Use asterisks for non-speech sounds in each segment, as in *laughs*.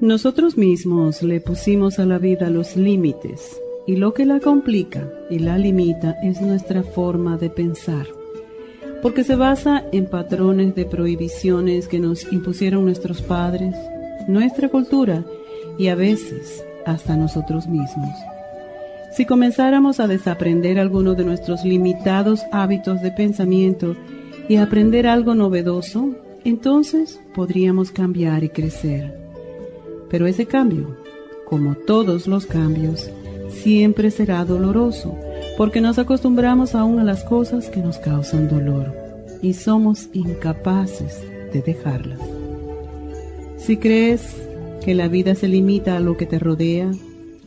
Nosotros mismos le pusimos a la vida los límites y lo que la complica y la limita es nuestra forma de pensar, porque se basa en patrones de prohibiciones que nos impusieron nuestros padres, nuestra cultura y a veces hasta nosotros mismos. Si comenzáramos a desaprender algunos de nuestros limitados hábitos de pensamiento y aprender algo novedoso, entonces podríamos cambiar y crecer. Pero ese cambio, como todos los cambios, siempre será doloroso, porque nos acostumbramos aún a las cosas que nos causan dolor y somos incapaces de dejarlas. Si crees que la vida se limita a lo que te rodea,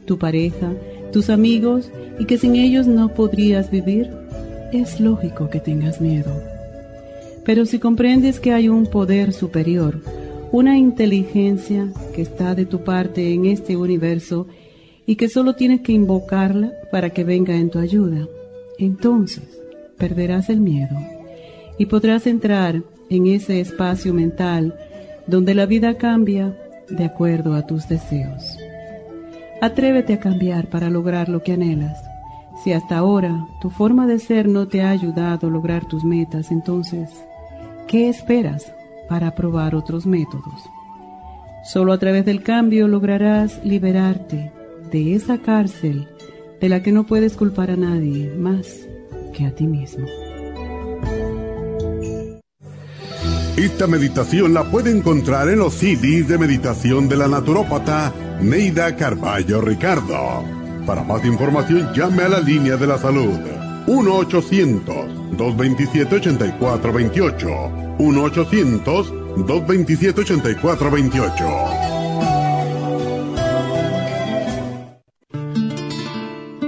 tu pareja, tus amigos y que sin ellos no podrías vivir, es lógico que tengas miedo. Pero si comprendes que hay un poder superior, una inteligencia que está de tu parte en este universo y que solo tienes que invocarla para que venga en tu ayuda. Entonces perderás el miedo y podrás entrar en ese espacio mental donde la vida cambia de acuerdo a tus deseos. Atrévete a cambiar para lograr lo que anhelas. Si hasta ahora tu forma de ser no te ha ayudado a lograr tus metas, entonces, ¿qué esperas para probar otros métodos? Solo a través del cambio lograrás liberarte de esa cárcel de la que no puedes culpar a nadie más que a ti mismo. Esta meditación la puede encontrar en los CDs de meditación de la naturópata Neida Carballo Ricardo. Para más información llame a la línea de la salud 1-800-227-8428. 1-800-227-8428.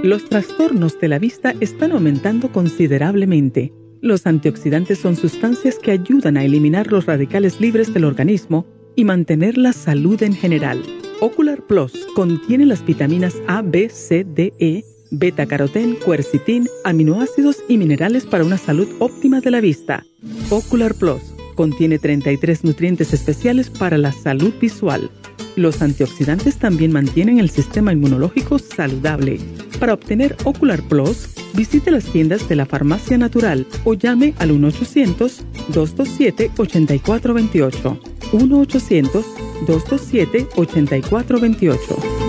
Los trastornos de la vista están aumentando considerablemente. Los antioxidantes son sustancias que ayudan a eliminar los radicales libres del organismo y mantener la salud en general. Ocular Plus contiene las vitaminas A, B, C, D, E, beta carotén, quercitín, aminoácidos y minerales para una salud óptima de la vista. Ocular Plus contiene 33 nutrientes especiales para la salud visual. Los antioxidantes también mantienen el sistema inmunológico saludable. Para obtener Ocular Plus, visite las tiendas de la Farmacia Natural o llame al 1-800-227-8428. 1-800-227-8428.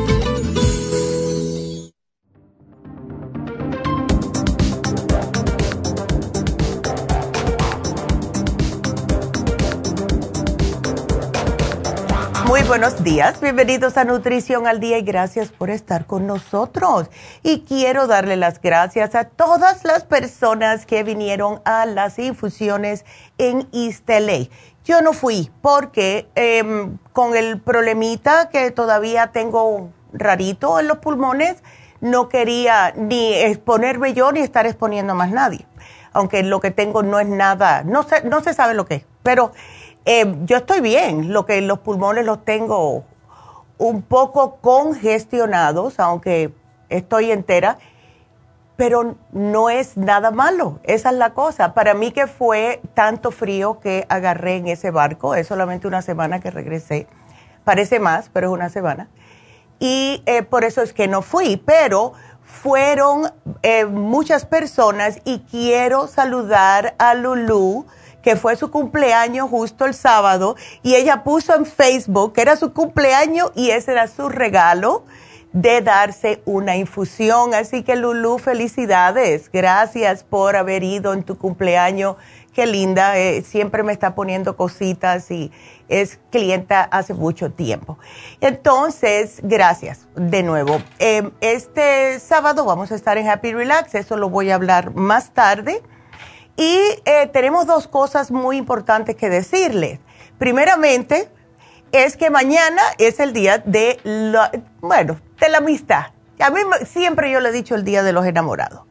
Buenos días, bienvenidos a Nutrición al Día y gracias por estar con nosotros. Y quiero darle las gracias a todas las personas que vinieron a las infusiones en Isteley. Yo no fui porque em, con el problemita que todavía tengo rarito en los pulmones, no quería ni exponerme yo ni estar exponiendo a más nadie. Aunque lo que tengo no es nada, no se, no se sabe lo que es, pero eh, yo estoy bien, lo que los pulmones los tengo un poco congestionados, aunque estoy entera, pero no es nada malo, esa es la cosa. Para mí que fue tanto frío que agarré en ese barco, es solamente una semana que regresé, parece más, pero es una semana, y eh, por eso es que no fui, pero fueron eh, muchas personas y quiero saludar a Lulu que fue su cumpleaños justo el sábado, y ella puso en Facebook que era su cumpleaños y ese era su regalo de darse una infusión. Así que Lulu, felicidades. Gracias por haber ido en tu cumpleaños. Qué linda. Eh, siempre me está poniendo cositas y es clienta hace mucho tiempo. Entonces, gracias de nuevo. Em, este sábado vamos a estar en Happy Relax. Eso lo voy a hablar más tarde Y eh, tenemos dos cosas muy importantes que decirles. Primeramente, es que mañana es el día de la, bueno, de la amistad. A mí siempre yo le he dicho el día de los enamorados.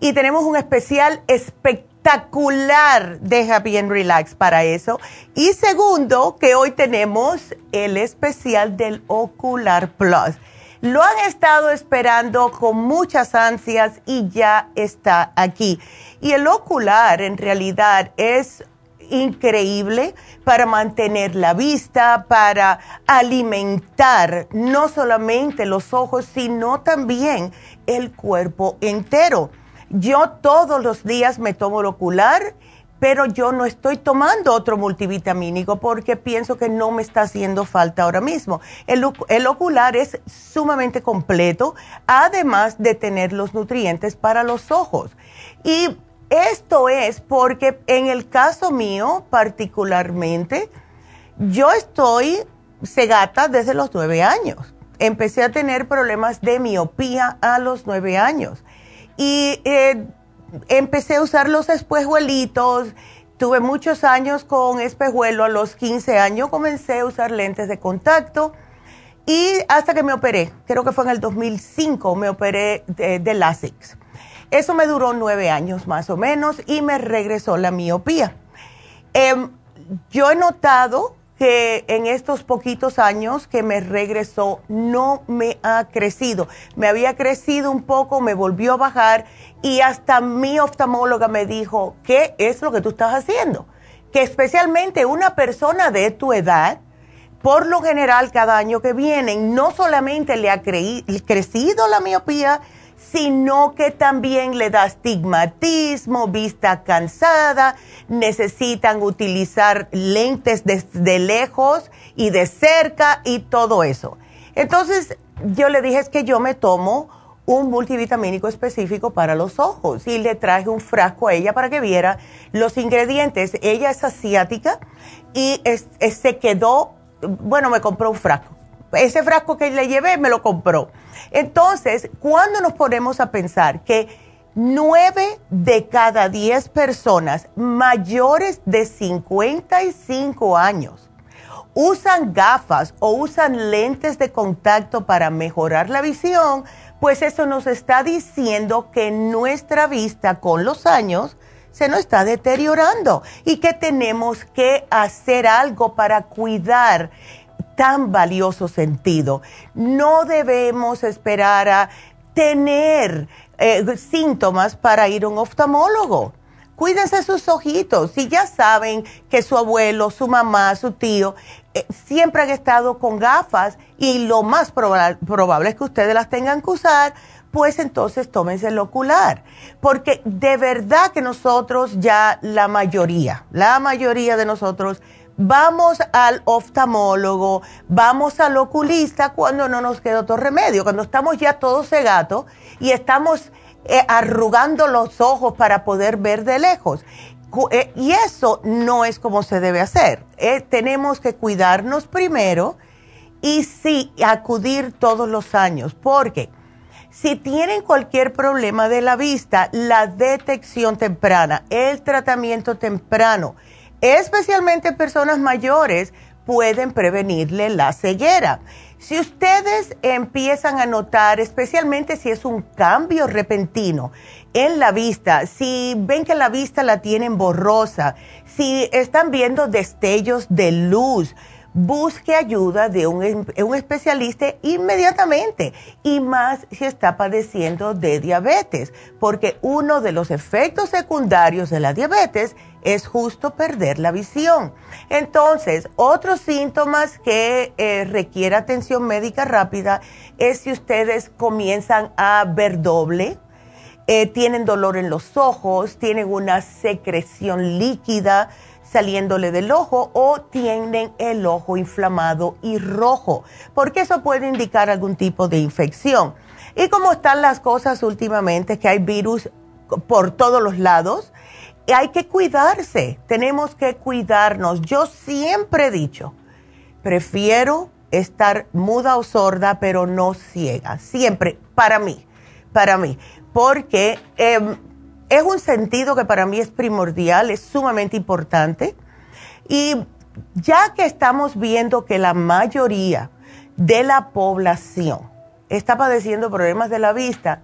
Y tenemos un especial espectacular de Happy and Relax para eso. Y segundo, que hoy tenemos el especial del Ocular Plus. Lo han estado esperando con muchas ansias y ya está aquí. Y el ocular en realidad es increíble para mantener la vista, para alimentar no solamente los ojos, sino también el cuerpo entero. Yo todos los días me tomo el ocular, pero yo no estoy tomando otro multivitamínico porque pienso que no me está haciendo falta ahora mismo. El, ocular es sumamente completo, además de tener los nutrientes para los ojos. Y esto es porque en el caso mío particularmente, yo estoy cegata desde los nueve años. Empecé a tener problemas de miopía a los nueve años. Y eh, empecé a usar los espejuelitos. Tuve muchos años con espejuelo. A los 15 años comencé a usar lentes de contacto. Y hasta que me operé, creo que fue en el 2005, me operé de, de LASIK. Eso me duró nueve años más o menos y me regresó la miopía. Em, yo he notado que en estos poquitos años que me regresó no me ha crecido. Me había crecido un poco, me volvió a bajar y hasta mi oftalmóloga me dijo, ¿qué es lo que tú estás haciendo? Que especialmente una persona de tu edad, por lo general cada año que vienen, no solamente le ha crecido la miopía, sino que también le da astigmatismo, vista cansada, necesitan utilizar lentes de, lejos y de cerca y todo eso. Entonces yo le dije es que yo me tomo un multivitamínico específico para los ojos y le traje un frasco a ella para que viera los ingredientes. Ella es asiática y se quedó, bueno, me compró un frasco. Ese frasco que le llevé me lo compró. Entonces, cuando nos ponemos a pensar que nueve de cada diez personas mayores de 55 años usan gafas o usan lentes de contacto para mejorar la visión, pues eso nos está diciendo que nuestra vista con los años se nos está deteriorando y que tenemos que hacer algo para cuidar tan valioso sentido. No debemos esperar a tener eh, síntomas para ir a un oftalmólogo. Cuídense sus ojitos. Si ya saben que su abuelo, su mamá, su tío eh, siempre han estado con gafas y lo más probable es que ustedes las tengan que usar, pues entonces tómense el ocular. Porque de verdad que nosotros ya la mayoría, la mayoría de nosotros vamos al oftalmólogo, vamos al oculista cuando no nos queda otro remedio, cuando estamos ya todos cegatos y estamos eh, arrugando los ojos para poder ver de lejos. Eh, y eso no es como se debe hacer. Eh, tenemos que cuidarnos primero y sí, acudir todos los años, porque si tienen cualquier problema de la vista, la detección temprana, el tratamiento temprano, especialmente personas mayores, pueden prevenirle la ceguera. Si ustedes empiezan a notar, especialmente si es un cambio repentino en la vista, si ven que la vista la tienen borrosa, si están viendo destellos de luz, busque ayuda de un, un, especialista inmediatamente y más si está padeciendo de diabetes, porque uno de los efectos secundarios de la diabetes es justo perder la visión. Entonces, otros síntomas que eh, requiere atención médica rápida es si ustedes comienzan a ver doble, eh, tienen dolor en los ojos, tienen una secreción líquida saliéndole del ojo o tienen el ojo inflamado y rojo, porque eso puede indicar algún tipo de infección. Y como están las cosas últimamente, que hay virus por todos los lados, hay que cuidarse, tenemos que cuidarnos. Yo siempre he dicho, prefiero estar muda o sorda, pero no ciega, siempre, para mí, para mí, porque em, es un sentido que para mí es primordial, es sumamente importante. Y ya que estamos viendo que la mayoría de la población está padeciendo problemas de la vista,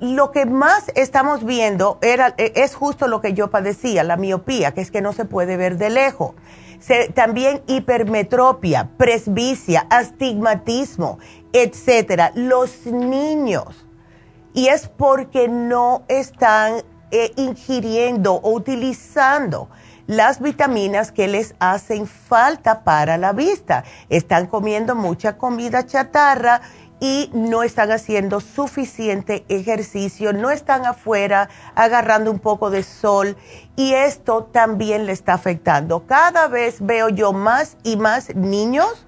lo que más estamos viendo era, e, es justo lo que yo padecía, la miopía, que es que no se puede ver de lejos. también hipermetropia, presbicia, astigmatismo, etcétera. Los niños. Y es porque no están eh, ingiriendo o utilizando las vitaminas que les hacen falta para la vista. Están comiendo mucha comida chatarra y no están haciendo suficiente ejercicio, no están afuera agarrando un poco de sol y esto también le está afectando. Cada vez veo yo más y más niños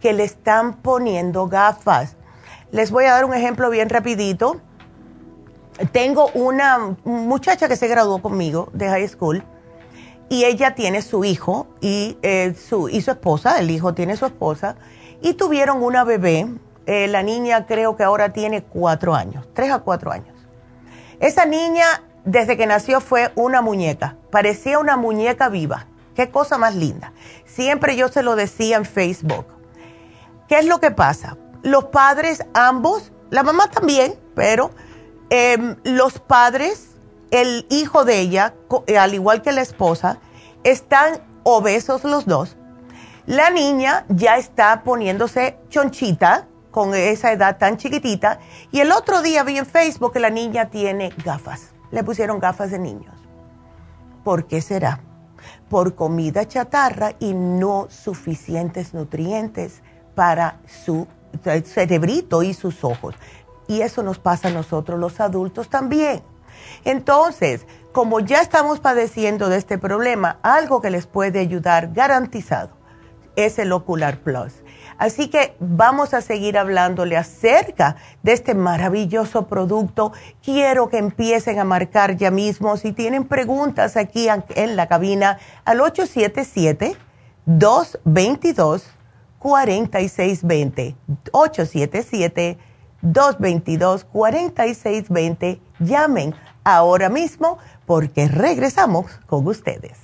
que le están poniendo gafas. Les voy a dar un ejemplo bien rapidito. Tengo una muchacha que se graduó conmigo de high school y ella tiene su hijo y, eh, su, y su esposa, el hijo tiene su esposa, y tuvieron una bebé. Eh, la niña creo que ahora tiene cuatro años, tres a cuatro años. Esa niña, desde que nació, fue una muñeca, parecía una muñeca viva. Qué cosa más linda. Siempre yo se lo decía en Facebook. ¿Qué es lo que pasa? Los padres, ambos, la mamá también, pero em, los padres el hijo de ella, eh, al igual que la esposa, están obesos los dos. La niña ya está poniéndose chonchita con esa edad tan chiquitita. Y el otro día vi en Facebook que la niña tiene gafas. Le pusieron gafas de niños. ¿Por qué será? Por comida chatarra y no suficientes nutrientes para su cerebrito y sus ojos. Y eso nos pasa a nosotros los adultos también. Entonces, como ya estamos padeciendo de este problema, algo que les puede ayudar garantizado es el Ocular Plus. Así que vamos a seguir hablándole acerca de este maravilloso producto. Quiero que empiecen a marcar ya mismo. Si tienen preguntas aquí en la cabina al 877-222-4620. 877-222-4620. Llamen ahora mismo porque regresamos con ustedes.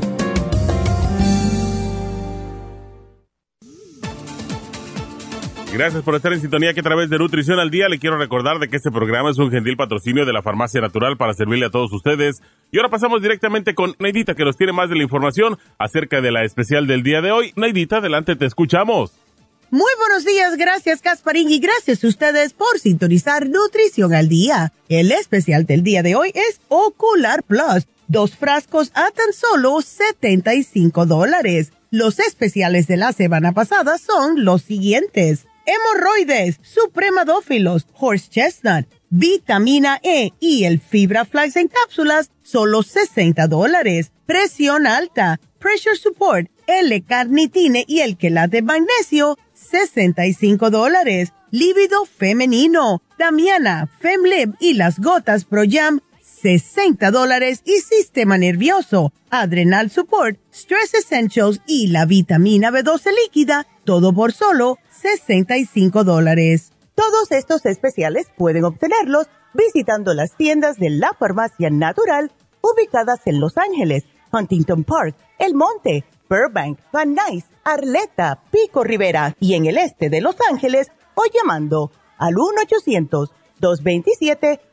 Gracias por estar en sintonía que a través de Nutrición al Día le quiero recordar de que este programa es un gentil patrocinio de la Farmacia Natural para servirle a todos ustedes. Y ahora pasamos directamente con Neidita que nos tiene más de la información acerca de la especial del día de hoy. Neidita, adelante, te escuchamos. Muy buenos días, gracias Casparín y gracias a ustedes por sintonizar Nutrición al Día. El especial del día de hoy es Ocular Plus, dos frascos a tan solo 75 dólares. Los especiales de la semana pasada son los siguientes hemorroides, supremadófilos, horse chestnut, vitamina E y el fibra flax en cápsulas, solo 60 dólares. Presión alta, pressure support, L-carnitine y el quelate magnesio, 65 dólares. Líbido femenino, Damiana, Femlib y las gotas Pro Jam, 60 dólares y sistema nervioso, adrenal support, stress essentials y la vitamina B12 líquida, todo por solo 65 dólares. Todos estos especiales pueden obtenerlos visitando las tiendas de la farmacia natural ubicadas en Los Ángeles, Huntington Park, El Monte, Burbank, Van Nuys, Arleta, Pico Rivera y en el este de Los Ángeles o llamando al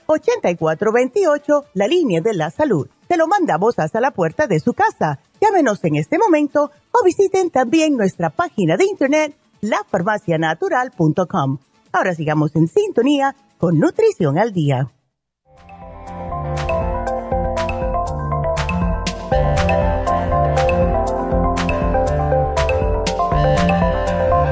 1-800-227-8428, la línea de la salud. Te lo mandamos hasta la puerta de su casa. Llámenos en este momento o visiten también nuestra página de internet lafarmacianatural.com. Ahora sigamos en sintonía con Nutrición al Día.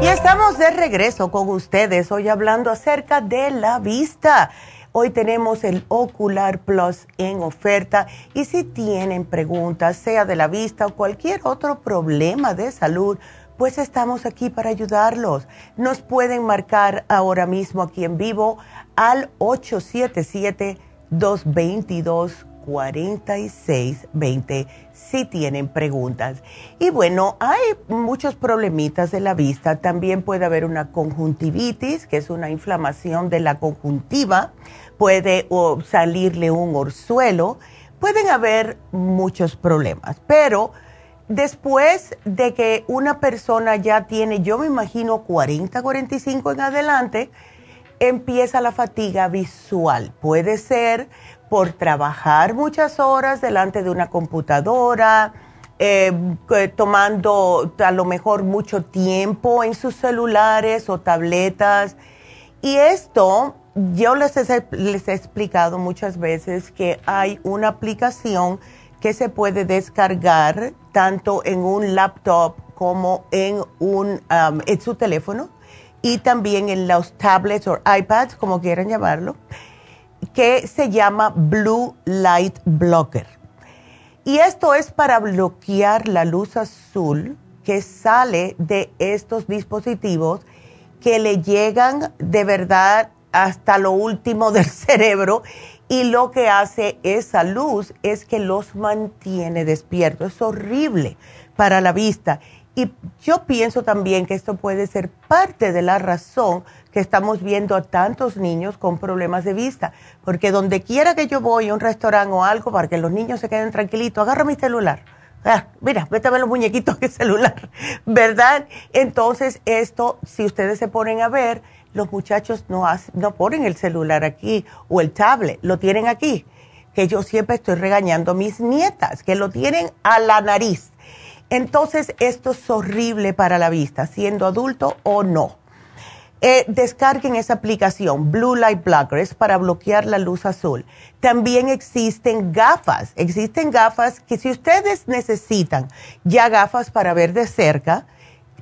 Y estamos de regreso con ustedes hoy hablando acerca de la vista. Hoy tenemos el Ocular Plus en oferta y si tienen preguntas, sea de la vista o cualquier otro problema de salud, pues estamos aquí para ayudarlos. Nos pueden marcar ahora mismo aquí en vivo al 877-222-4620 si tienen preguntas. Y bueno, hay muchos problemitas de la vista. También puede haber una conjuntivitis, que es una inflamación de la conjuntiva. Puede salirle un orzuelo. Pueden haber muchos problemas, pero después de que una persona ya tiene, yo me imagino 40, 45 en adelante, empieza la fatiga visual. Puede ser por trabajar muchas horas delante de una computadora, eh, tomando a lo mejor mucho tiempo en sus celulares o tabletas. Y esto, yo les les he explicado muchas veces que hay una aplicación que se puede descargar tanto en un laptop como en, un, um, su teléfono y también en los tablets o iPads, como quieran llamarlo, que se llama Blue Light Blocker. Y esto es para bloquear la luz azul que sale de estos dispositivos que le llegan de verdad hasta lo último del *laughs* cerebro y lo que hace esa luz es que los mantiene despiertos. Es horrible para la vista. Y yo pienso también que esto puede ser parte de la razón que estamos viendo a tantos niños con problemas de vista. Porque donde quiera que yo voy a un restaurante o algo para que los niños se queden tranquilitos, agarra mi celular. Ah, mira, vete a ver los muñequitos de *laughs* celular, ¿verdad? Entonces, esto, si ustedes se ponen a ver, los muchachos no, no ponen el celular aquí o el tablet, lo tienen aquí. Que yo siempre estoy regañando a mis nietas, que lo tienen a la nariz. Entonces, esto es horrible para la vista, siendo adulto o no. Eh, descarguen esa aplicación, Blue Light Blocker, es para bloquear la luz azul. También existen gafas, existen gafas que si ustedes necesitan ya gafas para ver de cerca,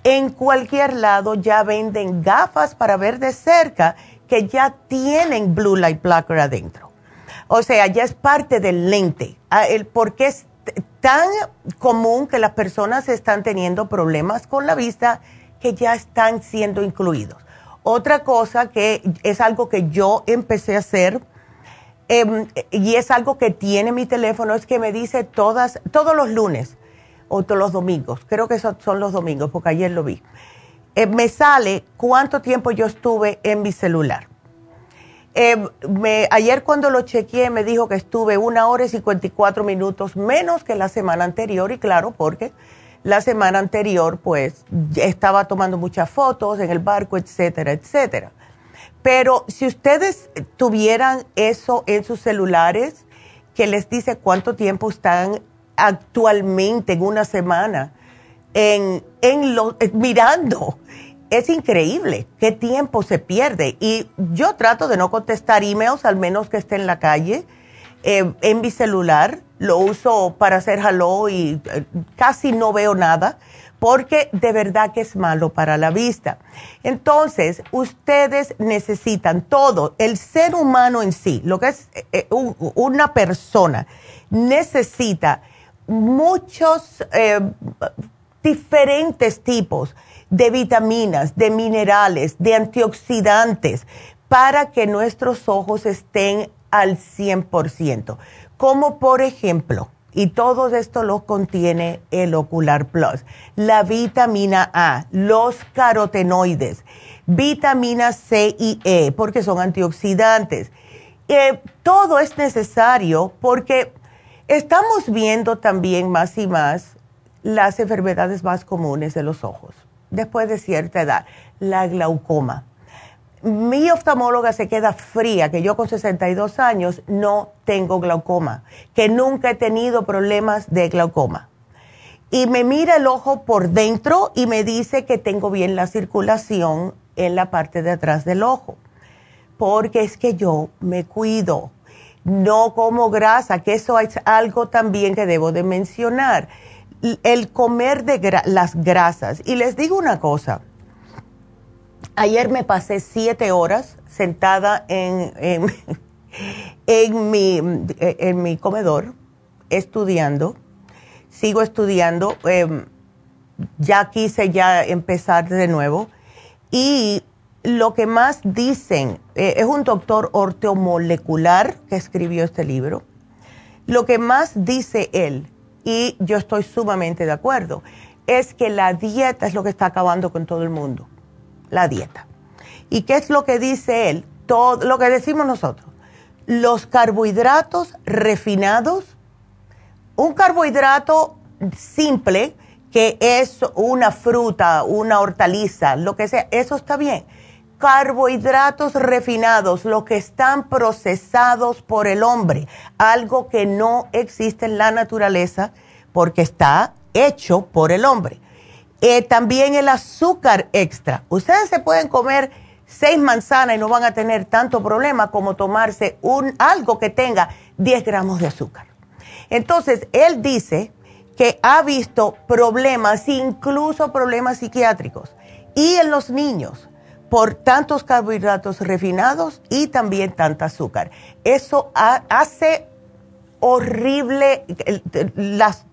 en cualquier lado ya venden gafas para ver de cerca que ya tienen Blue Light Blocker adentro. O sea, ya es parte del lente. Ah, el, porque es tan común que las personas están teniendo problemas con la vista que ya están siendo incluidos. Otra cosa que es algo que yo empecé a hacer em, y es algo que tiene mi teléfono es que me dice todas, todos los lunes, o los domingos, creo que son, son los domingos porque ayer lo vi, eh, me sale cuánto tiempo yo estuve en mi celular. Eh, ayer cuando lo chequeé me dijo que estuve una hora y 54 minutos menos que la semana anterior y claro, porque la semana anterior pues estaba tomando muchas fotos en el barco, etcétera, etcétera. Pero si ustedes tuvieran eso en sus celulares, que les dice cuánto tiempo están actualmente en una semana en, en lo, eh, mirando. Es increíble qué tiempo se pierde. Y yo trato de no contestar emails, al menos que esté en la calle, eh, en mi celular. Lo uso para hacer hello y eh, casi no veo nada porque de verdad que es malo para la vista. Entonces, ustedes necesitan todo, el ser humano en sí, lo que es una persona, necesita muchos eh, diferentes tipos de vitaminas, de minerales, de antioxidantes para que nuestros ojos estén al 100%. Como por ejemplo, y todo esto lo contiene el Ocular Plus, la vitamina A, los carotenoides, vitamina C y E, porque son antioxidantes. Eh, todo es necesario porque Estamos viendo también más y más las enfermedades más comunes de los ojos después de cierta edad, la glaucoma. Mi oftalmóloga se queda fría que yo con 62 años no tengo glaucoma, que nunca he tenido problemas de glaucoma. Y me mira el ojo por dentro y me dice que tengo bien la circulación en la parte de atrás del ojo, porque es que yo me cuido, no como grasa, que eso es algo también que debo de mencionar. El comer de las grasas. Y les digo una cosa, ayer me pasé siete horas sentada en, *laughs* en, mi, en mi comedor estudiando, sigo estudiando, em, ya quise ya empezar de nuevo. Y lo que más dicen, eh, es un doctor ortomolecular que escribió este libro, lo que más dice él y yo estoy sumamente de acuerdo, es que la dieta es lo que está acabando con todo el mundo, la dieta. ¿Y qué es lo que dice él? Todo lo que decimos nosotros. Los carbohidratos refinados, un carbohidrato simple que es una fruta, una hortaliza, lo que sea, eso está bien. Carbohidratos refinados, lo que están procesados por el hombre, algo que no existe en la naturaleza porque está hecho por el hombre. Eh, también el azúcar extra. Ustedes se pueden comer seis manzanas y no van a tener tanto problema como tomarse un, algo que tenga 10 gramos de azúcar. Entonces, él dice que ha visto problemas, incluso problemas psiquiátricos, y en los niños, por tantos carbohidratos refinados y también tanta azúcar. Eso hace horrible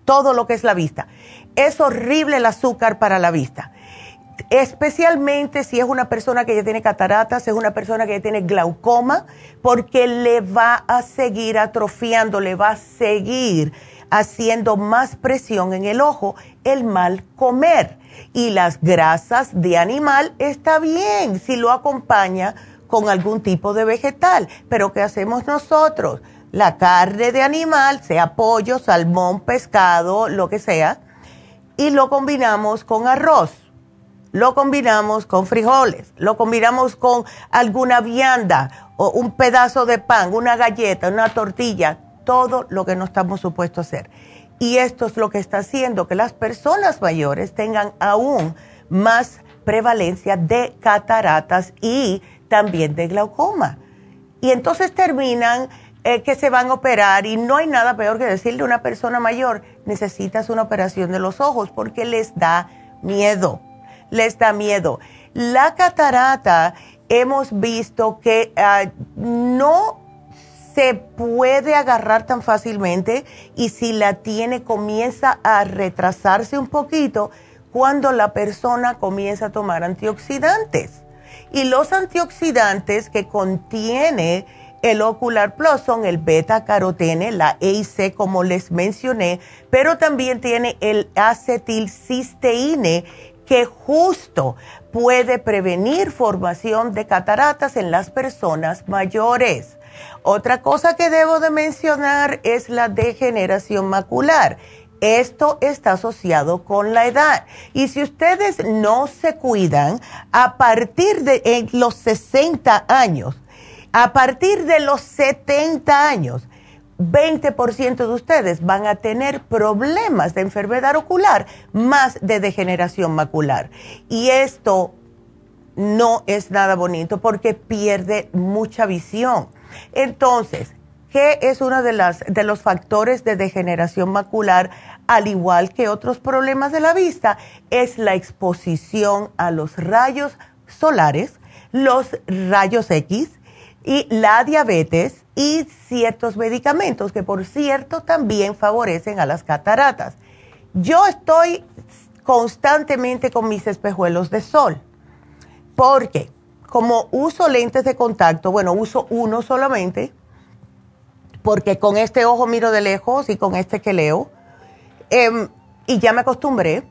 todo lo que es la vista. Es horrible el azúcar para la vista. Especialmente si es una persona que ya tiene cataratas, es una persona que ya tiene glaucoma, porque le va a seguir atrofiando, le va a seguir haciendo más presión en el ojo el mal comer. Y las grasas de animal está bien si lo acompaña con algún tipo de vegetal. Pero ¿qué hacemos nosotros? la carne de animal, sea pollo, salmón, pescado, lo que sea, y lo combinamos con arroz, lo combinamos con frijoles, lo combinamos con alguna vianda o un pedazo de pan, una galleta, una tortilla, todo lo que no estamos supuestos a hacer. Y esto es lo que está haciendo que las personas mayores tengan aún más prevalencia de cataratas y también de glaucoma. Y entonces terminan eh, que se van a operar y no hay nada peor que decirle a una persona mayor, necesitas una operación de los ojos porque les da miedo, les da miedo. La catarata hemos visto que ah, no se puede agarrar tan fácilmente y si la tiene comienza a retrasarse un poquito cuando la persona comienza a tomar antioxidantes. Y los antioxidantes que contiene el Ocular Plus son el beta carotene, la EIC como les mencioné, pero también tiene el acetilcisteína que justo puede prevenir formación de cataratas en las personas mayores. Otra cosa que debo de mencionar es la degeneración macular. Esto está asociado con la edad. Y si ustedes no se cuidan, a partir de los 60 años, a partir de los 70 años, 20% de ustedes van a tener problemas de enfermedad ocular más de degeneración macular. Y esto no es nada bonito porque pierde mucha visión. Entonces, ¿qué es uno de, las, de los factores de degeneración macular, al igual que otros problemas de la vista? Es la exposición a los rayos solares, los rayos X, y la diabetes y ciertos medicamentos que por cierto también favorecen a las cataratas. Yo estoy constantemente con mis espejuelos de sol porque como uso lentes de contacto, bueno, uso uno solamente porque con este ojo miro de lejos y con este que leo em, y ya me acostumbré,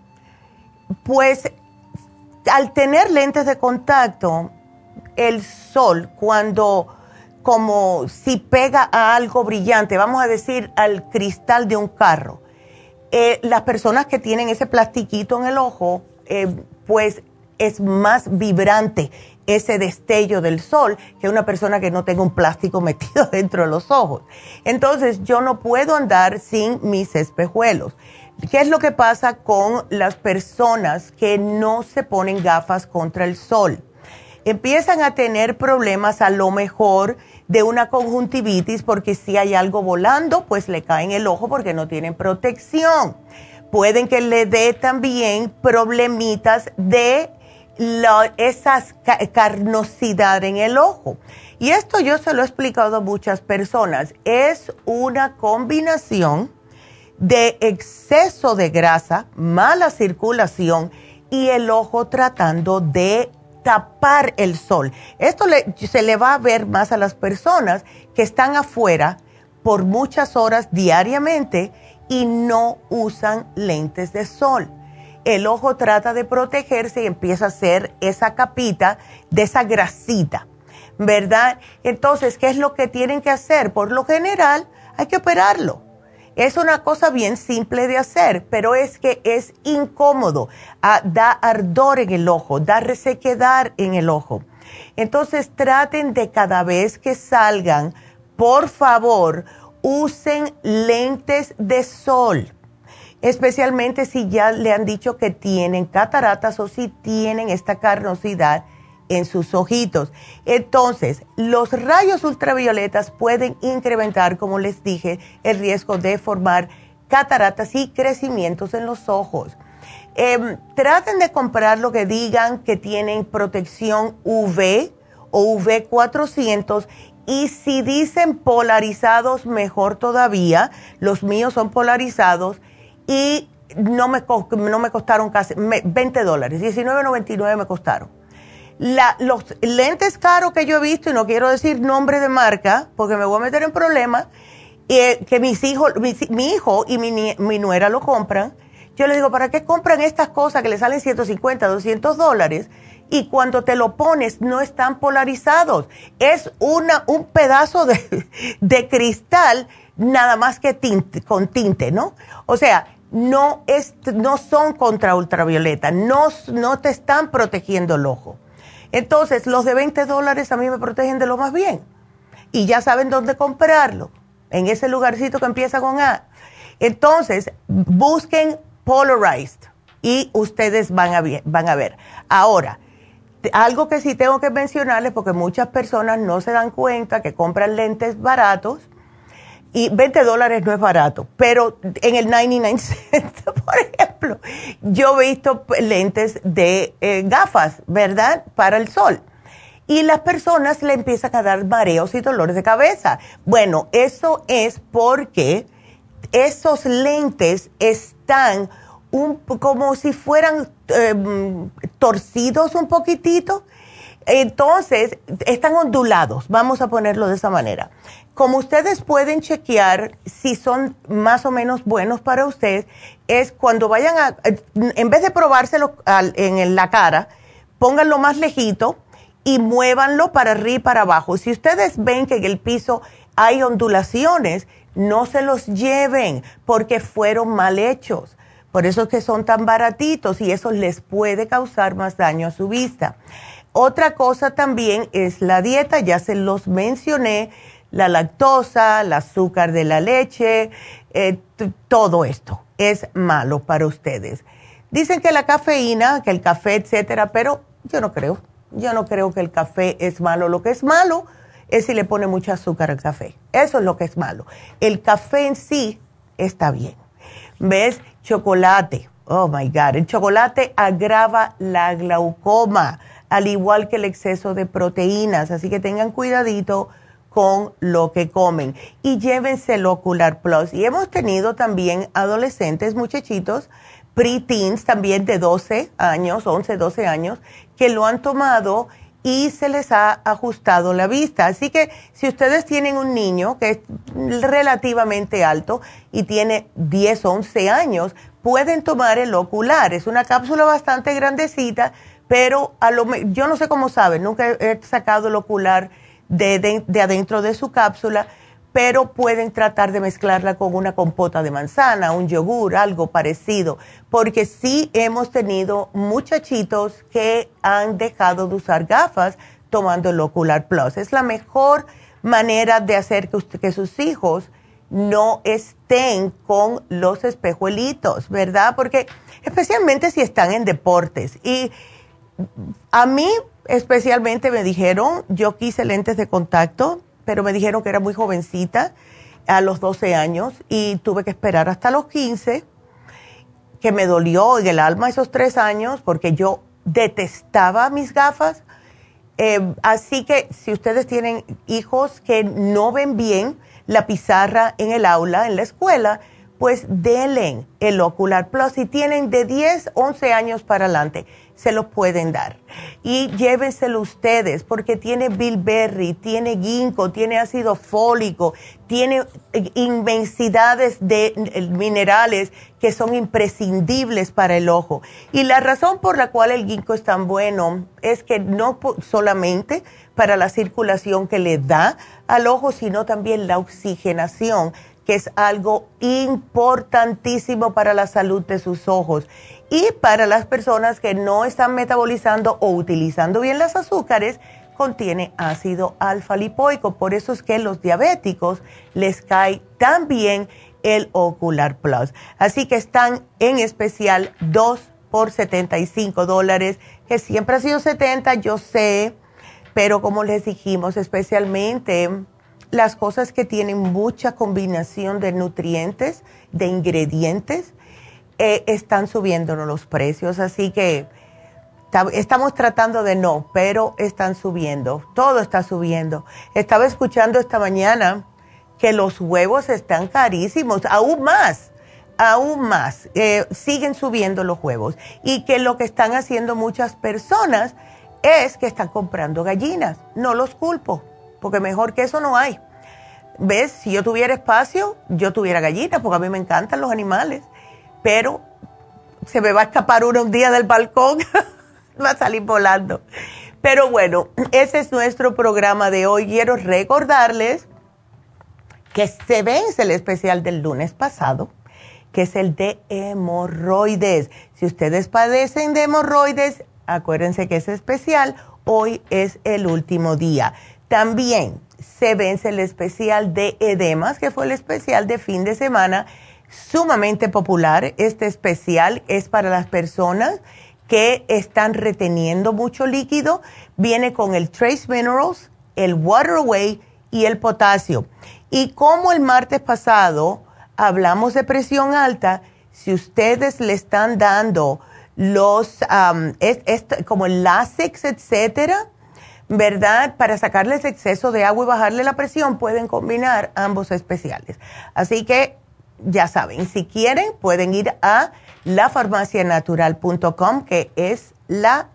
pues al tener lentes de contacto el sol, cuando como si pega a algo brillante, vamos a decir al cristal de un carro. Eh, las personas que tienen ese plastiquito en el ojo, eh, pues es más vibrante ese destello del sol que una persona que no tenga un plástico *laughs* metido dentro de los ojos. Entonces yo no puedo andar sin mis espejuelos. ¿Qué es lo que pasa con las personas que no se ponen gafas contra el sol? Empiezan a tener problemas a lo mejor de una conjuntivitis porque si hay algo volando, pues le cae en el ojo porque no tienen protección. Pueden que le dé también problemitas de la, esas carnosidad en el ojo. Y esto yo se lo he explicado a muchas personas. Es una combinación de exceso de grasa, mala circulación y el ojo tratando de tapar el sol. Esto se le va a ver más a las personas que están afuera por muchas horas diariamente y no usan lentes de sol. El ojo trata de protegerse y empieza a hacer esa capita de esa grasita, ¿verdad? Entonces, ¿qué es lo que tienen que hacer? Por lo general, hay que operarlo es una cosa bien simple de hacer, pero es que es incómodo, ah, da ardor en el ojo, da resequedad en el ojo. Entonces traten de cada vez que salgan, por favor, usen lentes de sol, especialmente si ya le han dicho que tienen cataratas o si tienen esta carnosidad en sus ojitos. Entonces, los rayos ultravioletas pueden incrementar, como les dije, el riesgo de formar cataratas y crecimientos en los ojos. Em, traten de comprar lo que digan que tienen protección UV o UV400 y si dicen polarizados, mejor todavía. Los míos son polarizados y no me, no me costaron casi 20 dólares, 19.99 me costaron los lentes caros que yo he visto, y no quiero decir nombre de marca, porque me voy a meter en problemas, eh, que mis hijos, mi, hijo y mi, nuera lo compran, yo le digo, ¿para qué compran estas cosas que le salen 150, 200 dólares? Y cuando te lo pones, no están polarizados. Es una, un pedazo de, *laughs* de cristal, nada más que tinte, con tinte, ¿no? O sea, no, es, no son contra ultravioleta, no, no te están protegiendo el ojo. Entonces, los de 20 dólares a mí me protegen de lo más bien. Y ya saben dónde comprarlo, en ese lugarcito que empieza con A. Entonces, busquen Polarized y ustedes van a, van a ver. Ahora, algo que sí tengo que mencionarles, porque muchas personas no se dan cuenta que compran lentes baratos y 20 dólares no es barato, pero en el 99 *laughs* cents, por ejemplo, yo he visto lentes de eh, gafas, ¿verdad? Para el sol. Y las personas le empiezan a dar mareos y dolores de cabeza. Bueno, eso es porque esos lentes están un, como si fueran em, torcidos un poquitito. Entonces, están ondulados, vamos a ponerlo de esa manera como ustedes pueden chequear si son más o menos buenos para ustedes, es cuando vayan a, en vez de probárselo en la cara, pónganlo más lejito y muévanlo para arriba y para abajo. Si ustedes ven que en el piso hay ondulaciones, no se los lleven porque fueron mal hechos. Por eso es que son tan baratitos y eso les puede causar más daño a su vista. Otra cosa también es la dieta, ya se los mencioné la lactosa, el azúcar de la leche, eh, todo esto es malo para ustedes. Dicen que la cafeína, que el café, etcétera, pero yo no creo. Yo no creo que el café es malo. Lo que es malo es si le pone mucho azúcar al café. Eso es lo que es malo. El café en sí está bien. ¿Ves? Chocolate. Oh my God. El chocolate agrava la glaucoma, al igual que el exceso de proteínas. Así que tengan cuidadito con lo que comen y llévense el Ocular Plus. Y hemos tenido también adolescentes, muchachitos, pre-teens también de 12 años, 11, 12 años, que lo han tomado y se les ha ajustado la vista. Así que si ustedes tienen un niño que es relativamente alto y tiene 10, 11 años, pueden tomar el ocular. Es una cápsula bastante grandecita, pero a lo, yo no sé cómo saben, nunca he sacado el ocular de, de adentro de su cápsula pero pueden tratar de mezclarla con una compota de manzana, un yogur, algo parecido, porque sí hemos tenido muchachitos que han dejado de usar gafas tomando el Ocular Plus. Es la mejor manera de hacer que, sus hijos no estén con los espejuelitos, ¿verdad? Porque especialmente si están en deportes. Y a mí especialmente me dijeron, yo quise lentes de contacto pero me dijeron que era muy jovencita a los 12 años y tuve que esperar hasta los 15, que me dolió en el alma esos tres años porque yo detestaba mis gafas. Eh, así que si ustedes tienen hijos que no ven bien la pizarra en el aula, en la escuela, pues denle el Ocular Plus. Si tienen de 10, 11 años para adelante, se lo pueden dar. Y llévenselo ustedes, porque tiene bilberry, tiene ginkgo, tiene ácido fólico, tiene inmensidades de eh, minerales que son imprescindibles para el ojo. Y la razón por la cual el ginkgo es tan bueno es que no solamente para la circulación que le da al ojo, sino también la oxigenación que es algo importantísimo para la salud de sus ojos. Y para las personas que no están metabolizando o utilizando bien las azúcares, contiene ácido alfa lipoico. Por eso es que los diabéticos les cae tan bien el Ocular Plus. Así que están en especial 2 por 75 dólares, que siempre ha sido 70, yo sé, pero como les dijimos, especialmente las cosas que tienen mucha combinación de nutrientes, de ingredientes, eh, están subiendo los precios. Así que estamos tratando de no, pero están subiendo. Todo está subiendo. Estaba escuchando esta mañana que los huevos están carísimos, aún más, aún más. Eh, siguen subiendo los huevos. Y que lo que están haciendo muchas personas es que están comprando gallinas. No los culpo porque mejor que eso no hay. ¿Ves? Si yo tuviera espacio, yo tuviera gallinas, porque a mí me encantan los animales, pero se me va a escapar uno un día del balcón, *laughs* va a salir volando. Pero bueno, ese es nuestro programa de hoy. Quiero recordarles que se vence el especial del lunes pasado, que es el de hemorroides. Si ustedes padecen de hemorroides, acuérdense que es especial. Hoy es el último día. También se vence el especial de edemas, que fue el especial de fin de semana, sumamente popular. Este especial es para las personas que están reteniendo mucho líquido. Viene con el Trace Minerals, el Water Away y el potasio. Y como el martes pasado hablamos de presión alta, si ustedes le están dando los, como el Lasix, etcétera, ¿verdad? Para sacarles exceso de agua y bajarle la presión, pueden combinar ambos especiales. Así que ya saben, si quieren, pueden ir a lafarmacianatural.com, que es la,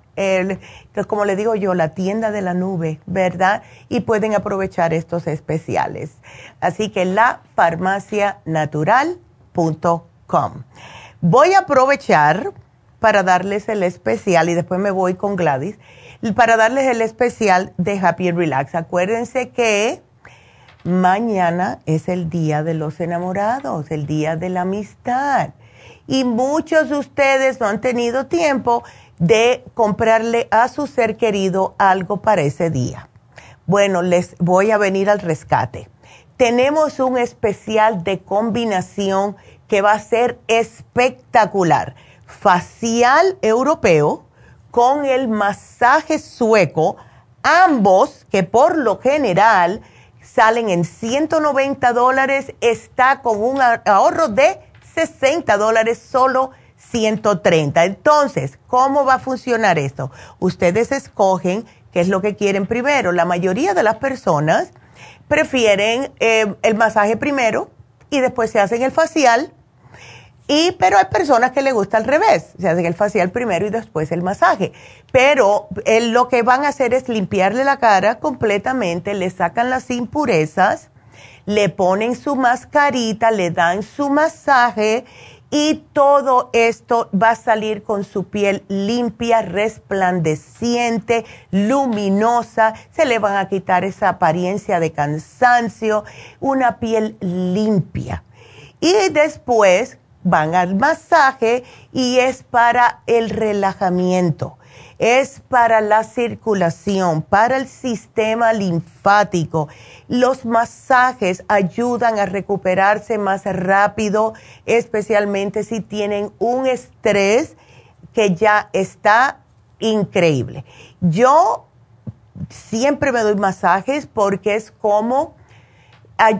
como le digo yo, la tienda de la nube, ¿verdad? Y pueden aprovechar estos especiales. Así que lafarmacianatural.com. Voy a aprovechar para darles el especial y después me voy con Gladys para darles el especial de Happy Relax. Acuérdense que mañana es el día de los enamorados, el día de la amistad. Y muchos de ustedes no han tenido tiempo de comprarle a su ser querido algo para ese día. Bueno, les voy a venir al rescate. Tenemos un especial de combinación que va a ser espectacular. Facial europeo con el masaje sueco, ambos que por lo general salen en 190 dólares, está con un ahorro de 60 dólares, solo 130. Entonces, ¿cómo va a funcionar esto? Ustedes escogen qué es lo que quieren primero. La mayoría de las personas prefieren eh, el masaje primero y después se hacen el facial y, pero hay personas que le gusta al revés, se hacen el facial primero y después el masaje. Pero eh, lo que van a hacer es limpiarle la cara completamente, le sacan las impurezas, le ponen su mascarita, le dan su masaje y todo esto va a salir con su piel limpia, resplandeciente, luminosa, se le van a quitar esa apariencia de cansancio, una piel limpia. Y después van al masaje y es para el relajamiento es para la circulación, para el sistema linfático. Los masajes ayudan a recuperarse más rápido, especialmente si tienen un estrés que ya está increíble. Yo siempre me doy masajes porque es como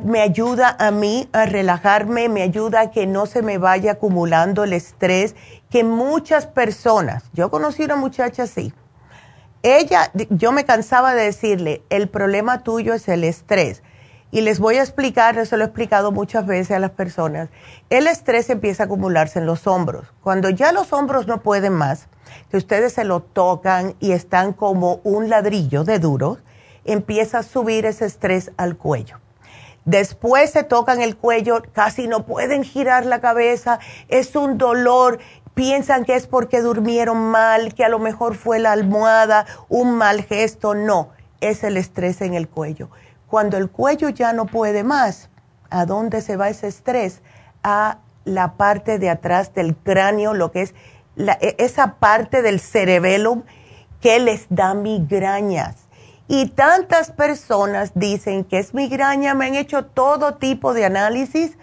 me ayuda a mí a relajarme, me ayuda a que no se me vaya acumulando el estrés que muchas personas, yo conocí una muchacha así, ella, yo me cansaba de decirle, el problema tuyo es el estrés. Y les voy a explicar, eso lo he explicado muchas veces a las personas, el estrés empieza a acumularse en los hombros. Cuando ya los hombros no pueden más, que ustedes se lo tocan y están como un ladrillo de duro, empieza a subir ese estrés al cuello. Después se tocan el cuello, casi no pueden girar la cabeza, es un dolor, piensan que es porque durmieron mal, que a lo mejor fue la almohada, un mal gesto, no, es el estrés en el cuello. Cuando el cuello ya no puede más, ¿a dónde se va ese estrés? A la parte de atrás del cráneo, lo que es e, esa parte del cerebelo que les da migrañas y tantas personas dicen que es migraña, me han hecho todo tipo de análisis,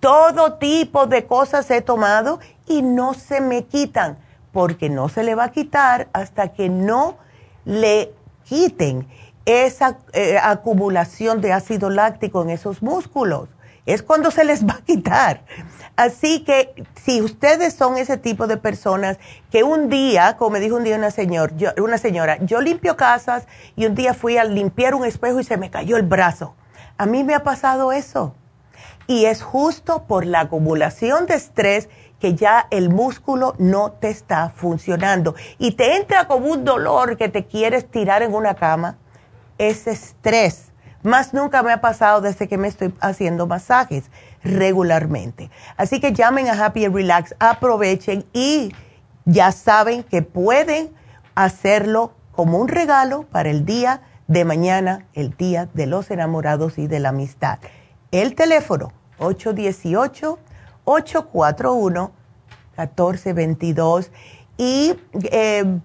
todo tipo de cosas he tomado y no se me quitan, porque no se le va a quitar hasta que no le quiten esa eh, acumulación de ácido láctico en esos músculos. Es cuando se les va a quitar. Así que si ustedes son ese tipo de personas que un día, como me dijo un día una, señor, una señora, yo limpio casas y un día fui a limpiar un espejo y se me cayó el brazo. A mí me ha pasado eso. Y es justo por la acumulación de estrés que ya el músculo no te está funcionando. Y te entra como un dolor que te quieres tirar en una cama. Es estrés. Más nunca me ha pasado desde que me estoy haciendo masajes regularmente. Así que llamen a Happy and Relax, aprovechen y ya saben que pueden hacerlo como un regalo para el día de mañana, el día de los enamorados y de la amistad. El teléfono 818-841-1422 y eh,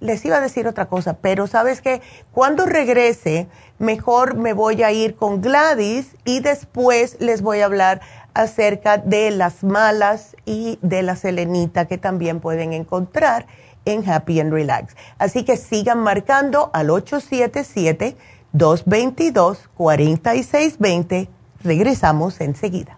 les iba a decir otra cosa, pero sabes que cuando regrese, mejor me voy a ir con Gladys y después les voy a hablar acerca de las malas y de la selenita que también pueden encontrar en Happy and Relax. Así que sigan marcando al 877-222-4620. Regresamos enseguida.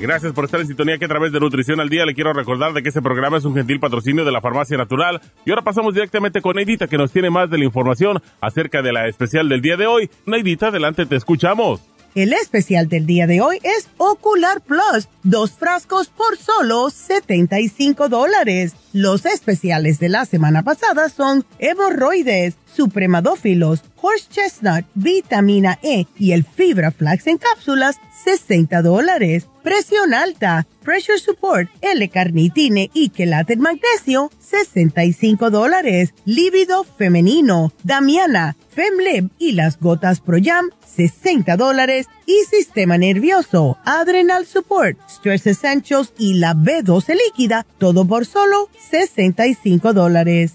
Gracias por estar en sintonía que a través de Nutrición al Día le quiero recordar de que este programa es un gentil patrocinio de la Farmacia Natural. Y ahora pasamos directamente con Neidita que nos tiene más de la información acerca de la especial del día de hoy. Neidita, adelante, te escuchamos. El especial del día de hoy es Ocular Plus, dos frascos por solo 75 dólares Los especiales de la semana pasada son hemorroides, supremadófilos, horse chestnut, vitamina E y el fibra flax en cápsulas, 60 dólares. Presión alta, pressure support, L-carnitine y quelate magnesio, 65 dólares. Líbido femenino, Damiana, Femlib y las gotas Pro Jam, 60 dólares. Y sistema nervioso, Adrenal Support, Stress Essentials y la B12 líquida, todo por solo 65 dólares.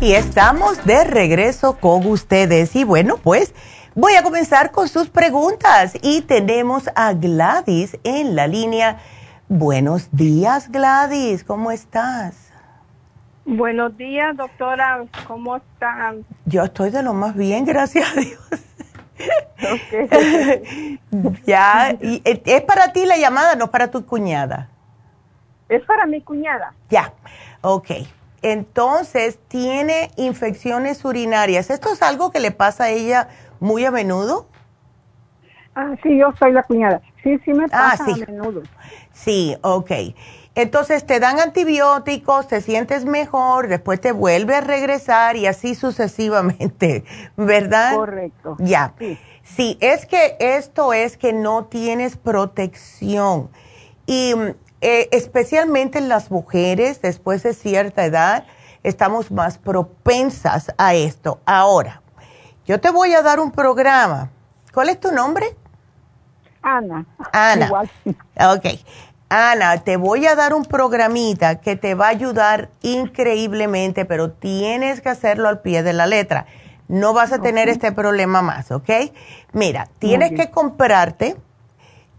Y estamos de regreso con ustedes. Y bueno, pues voy a comenzar con sus preguntas. Y tenemos a Gladys en la línea. Buenos días, Gladys. ¿Cómo estás? Buenos días, doctora. ¿Cómo están? Yo estoy de lo más bien, gracias a Dios. Okay. *laughs* ya, y, es para ti la llamada, no para tu cuñada. Es para mi cuñada. Ya, ok. Entonces, tiene infecciones urinarias. ¿Esto es algo que le pasa a ella muy a menudo? Ah, sí, yo soy la cuñada. Sí, sí me ah, pasa a menudo. Sí, ok. Entonces te dan antibióticos, te sientes mejor, después te vuelve a regresar y así sucesivamente, *laughs* ¿verdad? Correcto. Ya. Sí. sí, es que esto es que no tienes protección. Y eh, especialmente en las mujeres después de cierta edad, estamos más propensas a esto. Ahora, yo te voy a dar un programa. ¿Cuál es tu nombre? Ana. Ana. Igual. Ok. Ana, te voy a dar un programita que te va a ayudar increíblemente, pero tienes que hacerlo al pie de la letra. No vas a tener este problema más, ¿ok? Mira, tienes que comprarte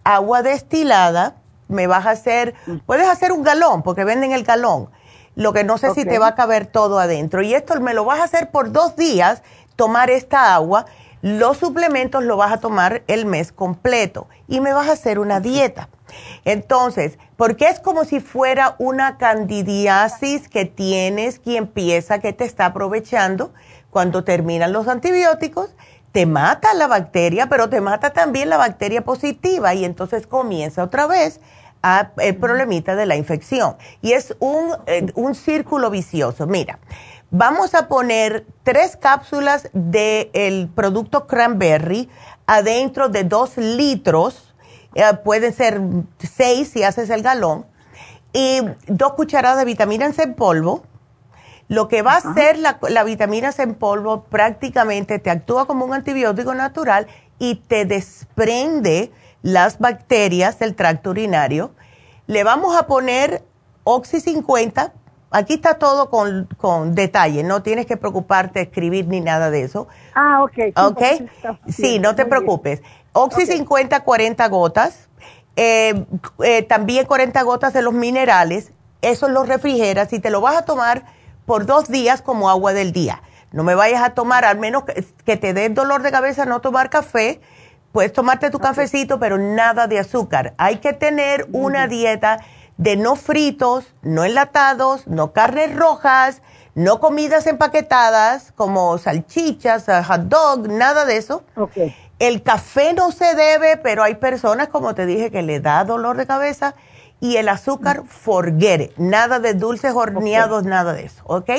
agua destilada me vas a hacer, puedes hacer un galón, porque venden el galón, lo que no sé si te va a caber todo adentro. Y esto me lo vas a hacer por dos días, tomar esta agua, los suplementos lo vas a tomar el mes completo y me vas a hacer una dieta. Entonces, porque es como si fuera una candidiasis que tienes que empieza, que te está aprovechando cuando terminan los antibióticos, te mata la bacteria, pero te mata también la bacteria positiva y entonces comienza otra vez el problemita de la infección. Y es un, eh, un círculo vicioso. Mira, vamos a poner tres cápsulas del producto cranberry adentro de dos litros. Eh, pueden ser seis si haces el galón. Y dos cucharadas de vitaminas en polvo. Lo que va a hacer la, la vitamina C en polvo prácticamente te actúa como un antibiótico natural y te desprende las bacterias del tracto urinario. Le vamos a poner Oxy 50. Aquí está todo con, con detalle, no tienes que preocuparte escribir ni nada de eso. Ah, ok. Ok. *laughs* Sí, no te preocupes. Oxy 50, 40 gotas. Eh, eh, también 40 gotas de los minerales. Eso lo refrigeras y te lo vas a tomar por dos días como agua del día. No me vayas a tomar, al menos que, que te dé dolor de cabeza, no tomar café Puedes tomarte tu cafecito, pero nada de azúcar. Hay que tener una dieta de no fritos, no enlatados, no carnes rojas, no comidas empaquetadas como salchichas, hot dog, nada de eso. El café no se debe, pero hay personas, como te dije, que le da dolor de cabeza. Y el azúcar, forget it. Nada de dulces horneados, nada de eso, ¿ok?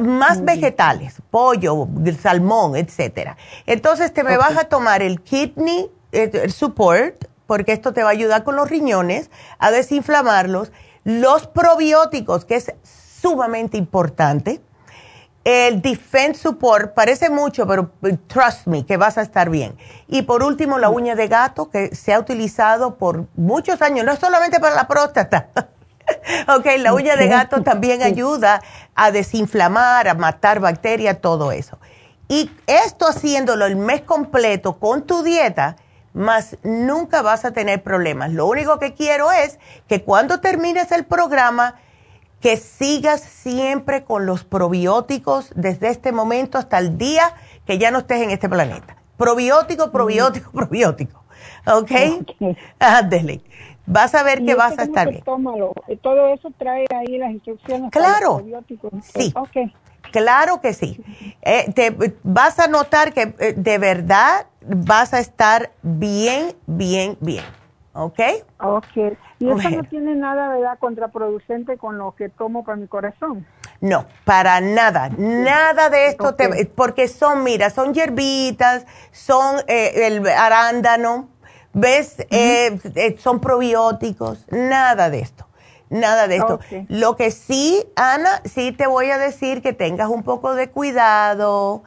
Más vegetales, pollo, salmón, etcétera. Entonces te me vas a tomar el kidney eh, support, porque esto te va a ayudar con los riñones a desinflamarlos, los probióticos, que es sumamente importante. El Defense Support parece mucho, pero eh, trust me, que vas a estar bien. Y por último, la uña de gato, que se ha utilizado por muchos años, no solamente para la próstata, *laughs* ok, la uña de gato también ayuda a desinflamar, a matar bacterias, todo eso. Y esto haciéndolo el mes completo con tu dieta, más nunca vas a tener problemas. Lo único que quiero es que cuando termines el programa, que sigas siempre con los probióticos desde este momento hasta el día que ya no estés en este planeta. Probiótico, probiótico, probiótico. ¿Ok? *laughs* Ándele. Vas a ver que vas a estar bien. Todo eso trae ahí las instrucciones. Claro. Sí. Okay. Claro que sí. Eh, te, vas a notar que eh, de verdad vas a estar bien, bien, bien. ¿Ok? Ok. ¿Y eso no tiene nada, ¿verdad?, contraproducente con lo que tomo para mi corazón. No, para nada, nada de esto, te, porque son, mira, son hierbitas, son eh, el arándano, ¿ves? son probióticos, nada de esto. Nada de esto. Lo que sí, Ana, sí te voy a decir que tengas un poco de cuidado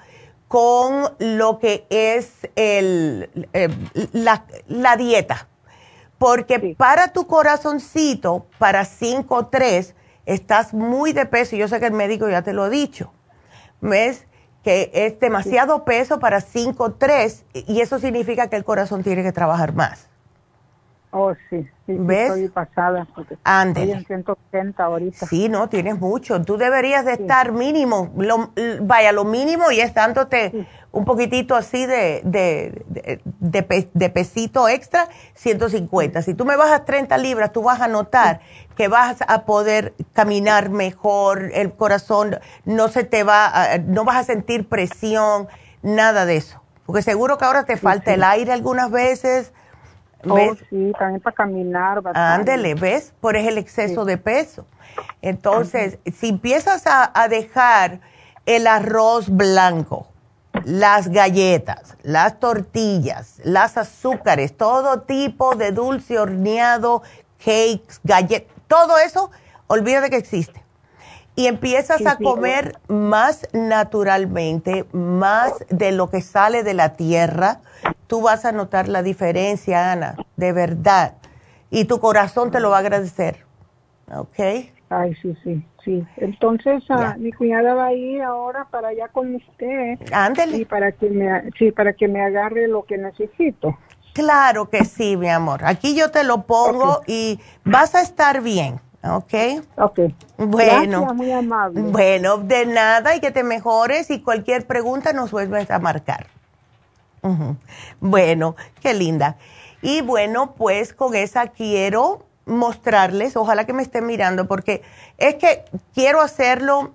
con lo que es el, eh, la, dieta. Porque para tu corazoncito, para 5-3, estás muy de peso. Yo sé que el médico ya te lo ha dicho. ¿Ves? Que es demasiado peso para 5-3 y eso significa que el corazón tiene que trabajar más. Oh, sí. Sí, ¿Ves? Estoy pasada. Estoy en 180 ahorita. Sí, no, tienes mucho. Tú deberías de estar mínimo, lo, vaya, lo mínimo y estándote un poquitito así de, de, de, pesito extra, 150. Si tú me bajas 30 libras, tú vas a notar que vas a poder caminar mejor, el corazón no se te va, no vas a sentir presión, nada de eso. Porque seguro que ahora te falta el aire algunas veces Oh, sí, también para caminar. Ándele, ¿ves? Por el exceso de peso. Entonces, si empiezas a, dejar el arroz blanco, las galletas, las tortillas, las azúcares, todo tipo de dulce horneado, cakes, galletas, todo eso, olvídate que existe. Y empiezas a comer más naturalmente, más de lo que sale de la tierra, tú vas a notar la diferencia, Ana, de verdad. Y tu corazón te lo va a agradecer. ¿Ok? Ay, sí, sí, sí. Entonces, ah, mi cuñada va a ir ahora para allá con usted. Ándele. Y para que me, sí, para que me agarre lo que necesito. Claro que sí, mi amor. Aquí yo te lo pongo y vas a estar bien. ¿Ok? Ok. Bueno. Gracias, muy amable. Bueno, de nada y que te mejores y cualquier pregunta nos vuelves a marcar. Bueno, qué linda. Y bueno, pues con esa quiero mostrarles, ojalá que me estén mirando, porque es que quiero hacerlo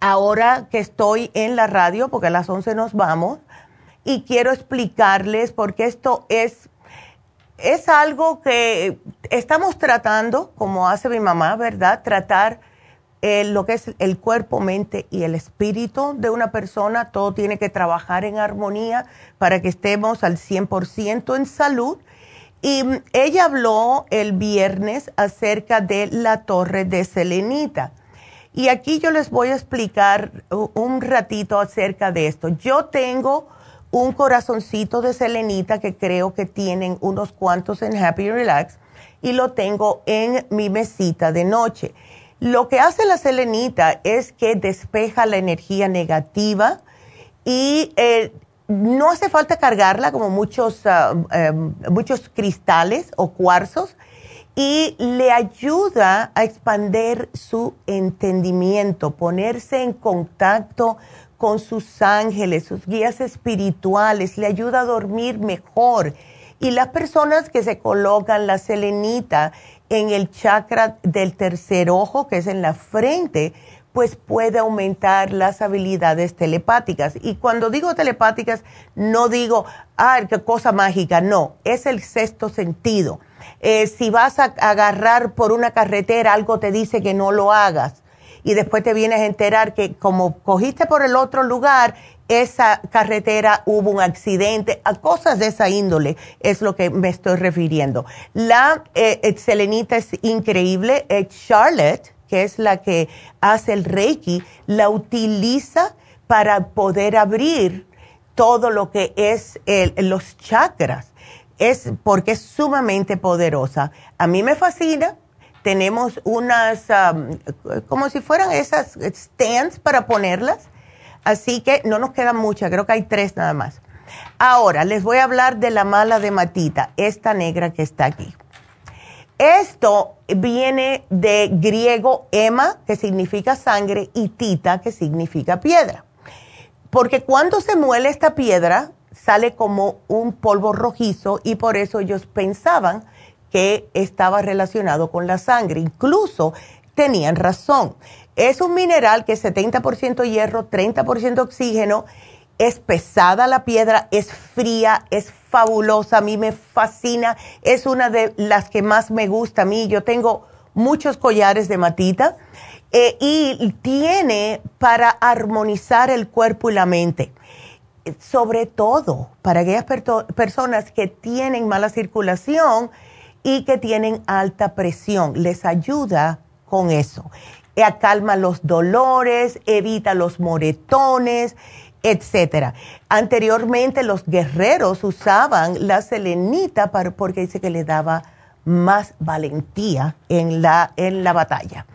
ahora que estoy en la radio, porque a las 11 nos vamos, y quiero explicarles porque esto es, es algo que estamos tratando, como hace mi mamá, ¿verdad? Tratar lo que es el cuerpo, mente y el espíritu de una persona. Todo tiene que trabajar en armonía para que estemos al 100% en salud. Y mm, ella habló el viernes acerca de la torre de Selenita. Y aquí yo les voy a explicar un ratito acerca de esto. Yo tengo un corazoncito de selenita que creo que tienen unos cuantos en Happy Relax y lo tengo en mi mesita de noche. Lo que hace la selenita es que despeja la energía negativa y eh, no hace falta cargarla como muchos, ah, em, muchos cristales o cuarzos y le ayuda a expander su entendimiento, ponerse en contacto con sus ángeles, sus guías espirituales, le ayuda a dormir mejor. Y las personas que se colocan la selenita en el chakra del tercer ojo, que es en la frente, pues puede aumentar las habilidades telepáticas. Y cuando digo telepáticas, no digo, ah, qué cosa mágica, no, es el sexto sentido. Eh, si vas a agarrar por una carretera, algo te dice que no lo hagas. Y después te vienes a enterar que como cogiste por el otro lugar, esa carretera hubo un accidente, a cosas de esa índole es lo que me estoy refiriendo. La eh, es increíble. Charlotte, que es la que hace el Reiki, la utiliza para poder abrir todo lo que es los chakras. Es porque es sumamente poderosa. A mí me fascina. Tenemos unas, como si fueran esas stands para ponerlas Así que no nos quedan muchas, creo que hay tres nada más. Ahora, les voy a hablar de la mala de matita, esta negra que está aquí. Esto viene de griego ema, que significa sangre, y tita, que significa piedra. Porque cuando se muele esta piedra, sale como un polvo rojizo y por eso ellos pensaban que estaba relacionado con la sangre. Incluso tenían razón. Es un mineral que es 70% hierro, 30% oxígeno. Es pesada la piedra, es fría, es fabulosa, a mí me fascina, es una de las que más me gusta a mí. Yo tengo muchos collares de matita eh, y tiene para armonizar el cuerpo y la mente. Sobre todo para aquellas personas que tienen mala circulación y que tienen alta presión, les ayuda con eso. Calma los dolores, evita los moretones, etcétera. Anteriormente los guerreros usaban la selenita para, porque dice que le daba más valentía en la, en la batalla.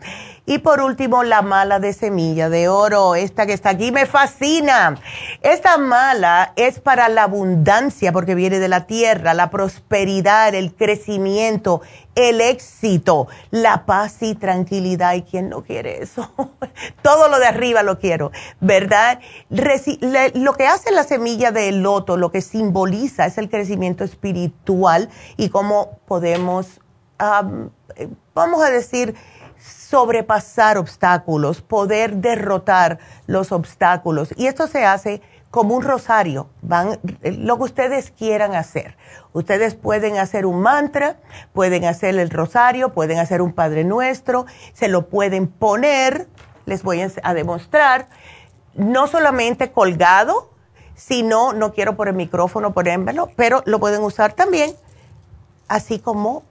Y por último, la mala de semilla de oro, esta que está aquí, me fascina. Esta mala es para la abundancia porque viene de la tierra, la prosperidad, el crecimiento, el éxito, la paz y tranquilidad. ¿Y quién no quiere eso? *laughs* Todo lo de arriba lo quiero, ¿verdad? lo que hace la semilla de loto, lo que simboliza es el crecimiento espiritual y cómo podemos, vamos a decir, sobrepasar obstáculos, poder derrotar los obstáculos. Y esto se hace como un rosario, van lo que ustedes quieran hacer. Ustedes pueden hacer un mantra, pueden hacer el rosario, pueden hacer un Padre Nuestro, se lo pueden poner, les voy a demostrar, no solamente colgado, sino, no quiero por el micrófono ponérmelo, pero lo pueden usar también, así como,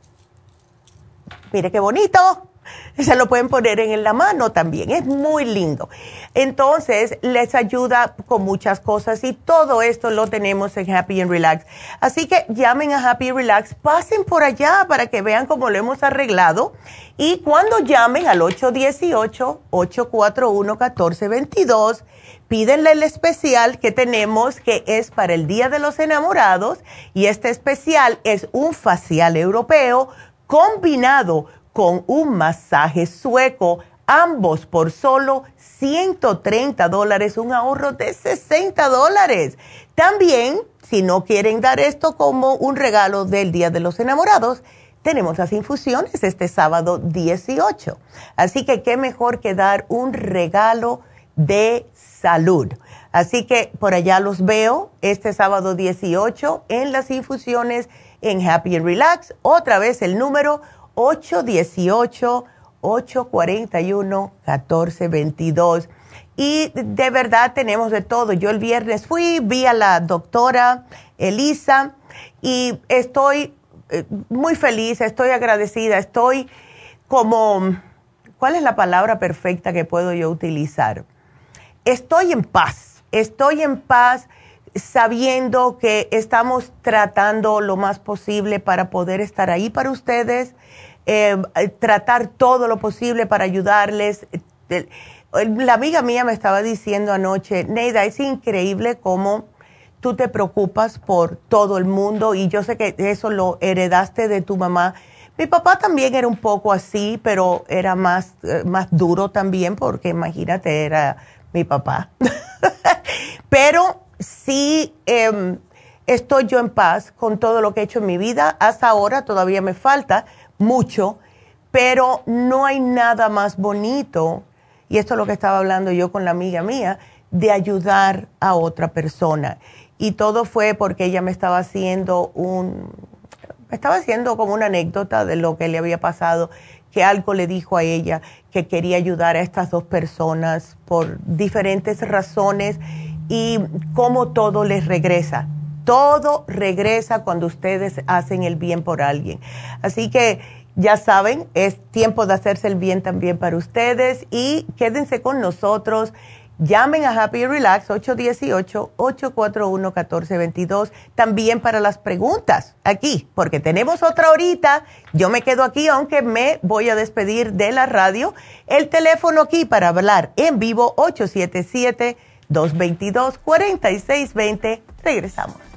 mire qué bonito, *laughs* se lo pueden poner en la mano también, es muy lindo. Entonces, les ayuda con muchas cosas y todo esto lo tenemos en Happy and Relax. Así que llamen a Happy Relax, pasen por allá para que vean cómo lo hemos arreglado. Y cuando llamen al 818-841-1422, pídenle el especial que tenemos que es para el Día de los Enamorados y este especial es un facial europeo combinado con un masaje sueco, ambos por solo 130 dólares, un ahorro de 60 dólares. También, si no quieren dar esto como un regalo del Día de los Enamorados, tenemos las infusiones este sábado 18. Así que qué mejor que dar un regalo de salud. Así que por allá los veo este sábado 18 en las infusiones en Happy and Relax. Otra vez el número 818-841-1422. Y de verdad tenemos de todo. Yo el viernes fui, vi a la doctora Elisa y estoy eh, muy feliz, estoy agradecida, estoy como, ¿cuál es la palabra perfecta que puedo yo utilizar? Estoy en paz, estoy en paz sabiendo que estamos tratando lo más posible para poder estar ahí para ustedes eh, tratar todo lo posible para ayudarles. La amiga mía me estaba diciendo anoche, Neida, es increíble cómo tú te preocupas por todo el mundo y yo sé que eso lo heredaste de tu mamá. Mi papá también era un poco así, pero era más, eh, más duro también porque imagínate, era mi papá. *laughs* pero sí em, estoy yo en paz con todo lo que he hecho en mi vida. Hasta ahora todavía me falta, mucho, pero no hay nada más bonito, y esto es lo que estaba hablando yo con la amiga mía, de ayudar a otra persona. Y todo fue porque ella me estaba haciendo un, estaba haciendo como una anécdota de lo que le había pasado, que algo le dijo a ella que quería ayudar a estas dos personas por diferentes razones y cómo todo les regresa todo regresa cuando ustedes hacen el bien por alguien. Así que ya saben, es tiempo de hacerse el bien también para ustedes y quédense con nosotros. Llamen a Happy Relax 818-841-1422 también para las preguntas aquí, porque tenemos otra horita. Yo me quedo aquí, aunque me voy a despedir de la radio. El teléfono aquí para hablar en vivo 877 222-4620. Regresamos.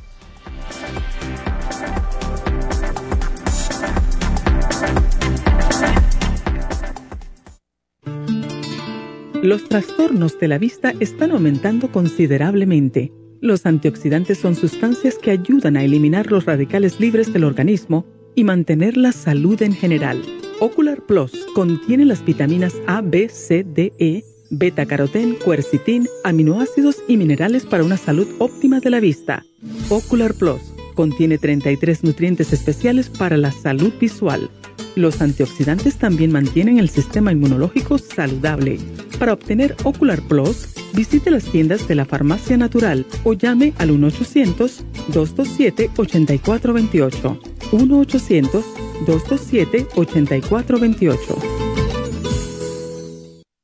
Los trastornos de la vista están aumentando considerablemente. Los antioxidantes son sustancias que ayudan a eliminar los radicales libres del organismo y mantener la salud en general. Ocular Plus contiene las vitaminas A, B, C, D, E, beta carotén, cuercitín, aminoácidos y minerales para una salud óptima de la vista. Ocular Plus contiene 33 nutrientes especiales para la salud visual. Los antioxidantes también mantienen el sistema inmunológico saludable. Para obtener Ocular Plus, visite las tiendas de la Farmacia Natural o llame al 1-800-227-8428. 1-800-227-8428.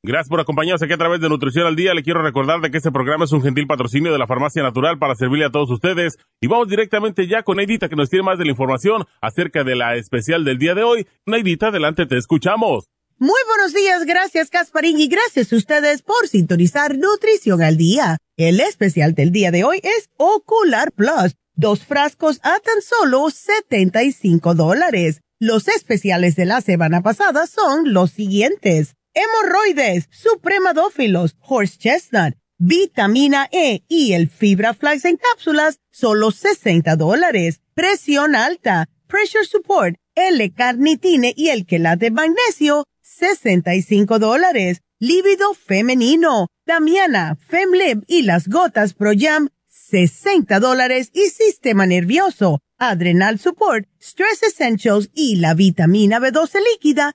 Gracias por acompañarnos aquí a través de Nutrición al Día. Le quiero recordar de que este programa es un gentil patrocinio de la Farmacia Natural para servirle a todos ustedes. Y vamos directamente ya con Neidita que nos tiene más de la información acerca de la especial del día de hoy. Neidita, adelante, te escuchamos. Muy buenos días, gracias Casparín y gracias a ustedes por sintonizar Nutrición al Día. El especial del día de hoy es Ocular Plus, dos frascos a tan solo 75 dólares. Los especiales de la semana pasada son los siguientes hemorroides, supremadófilos, horse chestnut, vitamina E y el fibra flax en cápsulas, solo 60 dólares. Presión alta, pressure support, L-carnitine y el quelate magnesio, 65 dólares. Líbido femenino, Damiana, Femlib y las gotas Pro Jam, 60 dólares y sistema nervioso, Adrenal Support, Stress Essentials y la vitamina B12 líquida,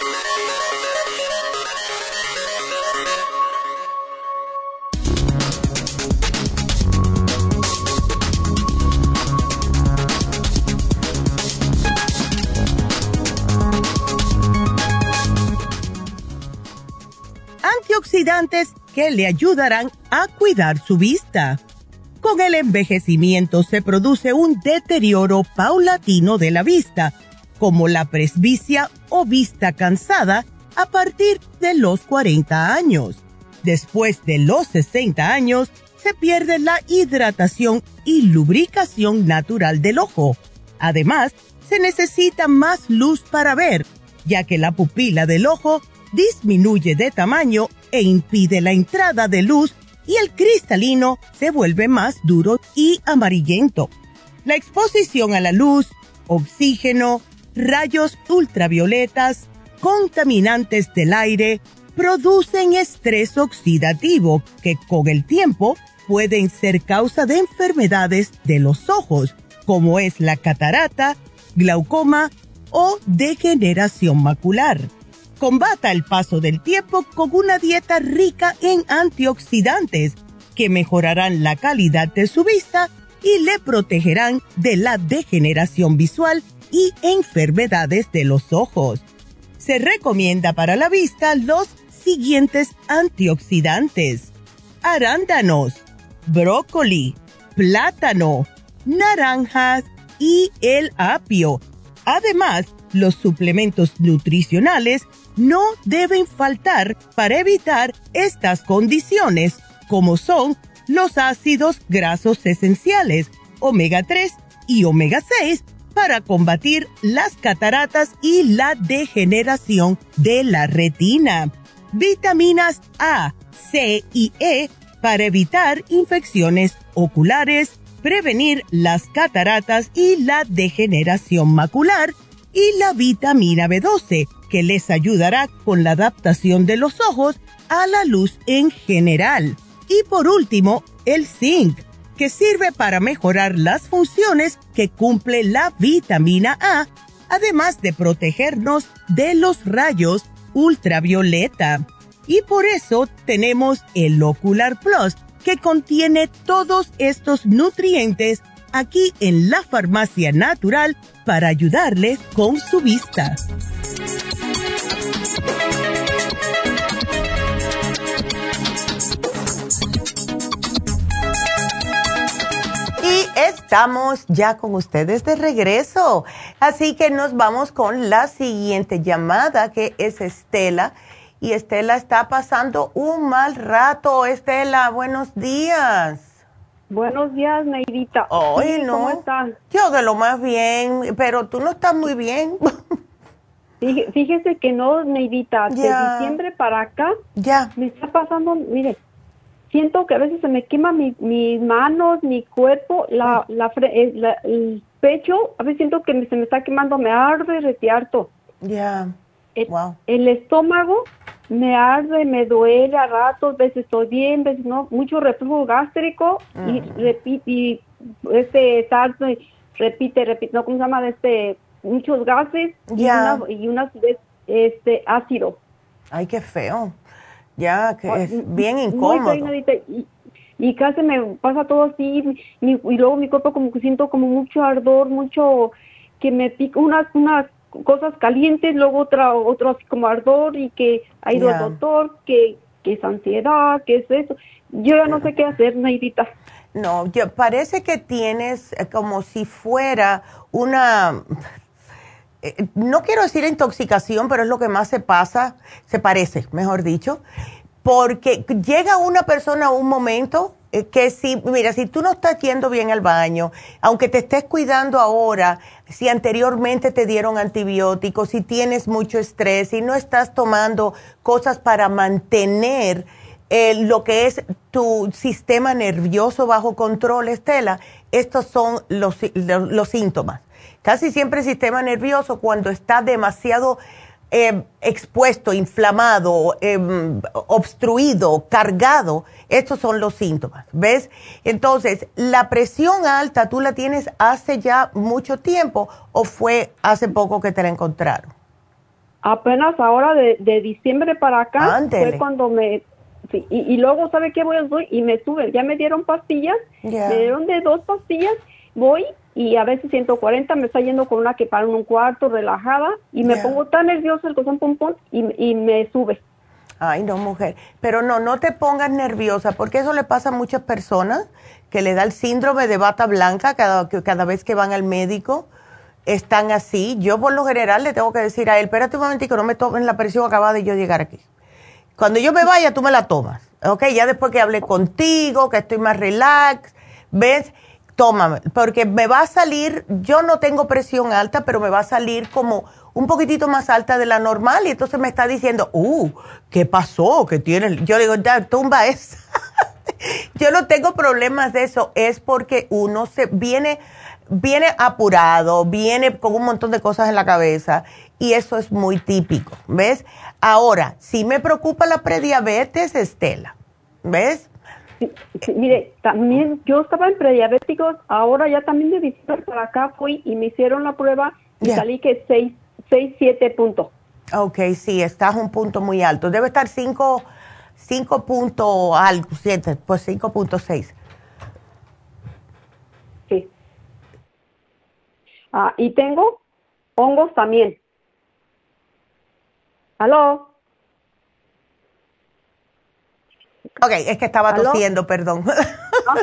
Antioxidantes que le ayudarán a cuidar su vista. Con el envejecimiento se produce un deterioro paulatino de la vista, como la presbicia o vista cansada a partir de los 40 años. Después de los 60 años, se pierde la hidratación y lubricación natural del ojo. Además, se necesita más luz para ver, ya que la pupila del ojo disminuye de tamaño e impide la entrada de luz y el cristalino se vuelve más duro y amarillento. La exposición a la luz, oxígeno, rayos ultravioletas, contaminantes del aire, producen estrés oxidativo que con el tiempo pueden ser causa de enfermedades de los ojos, como es la catarata, glaucoma o degeneración macular. Combata el paso del tiempo con una dieta rica en antioxidantes que mejorarán la calidad de su vista y le protegerán de la degeneración visual y enfermedades de los ojos. Se recomienda para la vista los siguientes antioxidantes. Arándanos, brócoli, plátano, naranjas y el apio. Además, los suplementos nutricionales no deben faltar para evitar estas condiciones, como son los ácidos grasos esenciales, omega 3 y omega 6, para combatir las cataratas y la degeneración de la retina. Vitaminas A, C y E para evitar infecciones oculares, prevenir las cataratas y la degeneración macular y la vitamina B12, que les ayudará con la adaptación de los ojos a la luz en general. Y por último, el zinc, que sirve para mejorar las funciones que cumple la vitamina A, además de protegernos de los rayos ultravioleta. Y por eso tenemos el Ocular Plus, que contiene todos estos nutrientes aquí en la farmacia natural para ayudarles con su vista. Y estamos ya con ustedes de regreso. Así que nos vamos con la siguiente llamada que es Estela. Y Estela está pasando un mal rato. Estela, buenos días. Buenos días, Neidita. Ay, no. ¿Cómo estás? Yo de lo más bien, pero tú no estás muy bien. *laughs* Fíjese que no, Neidita, de diciembre para acá, ya. me está pasando, mire, siento que a veces se me quema mi, mis manos, mi cuerpo, la, la, eh, el pecho, a veces siento que se me está quemando, me arde, retiarto. Ya. wow. el estómago me arde, me duele a ratos, veces estoy bien, veces no, mucho reflujo gástrico y repite, y este repite, repite, no, ¿cómo se llama? Este, muchos gases y, una, y unas, este, ácido. Ay, qué feo. Ya, que es bien incómodo. y, casi me pasa todo así, y, y luego mi cuerpo como que siento como mucho ardor, mucho, que me pica, unas, unas cosas calientes, luego otra, otro así como ardor y que ha ido al doctor, que, que es ansiedad, que es eso. Yo ya no sé qué hacer, Naidita. No, yo, parece que tienes eh, como si fuera una, eh, no quiero decir intoxicación, pero es lo que más se pasa, se parece, mejor dicho, porque llega una persona a un momento eh, que si, mira, si tú no estás yendo bien al baño, aunque te estés cuidando ahora, si anteriormente te dieron antibióticos, si tienes mucho estrés, si no estás tomando cosas para mantener eh, lo que es tu sistema nervioso bajo control, Estela, estos son los, los síntomas. Casi siempre el sistema nervioso cuando está demasiado eh, expuesto, inflamado, em, obstruido, cargado, estos son los síntomas, ¿ves? Entonces, ¿la presión alta tú la tienes hace ya mucho tiempo o fue hace poco que te la encontraron? Apenas ahora de, diciembre para acá fue cuando me... Sí, y, luego, ¿sabe qué voy a hacer? Y me sube, ya me dieron pastillas, me dieron de dos pastillas, voy y a veces 140 me está yendo con una que para en un cuarto relajada y me pongo tan nerviosa el cosón pum pum y, y me sube. Ay, no, mujer. Pero no, no te pongas nerviosa, porque eso le pasa a muchas personas que le da el síndrome de bata blanca cada, cada vez que van al médico. Están así. Yo, por lo general, le tengo que decir a él: espérate un momentito, no me tomen la presión acabada de yo llegar aquí. Cuando yo me vaya, tú me la tomas. ¿Ok? Ya después que hablé contigo, que estoy más relax, ¿ves? Tómame, porque me va a salir, yo no tengo presión alta, pero me va a salir como un poquitito más alta de la normal y entonces me está diciendo, uh, ¿qué pasó? ¿Qué tienes? Yo digo, ya, tumba es. *laughs* yo no tengo problemas de eso, es porque uno se viene, viene apurado, viene con un montón de cosas en la cabeza y eso es muy típico, ¿ves? Ahora, si me preocupa la prediabetes, Estela, ¿ves? Mire, también yo estaba en prediabéticos, ahora ya también de diciembre para acá fui y me hicieron la prueba y salí que 6, 6, 7 puntos. Ok, sí, estás un punto muy alto. Debe estar 5, 5 puntos algo, 7, pues 5.6. Sí. Ah, y tengo hongos también. ¿Aló? Ok, es que estaba tosiendo, perdón. Ah,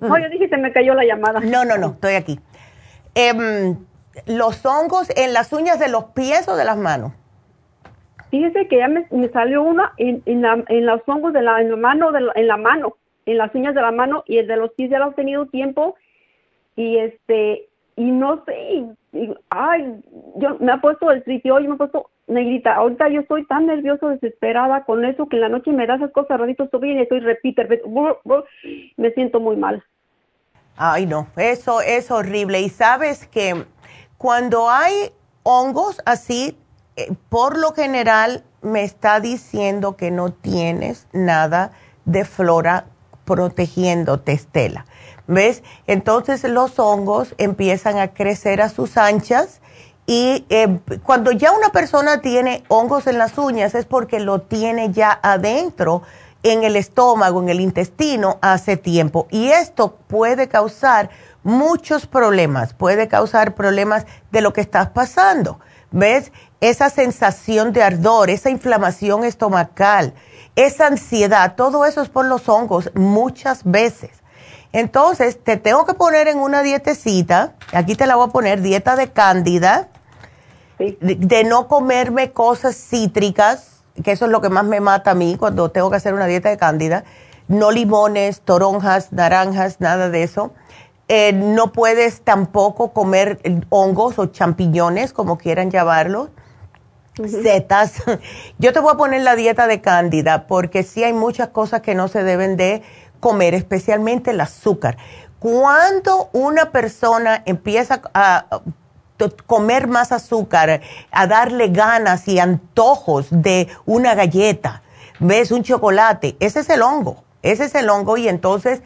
no, yo dije se me cayó la llamada. No, no, no, estoy aquí. Em, ¿Los hongos en las uñas de los pies o de las manos? Fíjese que ya me, salió una en, en, la, en, los hongos de la, en la mano, de en la mano, en las uñas de la mano y el de los pies ya lo he tenido tiempo y este y no sé, ay, yo me ha puesto el sitio y me ha puesto negrita. Ahorita yo estoy tan nervioso, desesperada con eso que en la noche me da esas cosas raritas, estoy y estoy repite, me siento muy mal. Ay, no, eso es horrible. Y sabes que cuando hay hongos así, eh, por lo general me está diciendo que no tienes nada de flora protegiéndote, Estela. ¿Ves? Entonces los hongos empiezan a crecer a sus anchas Y eh, cuando ya una persona tiene hongos en las uñas es porque lo tiene ya adentro en el estómago, en el intestino hace tiempo. Y esto puede causar muchos problemas, puede causar problemas de lo que estás pasando. ¿Ves? Esa sensación de ardor, esa inflamación estomacal, esa ansiedad, todo eso es por los hongos muchas veces. Entonces, te tengo que poner en una dietecita, aquí te la voy a poner, dieta de cándida, de, no comerme cosas cítricas, que eso es lo que más me mata a mí cuando tengo que hacer una dieta de cándida, no limones, toronjas, naranjas, nada de eso. Eh, no puedes tampoco comer hongos o champiñones, como quieran llamarlos. Setas. *laughs* Yo te voy a poner la dieta de cándida porque sí hay muchas cosas que no se deben de comer, especialmente el azúcar. Cuando una persona empieza a comer más azúcar, a darle ganas y antojos de una galleta, ves un chocolate, ese es el hongo, ese es el hongo y entonces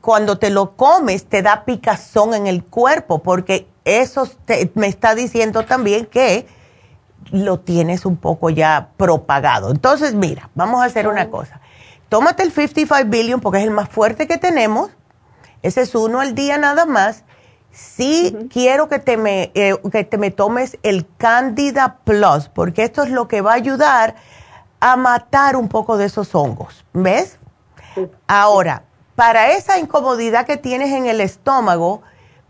cuando te lo comes te da picazón en el cuerpo porque eso me está diciendo también que lo tienes un poco ya propagado. Entonces, mira, vamos a hacer una cosa. Tómate el 55 billion porque es el más fuerte que tenemos. Ese es uno al día nada más Sí quiero que te, me, eh, que te me tomes el Candida Plus, porque esto es lo que va a ayudar a matar un poco de esos hongos. ¿Ves? Ahora, para esa incomodidad que tienes en el estómago,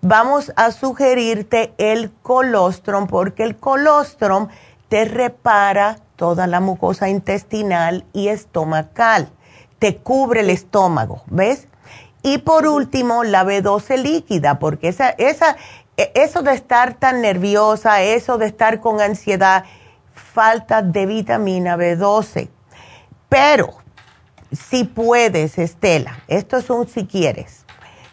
vamos a sugerirte el colostrum, porque el colostrum te repara toda la mucosa intestinal y estomacal. Te cubre el estómago, ¿ves? Y por último, la B12 líquida, porque esa, esa, e, eso de estar tan nerviosa, eso de estar con ansiedad, falta de vitamina B12. Pero, si puedes, Estela, esto es un si quieres,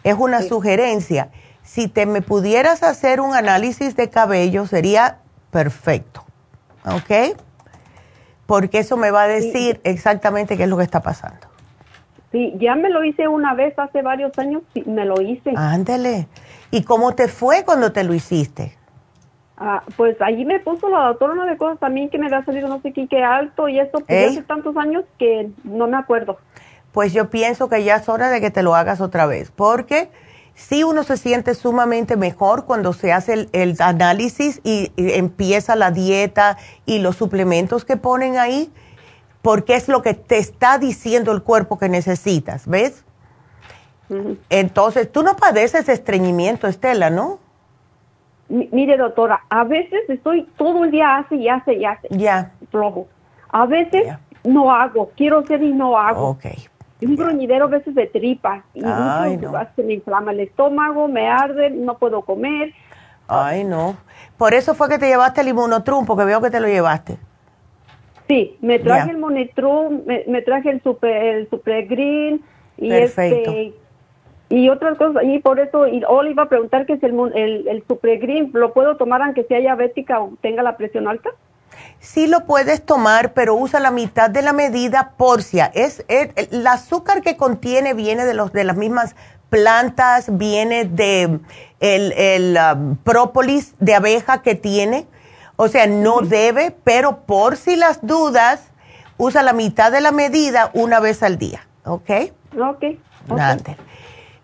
es una sugerencia. Si te me pudieras hacer un análisis de cabello, sería perfecto. ¿Ok? Porque eso me va a decir exactamente qué es lo que está pasando. Sí, ya me lo hice una vez hace varios años, sí, me lo hice. Ándele. ¿Y cómo te fue cuando te lo hiciste? Ah, pues allí me puso la doctora una de cosas también que me había salido no sé qué, qué alto y eso pues hace tantos años que no me acuerdo. Pues yo pienso que ya es hora de que te lo hagas otra vez, porque si uno se siente sumamente mejor cuando se hace el, análisis y, empieza la dieta y los suplementos que ponen ahí porque es lo que te está diciendo el cuerpo que necesitas, ¿ves? Entonces, tú no padeces estreñimiento, Estela, ¿no? mire, doctora, a veces estoy todo el día hace y hace y hace. Ya. Flojo. A veces no hago, quiero hacer y no hago. Ok. Un gruñidero a veces de tripa. Y Ay, se me inflama el estómago, me arde, no puedo comer. Ay, no. Por eso fue que te llevaste el inmunotrum, porque veo que te lo llevaste. Sí, me traje el Monitrum, me, traje el Super, el super Green y este y otras cosas y por eso y le iba a preguntar que es el, el, el Super Green lo puedo tomar aunque sea diabética o tenga la presión alta. Sí lo puedes tomar, pero usa la mitad de la medida porcia. Es, el azúcar que contiene viene de los de las mismas plantas, viene de el, el um, própolis de abeja que tiene o sea, no debe, pero por si las dudas, usa la mitad de la medida una vez al día. ¿Ok? Ok. okay.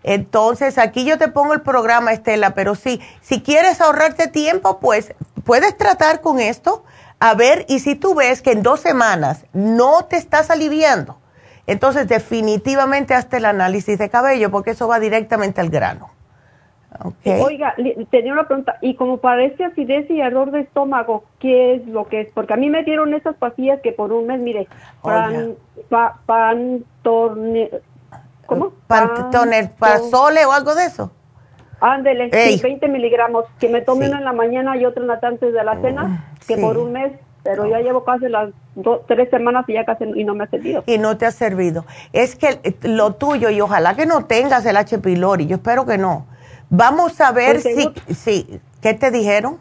Entonces, aquí yo te pongo el programa, Estela, pero sí, si quieres ahorrarte tiempo, pues puedes tratar con esto, a ver, y si tú ves que en dos semanas no te estás aliviando, entonces definitivamente hazte el análisis de cabello, porque eso va directamente al grano. Oiga, tenía una pregunta, y como parece acidez y ardor de estómago, ¿qué es lo que es? Porque a mí me dieron esas pastillas que por un mes, mire, pan, pan, ¿cómo? Pantoner, sole o algo de eso. Ándele, 20 miligramos, que me tome una en la mañana y otra en la tarde de la cena, que por un mes, pero ya llevo casi las dos, tres semanas y ya casi y no me ha servido. Y no te ha servido. Es que lo tuyo, y ojalá que no tengas el H. pylori, yo espero que no Vamos a ver si, si, ¿qué te dijeron?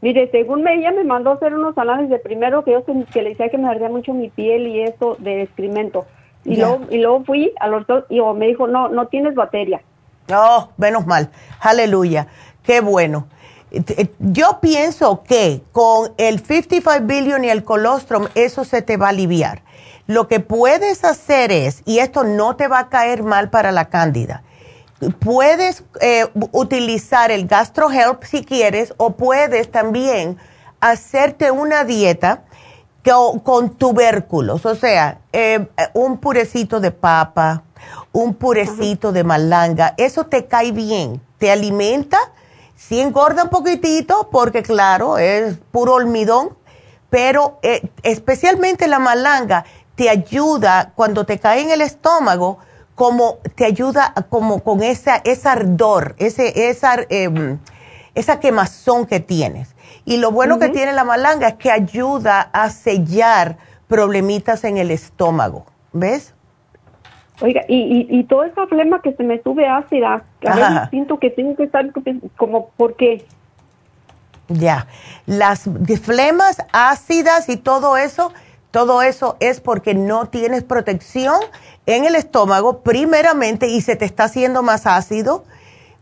Mire, según me, ella me mandó a hacer unos análisis de primero que yo que le decía que me ardía mucho mi piel y eso de excremento. Y, luego, y luego fui al doctor y me dijo, no, no tienes batería. Oh, menos mal. Aleluya. Qué bueno. eh, yo pienso que con el 55 billion y el colostrum eso se te va a aliviar. Lo que puedes hacer es, y esto no te va a caer mal para la cándida, puedes eh, utilizar el GastroHelp si quieres o puedes también hacerte una dieta con, tubérculos, o sea, eh, un purecito de papa, un purecito de malanga, eso te cae bien, te alimenta, sí engorda un poquitito porque claro, es puro almidón, pero eh, especialmente la malanga te ayuda cuando te cae en el estómago, como te ayuda como con esa, ese ardor, ese, esa, em, esa quemazón que tienes. Y lo bueno que tiene la malanga es que ayuda a sellar problemitas en el estómago. ¿Ves? Oiga, y, y, toda esa flema que se me sube ácida, a veces siento que tengo que estar como, ¿por qué? Ya, las flemas ácidas y todo eso, todo eso es porque no tienes protección en el estómago primeramente y se te está haciendo más ácido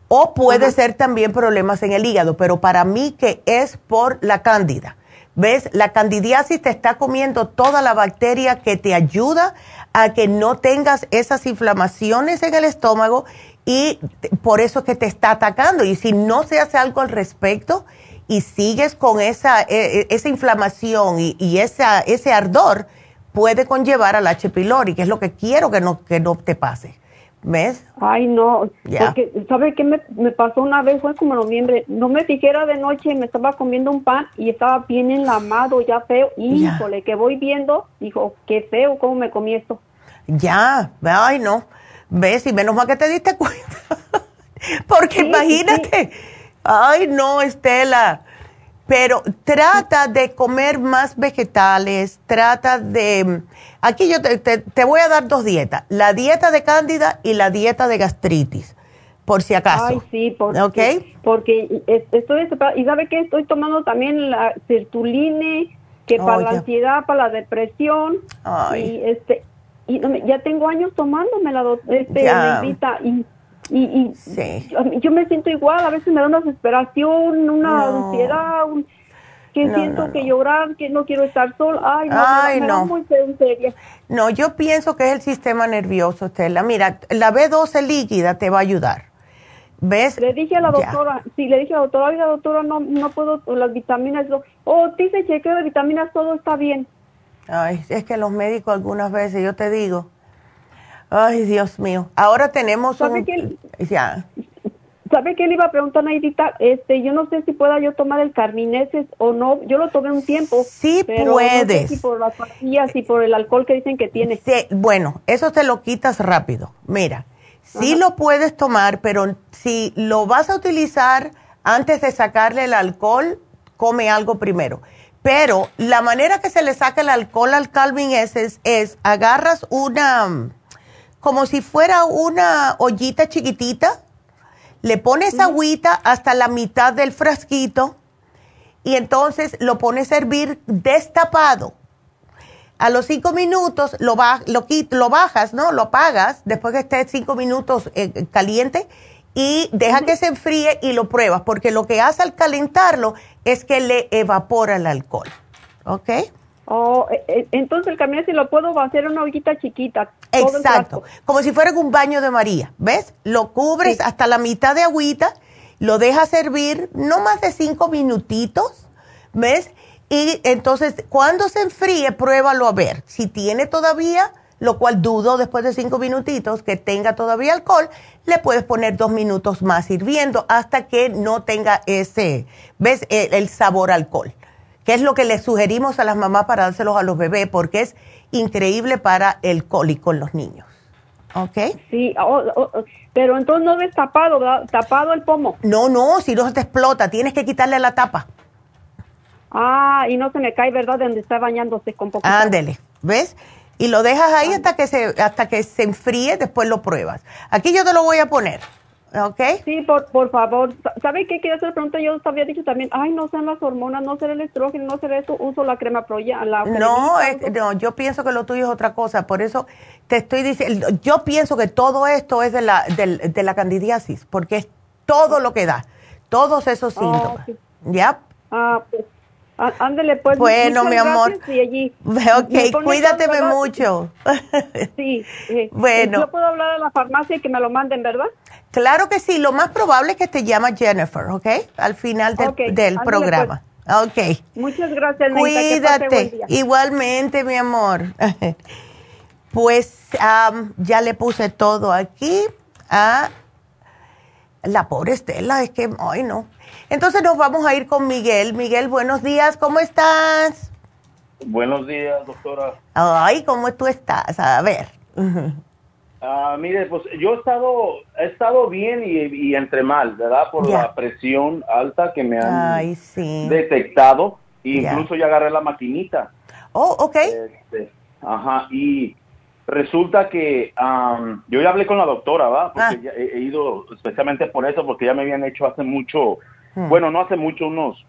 o puede ser también problemas en el hígado, pero para mí que es por la cándida. ¿Ves? La candidiasis te está comiendo toda la bacteria que te ayuda a que no tengas esas inflamaciones en el estómago y por eso es que te está atacando. Y si no se hace algo al respecto y sigues con esa, e, e, esa inflamación y, esa, ese ardor, puede conllevar al H. pylori, que es lo que quiero que no, que no te pase. ¿Ves? Ay, no, porque, ¿sabe qué me, pasó una vez? Fue como noviembre, no me fijera de noche, me estaba comiendo un pan y estaba bien enlamado, ya feo, híjole, que voy viendo, dijo, qué feo, ¿cómo me comí esto? Ya, ay, no, ¿ves? Y menos mal que te diste *laughs* cuenta, porque imagínate, ay, no, Estela, pero trata de comer más vegetales, trata de... Aquí yo te, voy a dar dos dietas, la dieta de cándida y la dieta de gastritis, por si acaso. Ay, sí, porque, porque estoy... Y ¿sabe qué? Estoy tomando también la sertuline, que para la ansiedad, para la depresión. Y, este, y ya tengo años tomándome la este, y y, yo, me siento igual, a veces me da una desesperación, una ansiedad, que siento que llorar, que no quiero estar sola. Ay, no, Ay, no. muy seria. No, yo pienso que es el sistema nervioso, Estela. Mira, la B12 líquida te va a ayudar. ¿Ves? Le dije a la doctora, sí, le dije a la doctora, oiga, doctora, no, no puedo, las vitaminas, oh, dice chequeo de vitaminas, todo está bien. Ay, es que los médicos algunas veces, yo te digo, Ay, Dios mío. Ahora tenemos ¿Sabe un... Ya. ¿Sabe qué le iba a preguntar, Naidita? Este, yo no sé si pueda yo tomar el carmineses o no. Yo lo tomé un tiempo. Sí pero puedes. No sé si por las pastillas y por el alcohol que dicen que tiene. Sí, bueno, eso te lo quitas rápido. Mira, sí lo puedes tomar, pero si lo vas a utilizar antes de sacarle el alcohol, come algo primero. Pero la manera que se le saca el alcohol al Calvin Essence es agarras una como si fuera una ollita chiquitita, le pones agüita hasta la mitad del frasquito y entonces lo pones a hervir destapado. A los cinco minutos lo, lo, lo bajas, ¿no? Lo apagas después que esté cinco minutos eh, caliente y deja que se enfríe y lo pruebas, porque lo que hace al calentarlo es que le evapora el alcohol. ¿Ok? Oh, e, e, entonces el camino si lo puedo hacer una ollita chiquita. Exacto, como si fuera un baño de María, ¿ves? Lo cubres hasta la mitad de agüita, lo dejas servir no más de cinco minutitos, ¿ves? Y entonces cuando se enfríe, pruébalo a ver. Si tiene todavía, lo cual dudo después de cinco minutitos que tenga todavía alcohol, le puedes poner dos minutos más hirviendo hasta que no tenga ese, ¿ves? El, el sabor alcohol que es lo que le sugerimos a las mamás para dárselos a los bebés, porque es increíble para el cólico en los niños. ¿Ok? Sí, oh, oh, pero entonces no ves tapado, ¿verdad? Tapado el pomo. No, no, si no se te explota, tienes que quitarle la tapa. Ah, y no se me cae, ¿verdad? De donde está bañándose con poquito. Ándele, ¿ves? Y lo dejas ahí hasta que se hasta que se enfríe, después lo pruebas. Aquí yo te lo voy a poner. ¿Ok? Sí, por, por favor. ¿Sabe qué quiero hacer pronto? Yo había dicho también, ay, no sean las hormonas, no será el estrógeno, no será eso, uso la crema proya. La no, no, yo pienso que lo tuyo es otra cosa. Por eso te estoy diciendo, yo pienso que todo esto es de la, de, de la candidiasis, porque es todo lo que da. todos esos síntomas. ¿Ya? Ah, pues, á- ándele pues. Bueno, mi amor. Y allí. *laughs* Ok, cuídateme mucho. *laughs* Sí. eh, Bueno. Yo puedo hablar a la farmacia y que me lo manden, ¿verdad? Claro que sí, lo más probable es que te llama Jennifer, ¿ok? Al final del, del ándale, pues. programa. Ok. Muchas gracias, Neida. Que pase buen Cuídate. día. Igualmente, mi amor. *laughs* Pues am, ya le puse todo aquí a la pobre Estela, es que, ay no. Entonces nos vamos a ir con Miguel. Miguel, buenos días, ¿cómo estás? Buenos días, doctora. Ay, ¿cómo tú estás? A ver. *laughs* Ah, mire, pues yo he estado, he estado bien y, y entre mal, ¿verdad? Por la presión alta que me han Ay, sí. detectado. E incluso ya agarré la maquinita. Oh, ok. Este, ajá, y resulta que am, yo ya hablé con la doctora, ¿va? Porque Ah. ya he, he ido especialmente por eso, porque ya me habían hecho hace mucho, Hmm. bueno, no hace mucho, unos,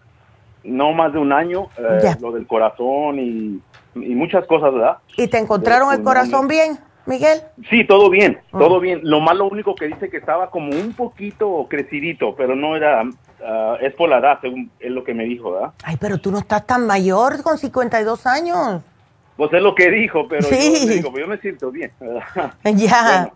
no más de un año, eh, lo del corazón y, y muchas cosas, ¿verdad? ¿Y te encontraron el corazón bien, Miguel? Sí, todo bien, Ah. todo bien. Lo malo único que dice que estaba como un poquito crecidito, pero no era, ah, es por la edad, según es lo que me dijo, ¿verdad? Ay, pero tú no estás tan mayor con 52 años. Pues es lo que dijo, pero Sí. yo digo, pues yo me siento bien. ¿verdad? *laughs* Ya. Bueno,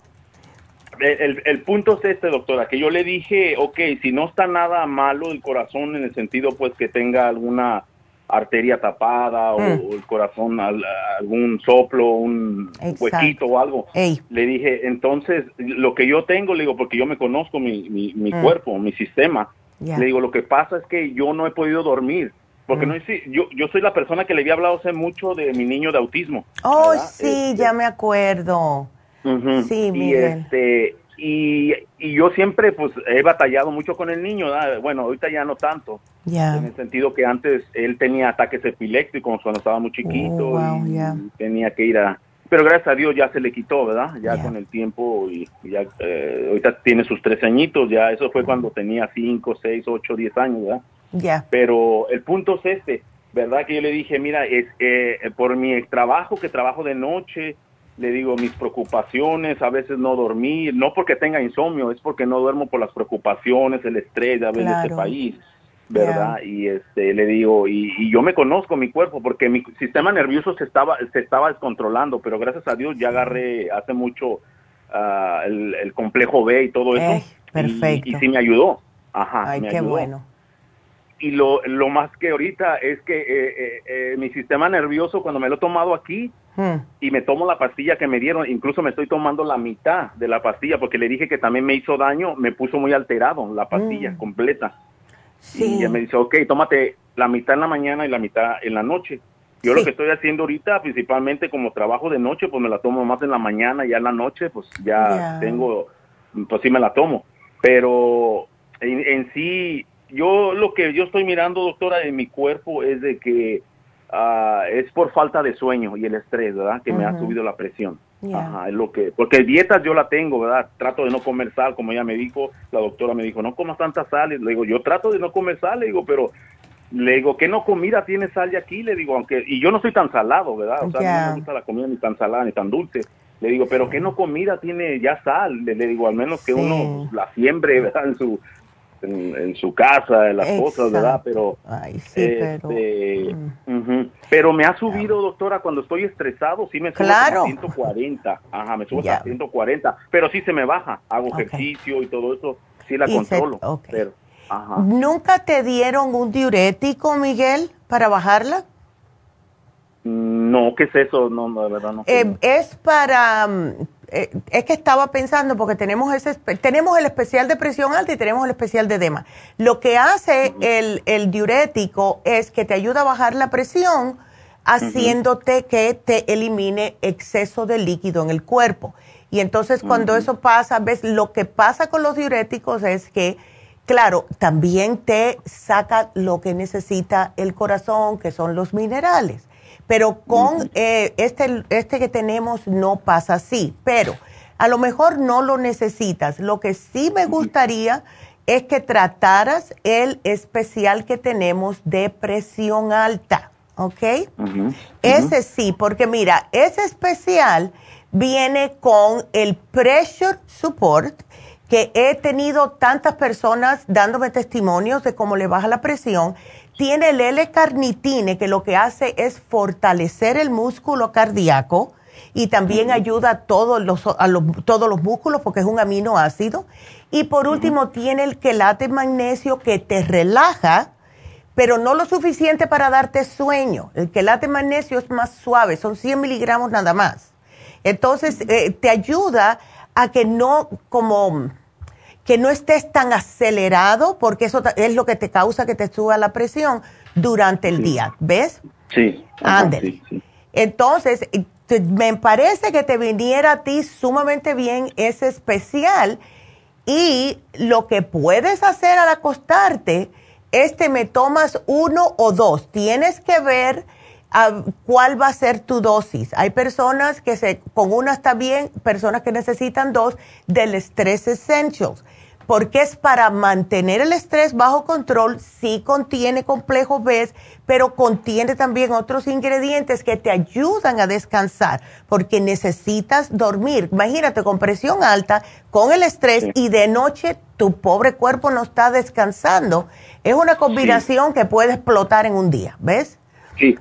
el, el- punto es este, doctora, que yo le dije, ok, si no está nada malo el corazón en el sentido pues que tenga alguna arteria tapada o, Mm. o el corazón al- algún soplo, un Exacto. huequito o algo. Ey. Le dije, entonces, lo que yo tengo, le digo, porque yo me conozco mi, mi, mi Mm. cuerpo, mi sistema, le digo, lo que pasa es que yo no he podido dormir. Porque Mm. no yo, yo soy la persona que le había hablado hace mucho de mi niño de autismo. Oh, ¿verdad? sí, Este, ya me acuerdo. Sí, y Miguel. este y, y yo siempre pues he batallado mucho con el niño ¿verdad? bueno ahorita ya no tanto en el sentido que antes él tenía ataques epilépticos cuando estaba muy chiquito Oh, wow, y tenía que ir a pero gracias a Dios ya se le quitó verdad ya con el tiempo y, y ya eh, ahorita tiene sus tres añitos ya eso fue cuando tenía cinco seis ocho diez años verdad Ya. pero el punto es este, ¿verdad? Que yo le dije, mira, es eh, por mi trabajo, que trabajo de noche, le digo, mis preocupaciones, a veces no dormir, no porque tenga insomnio, es porque no duermo por las preocupaciones, el estrés de haber en este Claro. país, ¿verdad? Y este le digo, y, y yo me conozco mi cuerpo, porque mi sistema nervioso se estaba, se estaba descontrolando, pero gracias a Dios ya agarré hace mucho ah, el, el complejo B y todo eso. Eh, y- perfecto. Y, sí me ayudó. Ajá, Ay, me qué ayudó bueno. Y lo, lo más que ahorita es que eh, eh, eh, mi sistema nervioso cuando me lo he tomado aquí Hmm. y me tomo la pastilla que me dieron, incluso me estoy tomando la mitad de la pastilla porque le dije que también me hizo daño, me puso muy alterado la pastilla Mm. completa. Y ella me dice, ok, tómate la mitad en la mañana y la mitad en la noche. Yo Sí. lo que estoy haciendo ahorita, principalmente como trabajo de noche, pues me la tomo más en la mañana y ya en la noche, pues ya Ya. tengo, pues sí me la tomo. Pero en, en sí, yo lo que yo estoy mirando, doctora, en mi cuerpo es de que ah, es por falta de sueño y el estrés, ¿verdad? Que me ha subido la presión. Ajá, es lo que, porque dietas yo la tengo, ¿verdad? Trato de no comer sal, como ella me dijo, la doctora me dijo, no comas tanta sal. Y le digo, yo trato de no comer sal, le digo, pero le digo, ¿qué no comida tiene sal de aquí? Le digo, aunque, y yo no soy tan salado, ¿verdad? O sea, no me gusta la comida ni tan salada ni tan dulce. Le digo, pero ¿qué no comida tiene ya sal? Le, le digo, al menos que Sí. uno la siembre, ¿verdad? En su, en, en su casa, en las cosas, ¿verdad? Pero Ay, sí, pero... este, Mm. ujú. Pero me ha subido, doctora, cuando estoy estresado, sí me subo Claro. a 140. Ajá, me subo Ya. a 140. Pero sí se me baja. Hago ejercicio y todo eso. Sí la Y se- controlo. ok. Pero, ajá. ¿Nunca te dieron un diurético, Miguel, para bajarla? No, ¿qué es eso? No, no, de verdad no. Eh, es para, mm, eh, es que estaba pensando porque tenemos ese, tenemos el especial de presión alta y tenemos el especial de edema. Lo que hace el, el diurético es que te ayuda a bajar la presión haciéndote que te elimine exceso de líquido en el cuerpo. Y entonces cuando eso pasa, ves, lo que pasa con los diuréticos es que, claro, también te saca lo que necesita el corazón, que son los minerales. Pero con eh, este, este que tenemos no pasa así. Pero a lo mejor no lo necesitas. Lo que sí me gustaría es que trataras el especial que tenemos de presión alta. ¿Ok? Ese sí, porque mira, ese especial viene con el Pressure Support, que he tenido tantas personas dándome testimonios de cómo le baja la presión. Tiene el L-carnitine que lo que hace es fortalecer el músculo cardíaco y también ayuda a todos los, a todos los músculos porque es un aminoácido. Y por último tiene el quelate magnesio que te relaja, pero no lo suficiente para darte sueño. El quelate magnesio es más suave, son 100 miligramos nada más. Entonces eh, te ayuda a que no como que no estés tan acelerado porque eso es lo que te causa que te suba la presión durante el día, ¿ves? Sí. Ándale. Entonces, me parece que te viniera a ti sumamente bien ese especial y lo que puedes hacer al acostarte es te me tomas uno o dos. Tienes que ver ah, cuál va a ser tu dosis. Hay personas que se, con una está bien, personas que necesitan dos del Stress Essentials porque es para mantener el estrés bajo control, sí contiene complejo B, pero contiene también otros ingredientes que te ayudan a descansar, porque necesitas dormir. Imagínate con presión alta, con el estrés y de noche tu pobre cuerpo no está descansando. Es una combinación que puede explotar en un día, ¿ves? Sí,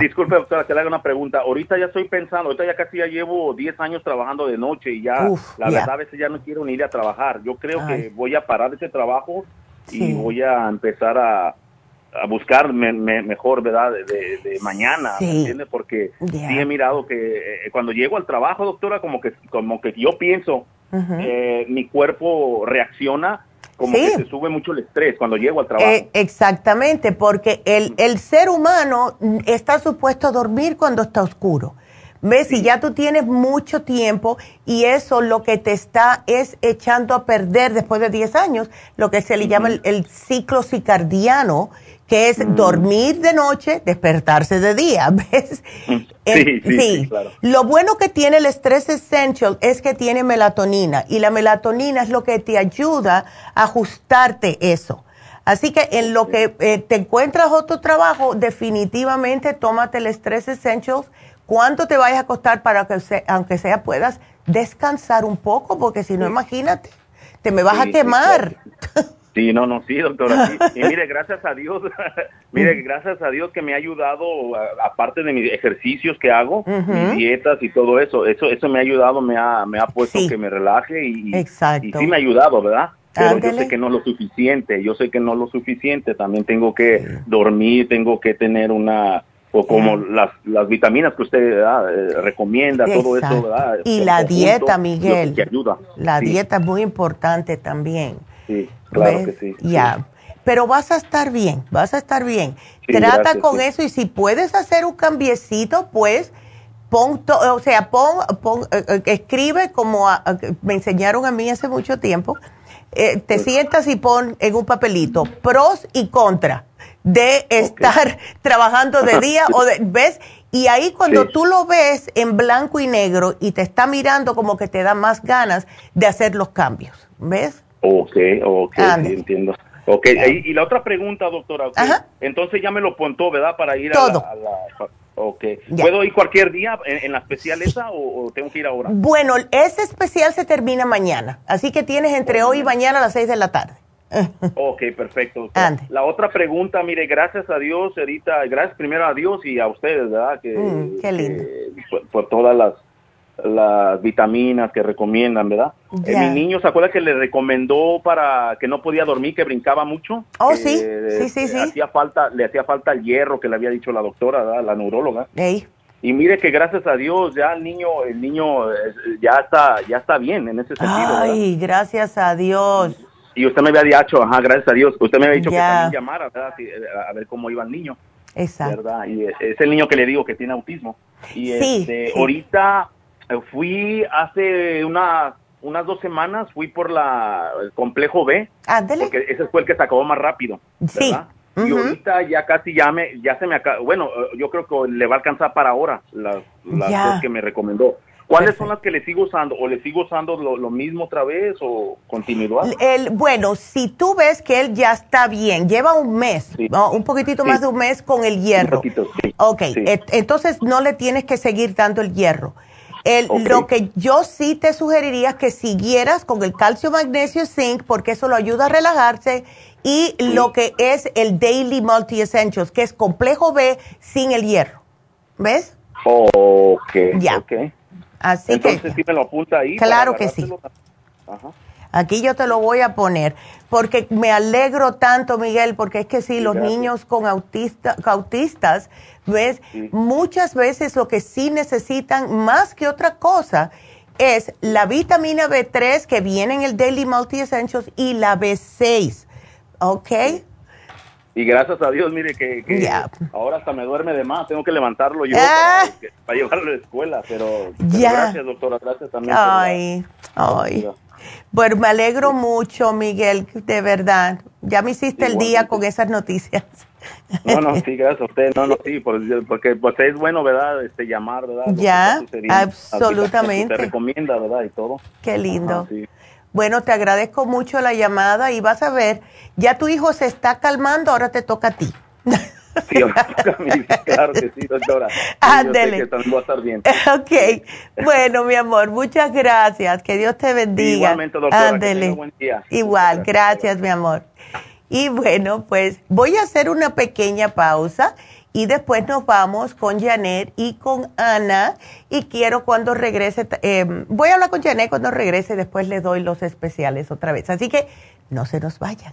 Disculpe, doctora, que le haga una pregunta. Ahorita ya estoy pensando, ahorita ya casi ya llevo 10 años trabajando de noche y ya, la verdad, a veces ya no quiero ni ir a trabajar. Yo creo que voy a parar ese trabajo y voy a empezar a, a buscar mejor, ¿verdad? De, mañana, ¿me entiende? Porque sí he mirado que eh, cuando llego al trabajo, doctora, como que, como que yo pienso, eh, mi cuerpo reacciona como que se sube mucho el estrés cuando llego al trabajo. Eh, exactamente, porque el, el, ser humano está supuesto a dormir cuando está oscuro. ¿Ves? Si ya tú tienes mucho tiempo y eso lo que te está es echando a perder después de 10 años, lo que se le llama el, ciclo cicardiano, que es mm. dormir de noche, despertarse de día, *laughs* ¿ves? Mm. Sí, sí, claro. Lo bueno que tiene el Stress Essential es que tiene melatonina y la melatonina es lo que te ayuda a ajustarte eso. Así que en lo que eh, te encuentras otro trabajo, definitivamente tómate el Stress Essentials cuánto te vayas a costar para que, aunque sea, puedas descansar un poco, porque si no, imagínate, te me vas a quemar. *laughs* Sí, no, no, sí, doctora. Y mire, *laughs* gracias a Dios, *laughs* mire, gracias a Dios que me ha ayudado, aparte de mis ejercicios que hago, mis dietas y todo eso, eso eso me ha ayudado, me ha, me ha puesto que me relaje y, y, sí me ha ayudado, ¿verdad? Pero yo sé que no es lo suficiente, yo sé que no es lo suficiente, también tengo que dormir, tengo que tener una o como las, las vitaminas que usted eh, recomienda, todo eso, ¿verdad? Y la dieta, Miguel. ayuda. La dieta es muy importante también. Sí, claro que sí. Ya. Pero vas a estar bien, vas a estar bien. Trata con eso y si puedes hacer un cambiecito, pues pon, o sea, pon, pon eh, eh, escribe como me enseñaron a mí hace mucho tiempo. te pues sientas y pon en un papelito pros y contras de estar *laughs* trabajando de día o de, ¿ves? Y ahí cuando tú lo ves en blanco y negro y te está mirando como que te da más ganas de hacer los cambios, ¿ves? Ok, ok, sí, entiendo. Ok, y, la otra pregunta, doctora, entonces ya me lo pontó, ¿verdad? Para ir a la... ok, ¿puedo ir cualquier día en, la especial esa o, tengo que ir ahora? Bueno, ese especial se termina mañana, así que tienes entre hoy y mañana a las seis de la tarde *laughs* ok, perfecto. La otra pregunta, mire, gracias a Dios, ahorita, gracias primero a Dios y a ustedes, ¿verdad? Que, mm, qué lindo. por, todas las, las vitaminas que recomiendan, ¿verdad? Eh, mi niño, ¿se acuerda que le recomendó para que no podía dormir, que brincaba mucho? Oh, sí, sí, sí, sí. Hacía falta, le hacía falta el hierro que le había dicho la doctora, ¿verdad? la neuróloga. Y mire que gracias a Dios ya el niño, el niño eh, ya está, ya está bien en ese sentido. Ay, gracias a Dios. Y usted me había dicho, ajá, gracias a Dios, usted me había dicho que también llamara, ¿verdad? A ver cómo iba el niño. Exacto. ¿verdad? Y es el niño que le digo que tiene autismo. Y este, ahorita eh, fui hace una, unas dos semanas, fui por la, el complejo B. Ándale. Porque ese fue el que se acabó más rápido. ¿verdad? Sí. Y ahorita ya casi ya me, ya se me acaba, bueno, eh, yo creo que le va a alcanzar para ahora las, las dos que me recomendó. ¿Cuáles son las que le sigo usando? ¿O le sigo usando lo, mismo otra vez o continuidad? El, bueno, si tú ves que él ya está bien, lleva un mes, un poquitito más de un mes con el hierro. Un poquito, sí. Ok, entonces no le tienes que seguir dando el hierro. El, Lo que yo sí te sugeriría es que siguieras con el calcio magnesio zinc porque eso lo ayuda a relajarse y lo que es el Daily Multi Essentials, que es complejo B sin el hierro. ¿Ves? Ok. Ya. Okay. Así Entonces que. sí me lo apunta ahí. Claro que sí. Ajá. Aquí yo te lo voy a poner, porque me alegro tanto, Miguel, porque es que sí, los gracias. niños con autista, autistas, ¿ves? Sí. Muchas veces lo que sí necesitan más que otra cosa es la vitamina B3 que viene en el Daily Multi Essentials y la B6, ¿ok? Y gracias a Dios, mire que, ahora hasta me duerme de más. Tengo que levantarlo yo Ah. para, llevarlo a la escuela. Pero, gracias, doctora. Gracias también. por la- Ay, ay. ayuda. Bueno, me alegro mucho, Miguel, de verdad. Ya me hiciste el día con esas noticias. No, no, sí, gracias a usted. No, no, sí, por- porque pues es bueno, ¿verdad? Este, llamar, ¿verdad? Lo Ya, absolutamente. Te *laughs* recomienda, ¿verdad? Y todo. Qué lindo. Ajá, sí. Bueno, te agradezco mucho la llamada y vas a ver, ya tu hijo se está calmando, ahora te toca a ti. *laughs* Sí. *laughs* Claro que sí, doctora. Ándele. también va a estar bien. ok, bueno, mi amor, muchas gracias, que Dios te bendiga. Igualmente, doctora, Ándele. tenga buen día. Igual, gracias, gracias. mi amor. Y bueno, pues voy a hacer una pequeña pausa y después nos vamos con Janet y con Ana. Y quiero cuando regrese, eh, voy a hablar con Janet cuando regrese, después le doy los especiales otra vez. Así que no se nos vayan.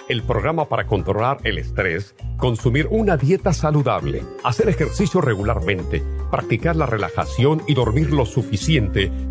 El programa para controlar el estrés, consumir una dieta saludable, hacer ejercicio regularmente, practicar la relajación y dormir lo suficiente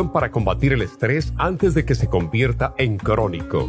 para combatir el estrés antes de que se convierta en crónico.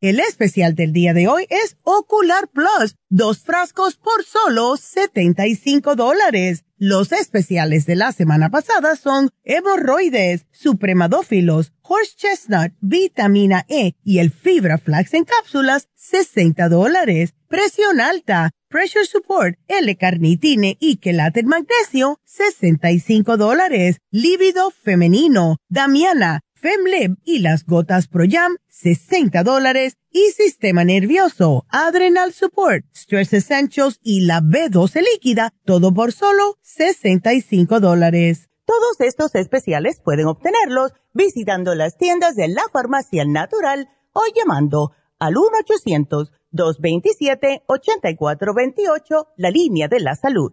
El especial del día de hoy es Ocular Plus, dos frascos por solo 75 dólares. Los especiales de la semana pasada son hemorroides, supremadófilos, horse chestnut, vitamina E y el fibra flax en cápsulas, 60 dólares. Presión alta, pressure support, L-carnitine y quelate magnesio, 65 dólares. Líbido femenino, Damiana, Femlib y las gotas Proyam, 60 dólares. Y sistema nervioso, Adrenal Support, Stress Essentials y la B12 líquida, todo por solo 65 dólares. Todos estos especiales pueden obtenerlos visitando las tiendas de la farmacia natural o llamando al 1-800-227-8428, la línea de la salud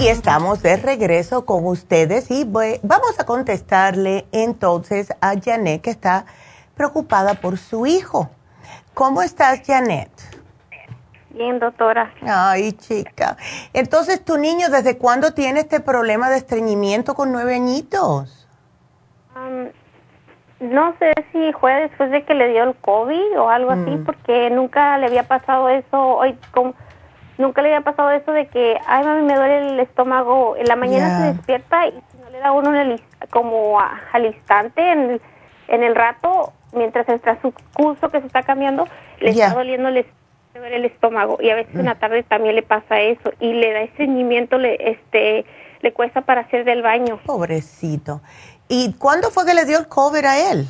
Y estamos de regreso con ustedes y vamos a contestarle entonces a Janet que está preocupada por su hijo. ¿Cómo estás, Janet? Bien, doctora. Ay, chica. Entonces, ¿tu niño desde cuándo tiene este problema de estreñimiento con nueve añitos? no sé si fue después de que le dio el COVID o algo así, mm. porque nunca le había pasado eso. Hoy, nunca le había pasado eso de que, ay, mami, me duele el estómago. En la mañana se despierta y no le da uno como al instante, en el, en el rato, mientras está su curso que se está cambiando, le está doliendo el estómago el estómago y a veces en la mm. tarde también le pasa eso y le da estreñimiento, le este le cuesta para hacer del baño. Pobrecito. ¿Y cuándo fue que le dio el cover a él?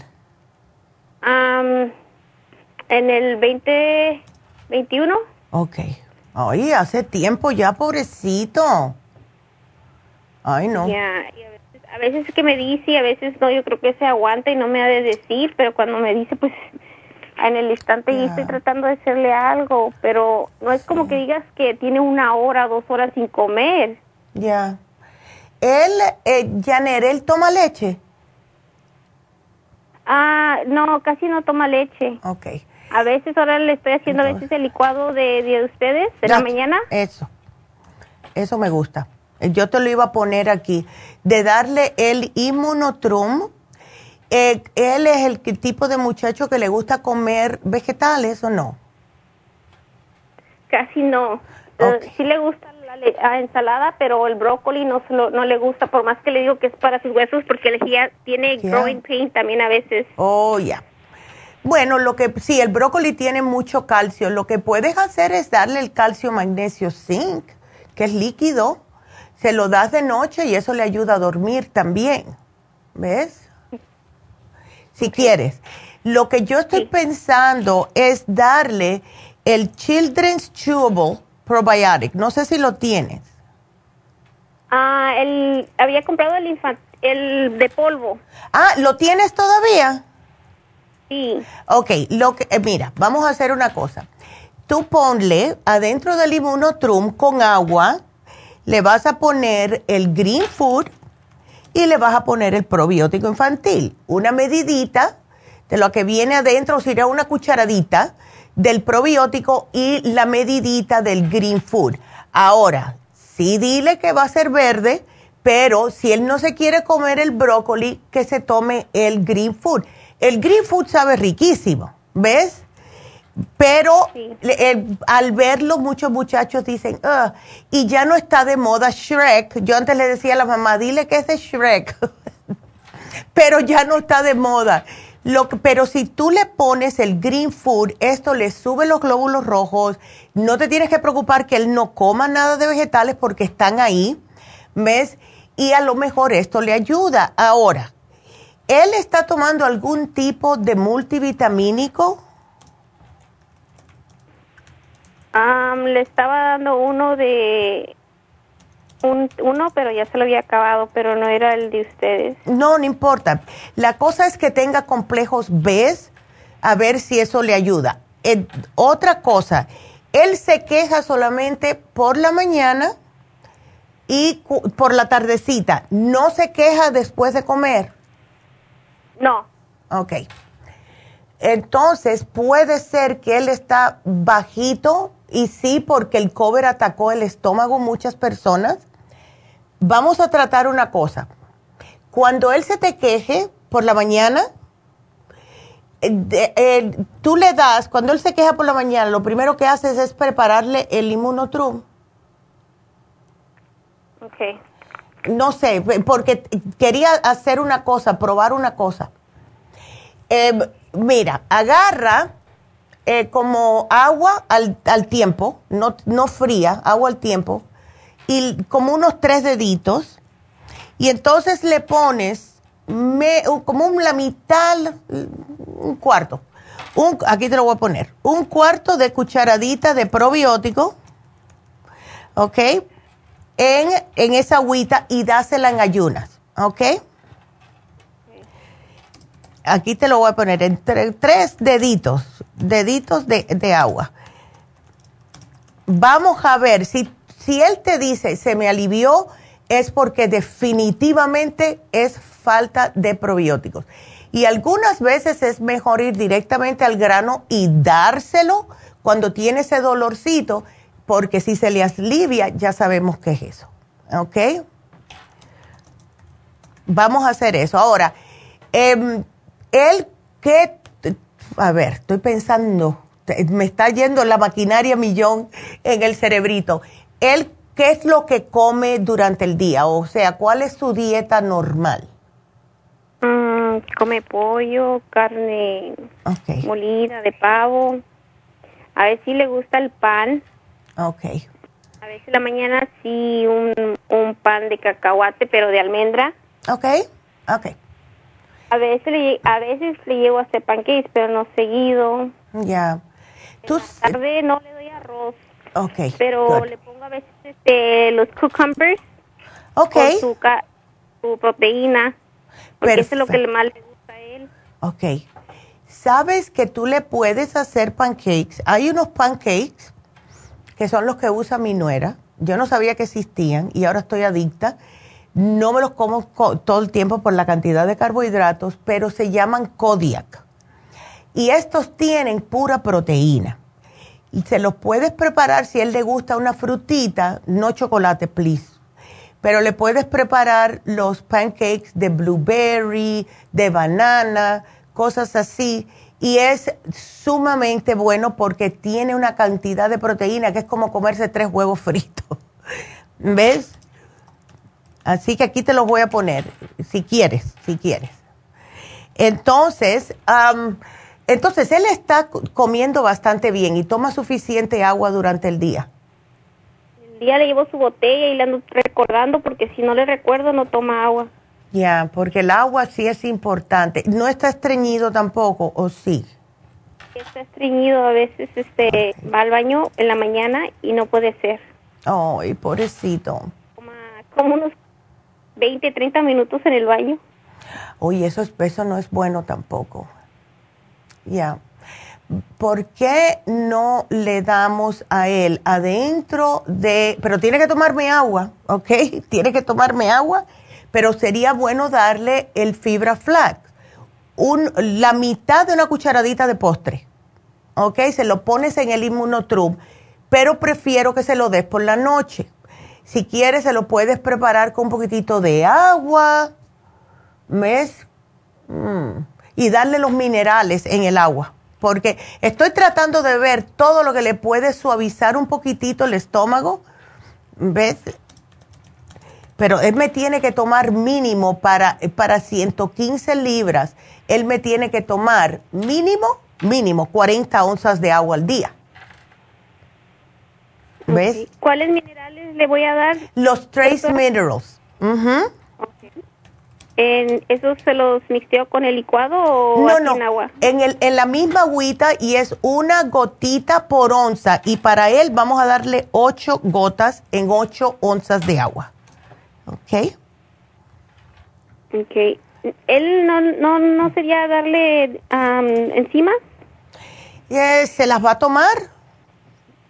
en el 2021. Ok. Ay, hace tiempo ya, pobrecito. Ay, no. A, veces, a que me dice y a veces no, yo creo que se aguanta y no me ha de decir, pero cuando me dice, pues en el instante y estoy tratando de hacerle algo, pero no es como que digas que tiene una hora, dos horas sin comer. Ya. Él, eh, Janer, ¿él toma leche? Ah, no, casi no toma leche. Ok. A veces ahora le estoy haciendo a veces el licuado de, de ustedes de la mañana. Eso. Eso me gusta. Yo te lo iba a poner aquí. De darle el inmunotrum eh, ¿Él es el tipo de muchacho que le gusta comer vegetales o no? Casi no. Eh, sí le gusta la, ensalada, pero el brócoli no, no le gusta, por más que le digo que es para sus huesos, porque el tiene growing pain también a veces. Oh, ya. Bueno, lo que sí, el brócoli tiene mucho calcio. Lo que puedes hacer es darle el calcio magnesio zinc, que es líquido. Se lo das de noche y eso le ayuda a dormir también. ¿Ves? si quieres. Lo que yo estoy pensando es darle el Children's Chewable Probiotic. No sé si lo tienes. Ah, el, había comprado el, el de polvo. Ah, ¿lo tienes todavía? Sí. Ok, lo que, eh, mira, vamos a hacer una cosa. Tú ponle adentro del inmunotrum con agua, le vas a poner el green food y le vas a poner el probiótico infantil. Una medidita de lo que viene adentro, sería una cucharadita del probiótico y la medidita del green food. Ahora, sí dile que va a ser verde, pero si él no se quiere comer el brócoli, que se tome el green food. El green food sabe riquísimo, ¿ves? Pero al verlo, muchos muchachos dicen, y ya no está de moda Shrek. Yo antes le decía a la mamá, dile que es de Shrek. *laughs* pero ya no está de moda. Lo, pero si tú le pones el green food, esto le sube los glóbulos rojos. No te tienes que preocupar que él no coma nada de vegetales porque están ahí. ¿Ves? Y a lo mejor esto le ayuda. Ahora, ¿él está tomando algún tipo de multivitamínico? le estaba dando uno de uno, pero ya se lo había acabado, pero no era el de ustedes. No, no importa. La cosa es que tenga complejos B, a ver si eso le ayuda. Eh, otra cosa, él se queja solamente por la mañana y por la tardecita. ¿No se queja después de comer? No. Ok. Entonces, puede ser que él está bajito y sí, porque el cover atacó el estómago muchas personas. Vamos a tratar una cosa. Cuando él se te queje por la mañana, eh, tú le das, cuando él se queja por la mañana, lo primero que haces es prepararle el inmunotrum. Ok. No sé, porque quería hacer una cosa, probar una cosa. Eh, mira, agarra eh, como agua al, al tiempo, no, no, fría, agua al tiempo, y como unos tres deditos, y entonces le pones como un, la mitad, un cuarto. Aquí te lo voy a poner. Un cuarto de cucharadita de probiótico, ¿ok? En, esa agüita y dásela en ayunas, ¿ok? Aquí te lo voy a poner entre tres deditos, deditos de, de agua. Vamos a ver, si, si él te dice, se me alivió, es porque definitivamente es falta de probióticos. Y algunas veces es mejor ir directamente al grano y dárselo cuando tiene ese dolorcito, porque si se le alivia, ya sabemos qué es eso. ¿Ok? Vamos a hacer eso. Ahora, eh, él, ¿qué? A ver, estoy pensando, me está yendo la maquinaria millón en el cerebrito. Él, ¿qué es lo que come durante el día? O sea, ¿cuál es su dieta normal? Mm, come pollo, carne molida de pavo. A ver si le gusta el pan. Ok. A veces en la mañana sí un, un pan de cacahuate, pero de almendra. Ok, ok. A veces le, a veces le llevo a hacer pancakes, pero no seguido. Ya. ¿Tú tarde no le doy arroz. Ok. Pero le pongo a veces este, los cucumbers. Ok. Con su, su proteína. Porque eso es lo que más le gusta a él. Ok. ¿Sabes que tú le puedes hacer pancakes? Hay unos pancakes que son los que usa mi nuera. Yo no sabía que existían y ahora estoy adicta no me los como todo el tiempo por la cantidad de carbohidratos, pero se llaman Kodiak. Y estos tienen pura proteína. Y se los puedes preparar si él le gusta una frutita, no chocolate, please. Pero le puedes preparar los pancakes de blueberry, de banana, cosas así. Y es sumamente bueno porque tiene una cantidad de proteína que es como comerse tres huevos fritos. *laughs* ¿Ves? Así que aquí te los voy a poner, si quieres, si quieres. Entonces, entonces él está comiendo bastante bien y toma suficiente agua durante el día. El día le llevo su botella y le ando recordando porque si no le recuerdo no toma agua. Ya, porque el agua sí es importante. ¿No está estreñido tampoco o sí? Está estreñido, a veces este, va al baño en la mañana y no puede ser. Ay, pobrecito. como unos 20, 30 minutos en el baño. Oye, eso, eso no es bueno tampoco. Ya. ¿Por qué no le damos a él adentro de... Pero tiene que tomarme agua, ¿ok? *laughs* Tiene que tomarme agua, pero sería bueno darle el fibra flax. Un, la mitad de una cucharadita de postre, ¿ok? Se lo pones en el inmunotrum, pero prefiero que se lo des por la noche si quieres, se lo puedes preparar con un poquitito de agua, ¿ves? Mm. Y darle los minerales en el agua. Porque estoy tratando de ver todo lo que le puede suavizar un poquitito el estómago, ¿ves? Pero él me tiene que tomar mínimo para, para 115 libras, él me tiene que tomar mínimo, mínimo 40 onzas de agua al día. ¿Ves? ¿Cuáles minerales le voy a dar? Los trace minerals. ¿En ¿Esos se los mixteo con el licuado o no, no. en agua? En, el, en la misma agüita y es una gotita por onza. Y para él vamos a darle ocho gotas en ocho onzas de agua. ¿Ok? Ok. ¿Él no, no, no sería darle encima? Eh, ¿Se las va a tomar?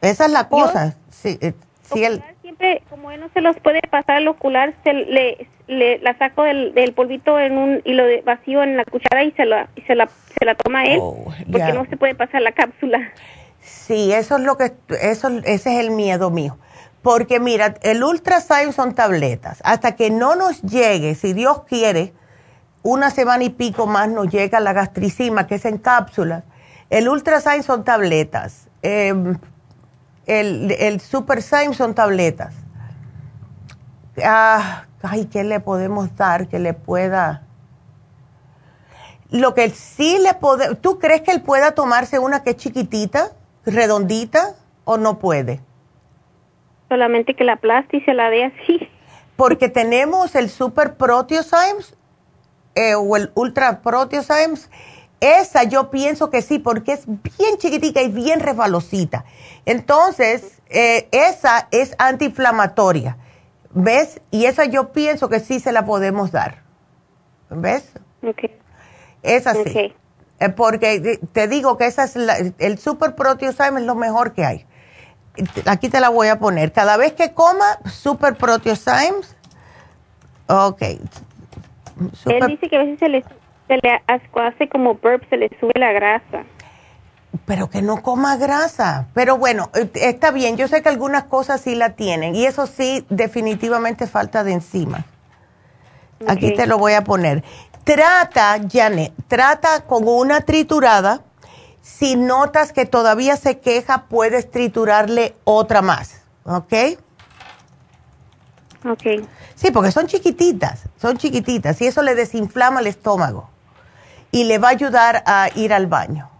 Esa es la cosa. Sí, eh, él... Siempre, como él no se los puede pasar al ocular, se le, le la saco del, del, polvito en un y lo vacío en la cuchara y se la, y se la, se la toma él, oh, porque no se puede pasar la cápsula. Sí, eso es lo que, eso, ese es el miedo mío. Porque mira, el Ultrasign son tabletas. Hasta que no nos llegue, si Dios quiere, una semana y pico más nos llega la gastricima, que es en cápsulas. El Ultrasign son tabletas. Eh, el, el Super Syme son tabletas. Ah, ay, ¿qué le podemos dar que le pueda? Lo que sí le puede, ¿tú crees que él pueda tomarse una que es chiquitita, redondita, o no puede? Solamente que la aplaste y se la dé así. Porque tenemos el Super Proteosymes eh, o el Ultra Proteosymes, esa yo pienso que sí, porque es bien chiquitica y bien resbalosita. Entonces, eh, esa es antiinflamatoria. ¿Ves? Y esa yo pienso que sí se la podemos dar. ¿Ves? Ok. Esa sí. Eh, porque te digo que esa es el Super Proteosyme es lo mejor que hay. Aquí te la voy a poner. Cada vez que coma Super Proteosymes, ok. Él dice que a veces se le, se le hace como burp, se le sube la grasa. Pero que no coma grasa. Pero bueno, eh, está bien. Yo sé que algunas cosas sí la tienen. Y eso sí, definitivamente falta de encima. Aquí te lo voy a poner. Trata, Janet, trata con una triturada. Si notas que todavía se queja, puedes triturarle otra más. ¿Ok? Ok. Sí, porque son chiquititas, son chiquititas y eso le desinflama el estómago y le va a ayudar a ir al baño.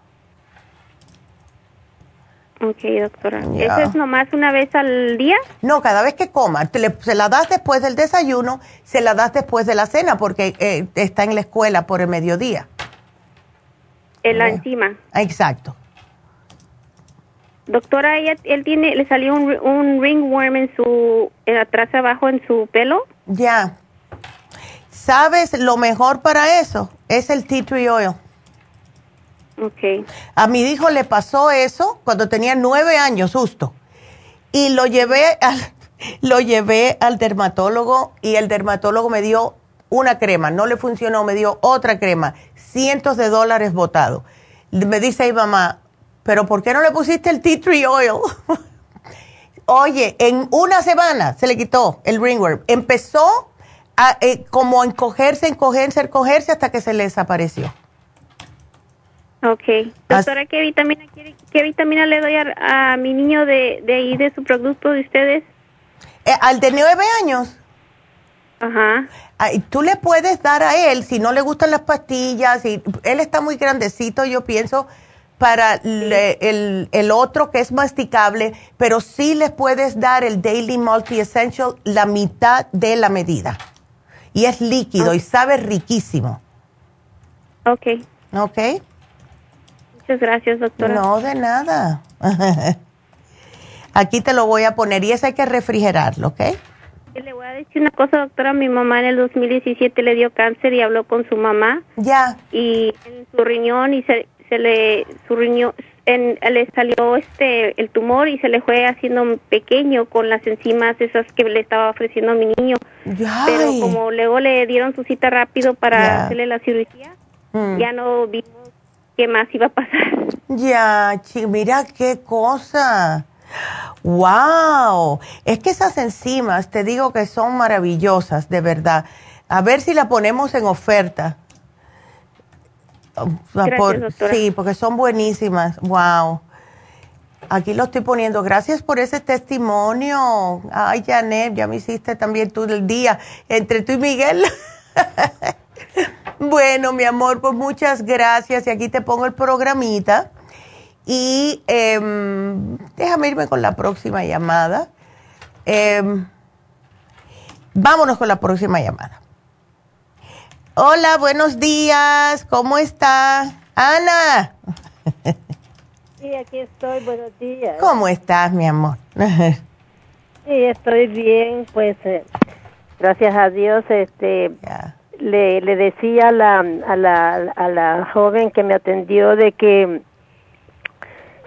Ok, doctora. ¿Eso es nomás una vez al día? No, cada vez que coma. se la das después del desayuno, se la das después de la cena porque eh, está en la escuela por el mediodía. En la encima. Exacto. Doctora, él tiene, le salió un, un ringworm en su, en atrás abajo en su pelo. Ya. ¿Sabes lo mejor para eso? Es el tea tree oil. Okay. A mi hijo le pasó eso cuando tenía nueve años, justo. Y lo llevé, al, *laughs* lo llevé al dermatólogo y el dermatólogo me dio una crema. No le funcionó, me dio otra crema. Cientos de dólares botados. Me dice ahí mamá, pero ¿por qué no le pusiste el tea tree oil? *laughs* Oye, en una semana se le quitó el ringworm. Empezó a, eh, como a encogerse, encogerse, encogerse hasta que se le desapareció. Ok. Doctora, ¿qué vitamina, qué vitamina le doy a, mi niño de, de, ahí, de su producto de ustedes? Eh, al de nueve años. Ajá. Tú le puedes dar a él, si no le gustan las pastillas, y él está muy grandecito, yo pienso, para el, el, otro que es masticable, pero sí les puedes dar el Daily Multi Essential la mitad de la medida. Y es líquido y sabe riquísimo. Ok. Ok. Muchas gracias, doctora. No, de nada. *laughs* Aquí te lo voy a poner y eso hay que refrigerarlo, ¿ok? Le voy a decir una cosa, doctora. Mi mamá en el 2017 le dio cáncer y habló con su mamá. Ya. Y en su riñón y se, se le su riñón en, le salió este el tumor y se le fue haciendo pequeño con las enzimas esas que le estaba ofreciendo a mi niño. Pero como luego le dieron su cita rápido para hacerle la cirugía, mm. ya no vimos qué más iba a pasar. Ya, mira qué cosa. ¡Wow! Es que esas enzimas, te digo que son maravillosas, de verdad. A ver si la ponemos en oferta. Gracias, sí, porque son buenísimas. ¡Wow! Aquí lo estoy poniendo. Gracias por ese testimonio. Ay, Janet, ya me hiciste también tú el día entre tú y Miguel. *laughs* Bueno, mi amor, pues muchas gracias. Y aquí te pongo el programita. Y em, déjame irme con la próxima llamada. Em, vámonos con la próxima llamada. Hola, buenos días. ¿Cómo está? Ana. Sí, aquí estoy. Buenos días. ¿Cómo estás, mi amor? *laughs* Sí, estoy bien. Pues eh, gracias a Dios, este le, le decía a la, a, la, a la joven que me atendió de que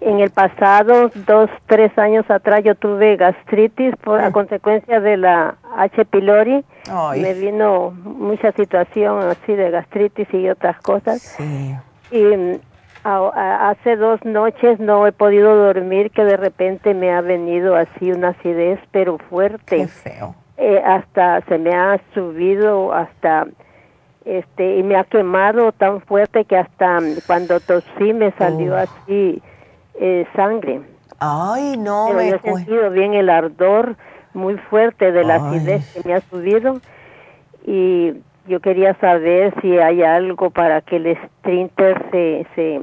en el pasado, dos, tres años atrás, yo tuve gastritis por a consecuencia de la H. pylori. Me vino mucha situación así de gastritis y otras cosas. Y mm, hace dos noches no he podido dormir, que de repente me ha venido así una acidez, pero fuerte. Qué feo. Eh, hasta se me ha subido hasta este y me ha quemado tan fuerte que hasta cuando tosí me salió así eh, sangre. Ay, no, me he sentido bien el ardor muy fuerte de la acidez que me ha subido y yo quería saber si hay algo para que el strinter se, se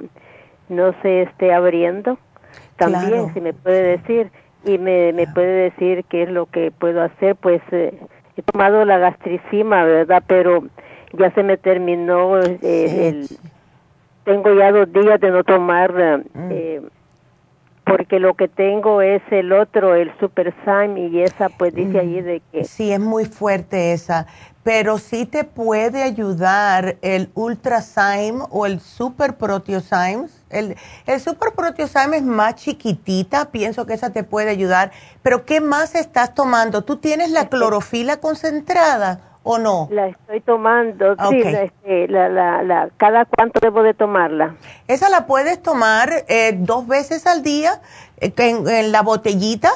no se esté abriendo. También, si me puede decir y me, me puede decir qué es lo que puedo hacer, pues eh, he tomado la gastricima, ¿verdad? Pero ya se me terminó eh, el, tengo ya dos días de no tomar eh, Mm. Porque lo que tengo es el otro, el Super Sime y esa pues dice allí de que Sí, es muy fuerte esa, pero sí te puede ayudar el Ultrazyme o el Super Proteozyme. El, el Super Proteozyme es más chiquitita, pienso que esa te puede ayudar, pero ¿qué más estás tomando? ¿Tú tienes la clorofila concentrada o no? la estoy tomando, sí, la, este, la, la, la- cada cuánto debo de tomarla. Esa la puedes tomar eh, dos veces al día eh, en, en la botellita,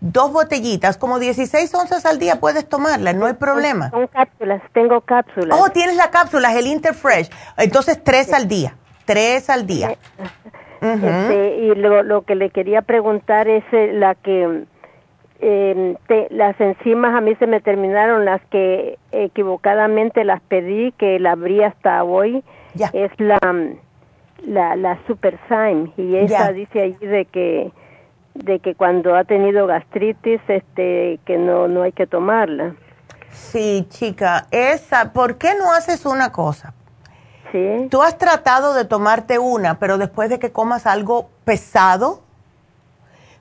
dos botellitas, como 16 onzas al día puedes tomarla, no hay problema. Son cápsulas, tengo cápsulas. Oh, tienes la cápsula, el Interfresh. Entonces, tres al día. Tres al día. Ujú. Este, y lo, lo que le quería preguntar es eh, la que eh, te- las enzimas a mí se me terminaron las que equivocadamente las pedí que la abrí hasta hoy es la la la Super Syme y esa dice allí de que de que cuando ha tenido gastritis este que no no hay que tomarla Sí, chica, esa, ¿por qué no haces una cosa? Sí. Tú has tratado de tomarte una, pero después de que comas algo pesado,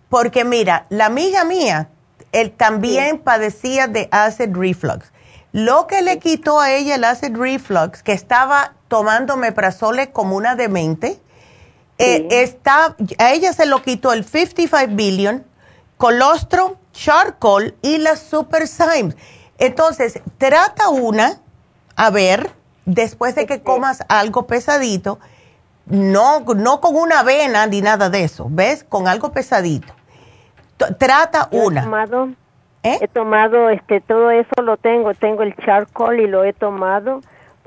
porque mira, la amiga mía, él también padecía de acid reflux. Lo que le quitó a ella el acid reflux, que estaba tomando meprazole como una demente, eh, está, a ella se lo quitó el 55 billion, colostrum, charcoal y la super Symes. Entonces, trata una, a ver, después de que comas algo pesadito, no, no con una avena ni nada de eso, ¿ves? Con algo pesadito. T- Trata Yo He una. tomado, he tomado, este, todo eso lo tengo. Tengo el charcoal y lo he tomado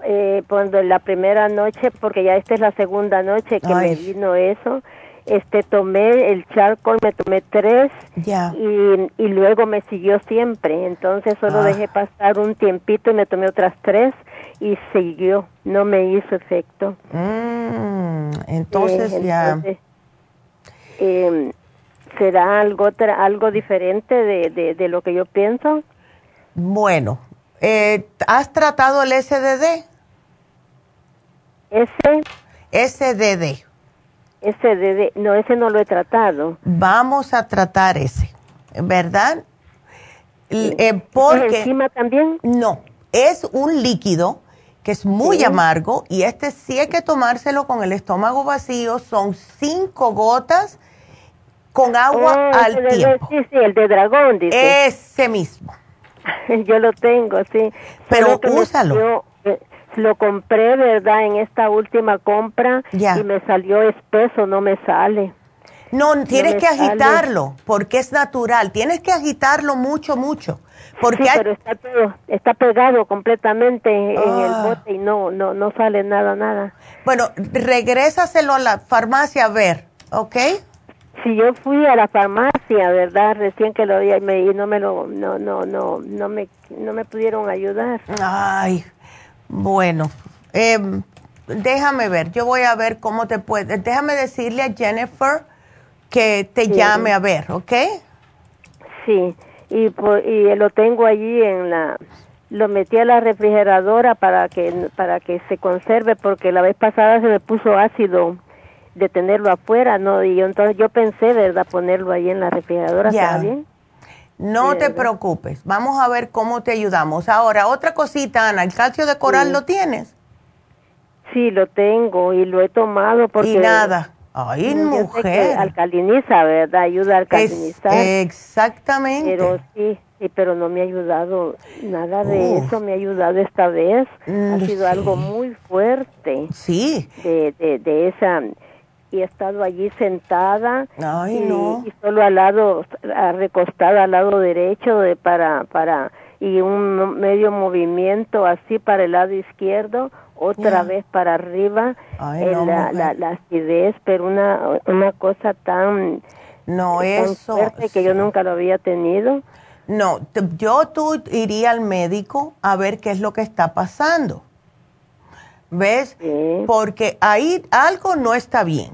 eh, cuando la primera noche, porque ya esta es la segunda noche que me vino eso. Este, tomé el charcoal, me tomé tres Ya. y, y luego me siguió siempre. Entonces solo Ah. dejé pasar un tiempito y me tomé otras tres y siguió. No me hizo efecto. Mm, entonces Eh, ya. entonces, eh, ¿Será algo, algo diferente de, de, de lo que yo pienso? Bueno, eh, ¿has tratado el SDD? ¿Ese? SDD. De, no, ese no lo he tratado. Vamos a tratar ese, ¿verdad? Eh, porque encima también? No, es un líquido que es muy Sí. amargo y este sí hay que tomárselo con el estómago vacío. Son cinco gotas con agua Oh, al de- tiempo. Sí, sí, el de dragón, dice. Ese mismo. *laughs* Yo lo tengo, sí. Pero úsalo. salió, eh, lo compré, ¿verdad? En esta última compra Ya. y me salió espeso, no me sale. No, tienes que sale. agitarlo porque es natural. Tienes que agitarlo mucho, mucho. Porque sí, hay- pero está todo, está pegado completamente en Ah. el bote y no, no, no sale nada, nada. Bueno, regrésaselo a la farmacia a ver, ¿ok? Si yo fui a la farmacia, ¿verdad? Recién que lo vi y me- y no me lo, no, no, no, no me, no me pudieron ayudar. Ay, bueno, em, déjame ver, yo voy a ver cómo te puede. Déjame decirle a Jennifer que te Sí. llame a ver, ¿ok? Sí, y, por- y lo tengo allí en la, lo metí a la refrigeradora para que, para que se conserve porque la vez pasada se me puso ácido de tenerlo afuera, ¿no? Y yo, entonces yo pensé, ¿verdad? Ponerlo ahí en la refrigeradora, Ya. ¿está bien? No Sí, te ¿verdad? preocupes, vamos a ver cómo te ayudamos. Ahora, otra cosita, Ana, ¿el calcio de coral Sí. lo tienes? Sí, lo tengo y lo he tomado porque... Y nada. Ay, yo mujer. alcaliniza, ¿verdad? Ayuda a Es- alcalinizar. exactamente. Pero sí, sí, pero no me ha ayudado nada de Uf. eso, me ha ayudado esta vez. Mm, ha sido sí. algo muy fuerte. Sí. De, de, de esa, y he estado allí sentada. Ay, y, no. y solo al lado, recostada al lado derecho de para, para, y un medio movimiento así para el lado izquierdo, otra vez para arriba, Ay, eh, no, la, la, la acidez, pero una, una cosa tan, No, tan eso. fuerte que yo nunca lo había tenido. No, yo tú iría al médico a ver qué es lo que está pasando. ¿Ves? Porque ahí algo no está bien.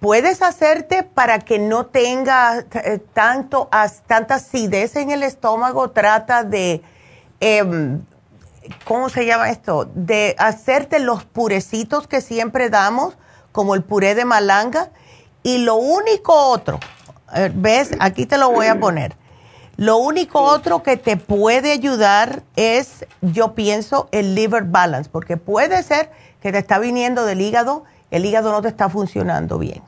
Puedes hacerte para que no tenga eh, tanto, as- tanta acidez en el estómago, trata de em, ¿cómo se llama esto? De hacerte los purecitos que siempre damos, como el puré de malanga. Y lo único otro, eh, ¿ves? Aquí te lo voy a poner. Lo único otro que te puede ayudar es, yo pienso, el liver balance, porque puede ser que te está viniendo del hígado, el hígado no te está funcionando bien.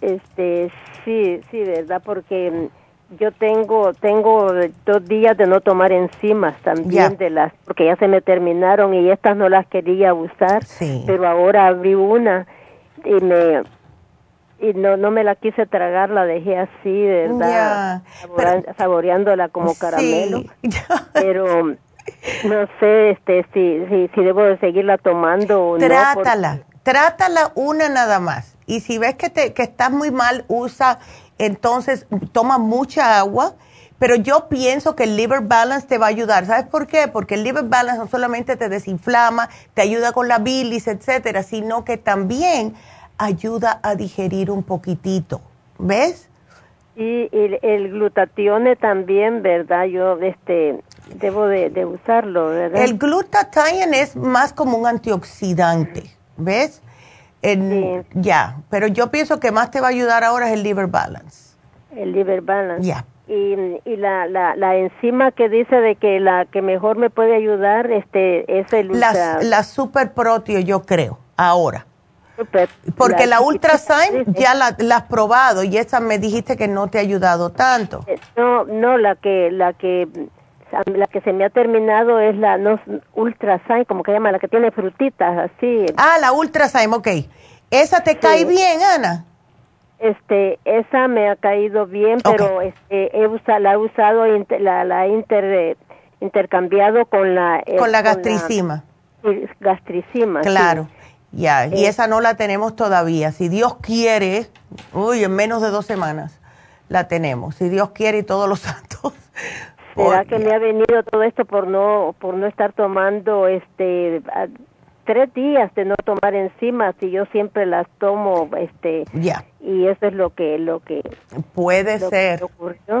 Este, sí, sí, ¿verdad? Porque yo tengo tengo dos días de no tomar enzimas también de las porque ya se me terminaron y estas no las quería usar pero ahora abrí una y me y no no me la quise tragar la dejé así verdad saboreándola como caramelo. *laughs* Pero no sé este si si, si debo de seguirla tomando o trátala trátala una nada más. Y si ves que te que estás muy mal usa entonces toma mucha agua, pero yo pienso que el liver balance te va a ayudar. ¿Sabes por qué? Porque el liver balance no solamente te desinflama, te ayuda con la bilis, etcétera, sino que también ayuda a digerir un poquitito. ¿Ves? Y el, glutatione también, ¿verdad? Yo este debo de, usarlo, ¿verdad? El glutatión es más como un antioxidante, ¿ves? Ya, pero yo pienso que más te va a ayudar ahora es el liver balance. El liver balance. Ya. Y, y la, la, la, enzima que dice de que la que mejor me puede ayudar este es el la, la super proteo yo creo ahora porque la, ultra ultrasign ya la, has probado y esa me dijiste que no te ha ayudado tanto eh, no no la que la que la que se me ha terminado es la no ultrasign como que llama la que tiene frutitas así. Ah la ultrasign ok. Esa te cae bien Ana este esa me ha caído bien pero este he usado, la he usado la la inter, intercambiado con la eh, con la gastricima. Gastricima claro. Ya y eh. esa no la tenemos todavía. Si Dios quiere uy en menos de dos semanas la tenemos. Si Dios quiere y todos los *laughs* santos ¿Será que me ha venido todo esto por no por no estar tomando este tres días de no tomar enzimas y yo siempre las tomo este ya. y eso es lo que lo que puede ser.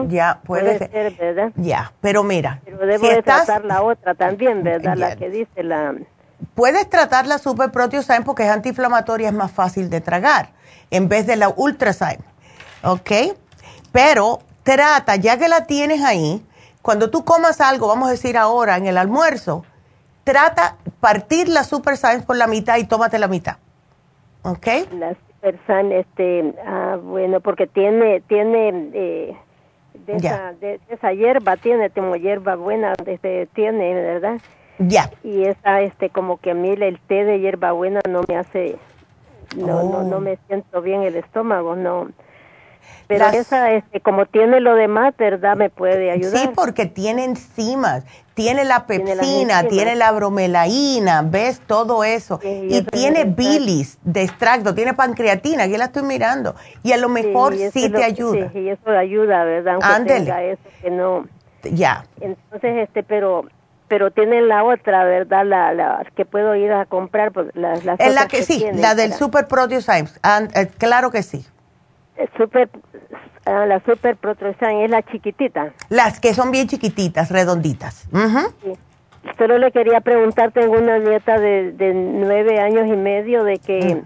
ya puede, ser. verdad ya pero mira pero debo de tratar la otra también verdad la que dice la puedes tratar la super proteosyme porque es antiinflamatoria es más fácil de tragar en vez de la ultrazyme ¿ok? pero trata ya que la tienes ahí cuando tú comas algo, vamos a decir ahora en el almuerzo, trata partir la Super Science por la mitad y tómate la mitad. ¿Ok? La Super Science, este, ah, bueno, porque tiene, tiene eh, de, esa, de, esa, hierba, tiene como hierba buena, este, tiene, ¿verdad? Ya. Y esa, este, como que a mí el té de hierba buena no me hace, no, no, no oh. me siento bien el estómago, no pero esa, este, como tiene lo demás, ¿verdad? Me puede ayudar. Sí, porque tiene enzimas, tiene la pepsina, tiene la, bromelaína, ¿ves? Todo eso. y tiene bilis de extracto, tiene pancreatina, aquí la estoy mirando. Y a lo mejor sí, te ayuda. Sí, y eso ayuda, ¿verdad? Aunque tenga eso que no... Ya. Entonces, este, pero pero tiene la otra, ¿verdad? La, la que puedo ir a comprar, pues las, las la que, sí, la del Super Proteus eh, claro que sí. Super, ah, la super es la chiquitita. Las que son bien chiquititas, redonditas. Solo le quería preguntar, tengo una nieta de, de nueve años y medio de que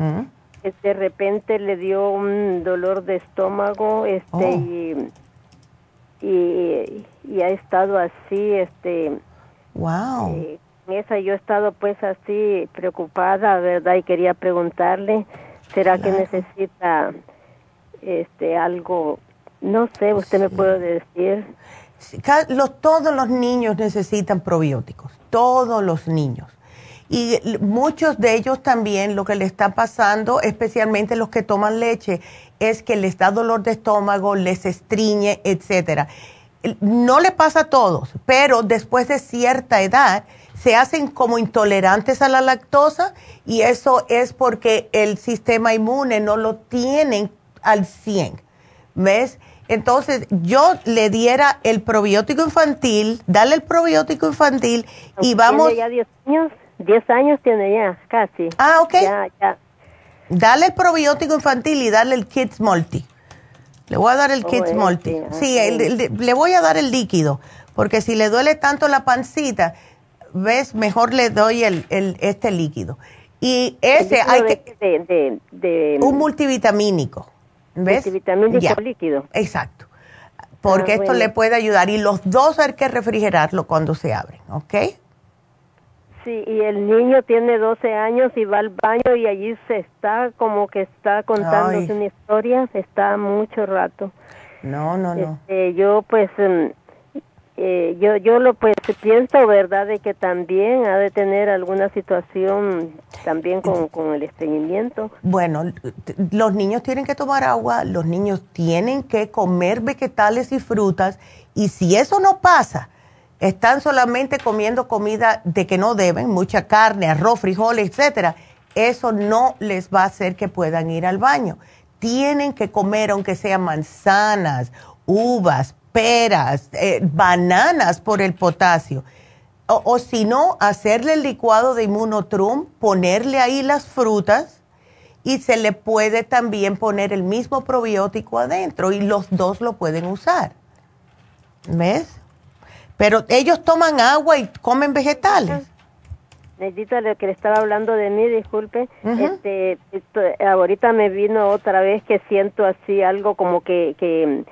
de repente le dio un dolor de estómago este oh. y, y, ha estado así, este... Wow. Eh, esa yo he estado pues así preocupada, ¿verdad? Y quería preguntarle, ¿será que necesita este algo, no sé, usted me puede decir. Los, todos los niños necesitan probióticos, todos los niños. Y muchos de ellos también lo que le está pasando, especialmente los que toman leche, es que les da dolor de estómago, les estriñe, etcétera. No le pasa a todos, pero después de cierta edad se hacen como intolerantes a la lactosa y eso es porque el sistema inmune no lo tienen al 100. ¿Ves? Entonces, yo le diera el probiótico infantil, dale el probiótico infantil y vamos... Tiene ya 10 años, 10 años tiene ya, casi. Ah, ok. Ya, ya. Dale el probiótico infantil y dale el Kids Multi. Le voy a dar el Oh, Kids este, Multi. ah, Sí, el- el- le voy a dar el líquido, porque si le duele tanto la pancita, ves, mejor le doy el, el este líquido. Y ese hay que de- un multivitamínico, ¿ves? multivitamínico Ya. líquido. Exacto. Porque Ah, esto bueno. le puede ayudar y los dos hay que refrigerarlo cuando se abren, ¿ok? Sí, y el niño tiene 12 años y va al baño y allí se está como que está contándose Ay. una historia, está mucho rato. No, no, no. Este, yo pues em, eh, yo yo lo pues pienso verdad de que también ha de tener alguna situación también con, con el estreñimiento Bueno, los niños tienen que tomar agua, los niños tienen que comer vegetales y frutas y si eso no pasa, están solamente comiendo comida de que no deben, mucha carne, arroz, frijoles, etcétera, eso no les va a hacer que puedan ir al baño. Tienen que comer aunque sean manzanas, uvas, peras, eh, bananas por el potasio. O, o si no, hacerle el licuado de inmunotrum, ponerle ahí las frutas y se le puede también poner el mismo probiótico adentro y los dos lo pueden usar. ¿Ves? Pero ellos toman agua y comen vegetales. Necesita lo que le estaba hablando de mí, disculpe. Este, esto, ahorita me vino otra vez que siento así algo como que que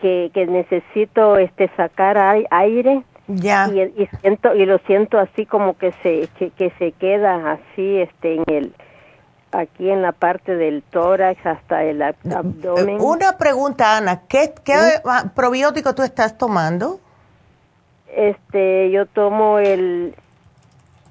que, que necesito este sacar ai- aire Ya. y, y siento y lo siento así como que se que, que se queda así este en el aquí en la parte del tórax hasta el ab- abdomen. Eh, Una pregunta, Ana. ¿Qué, qué ah, probiótico tú estás tomando? Este, yo tomo el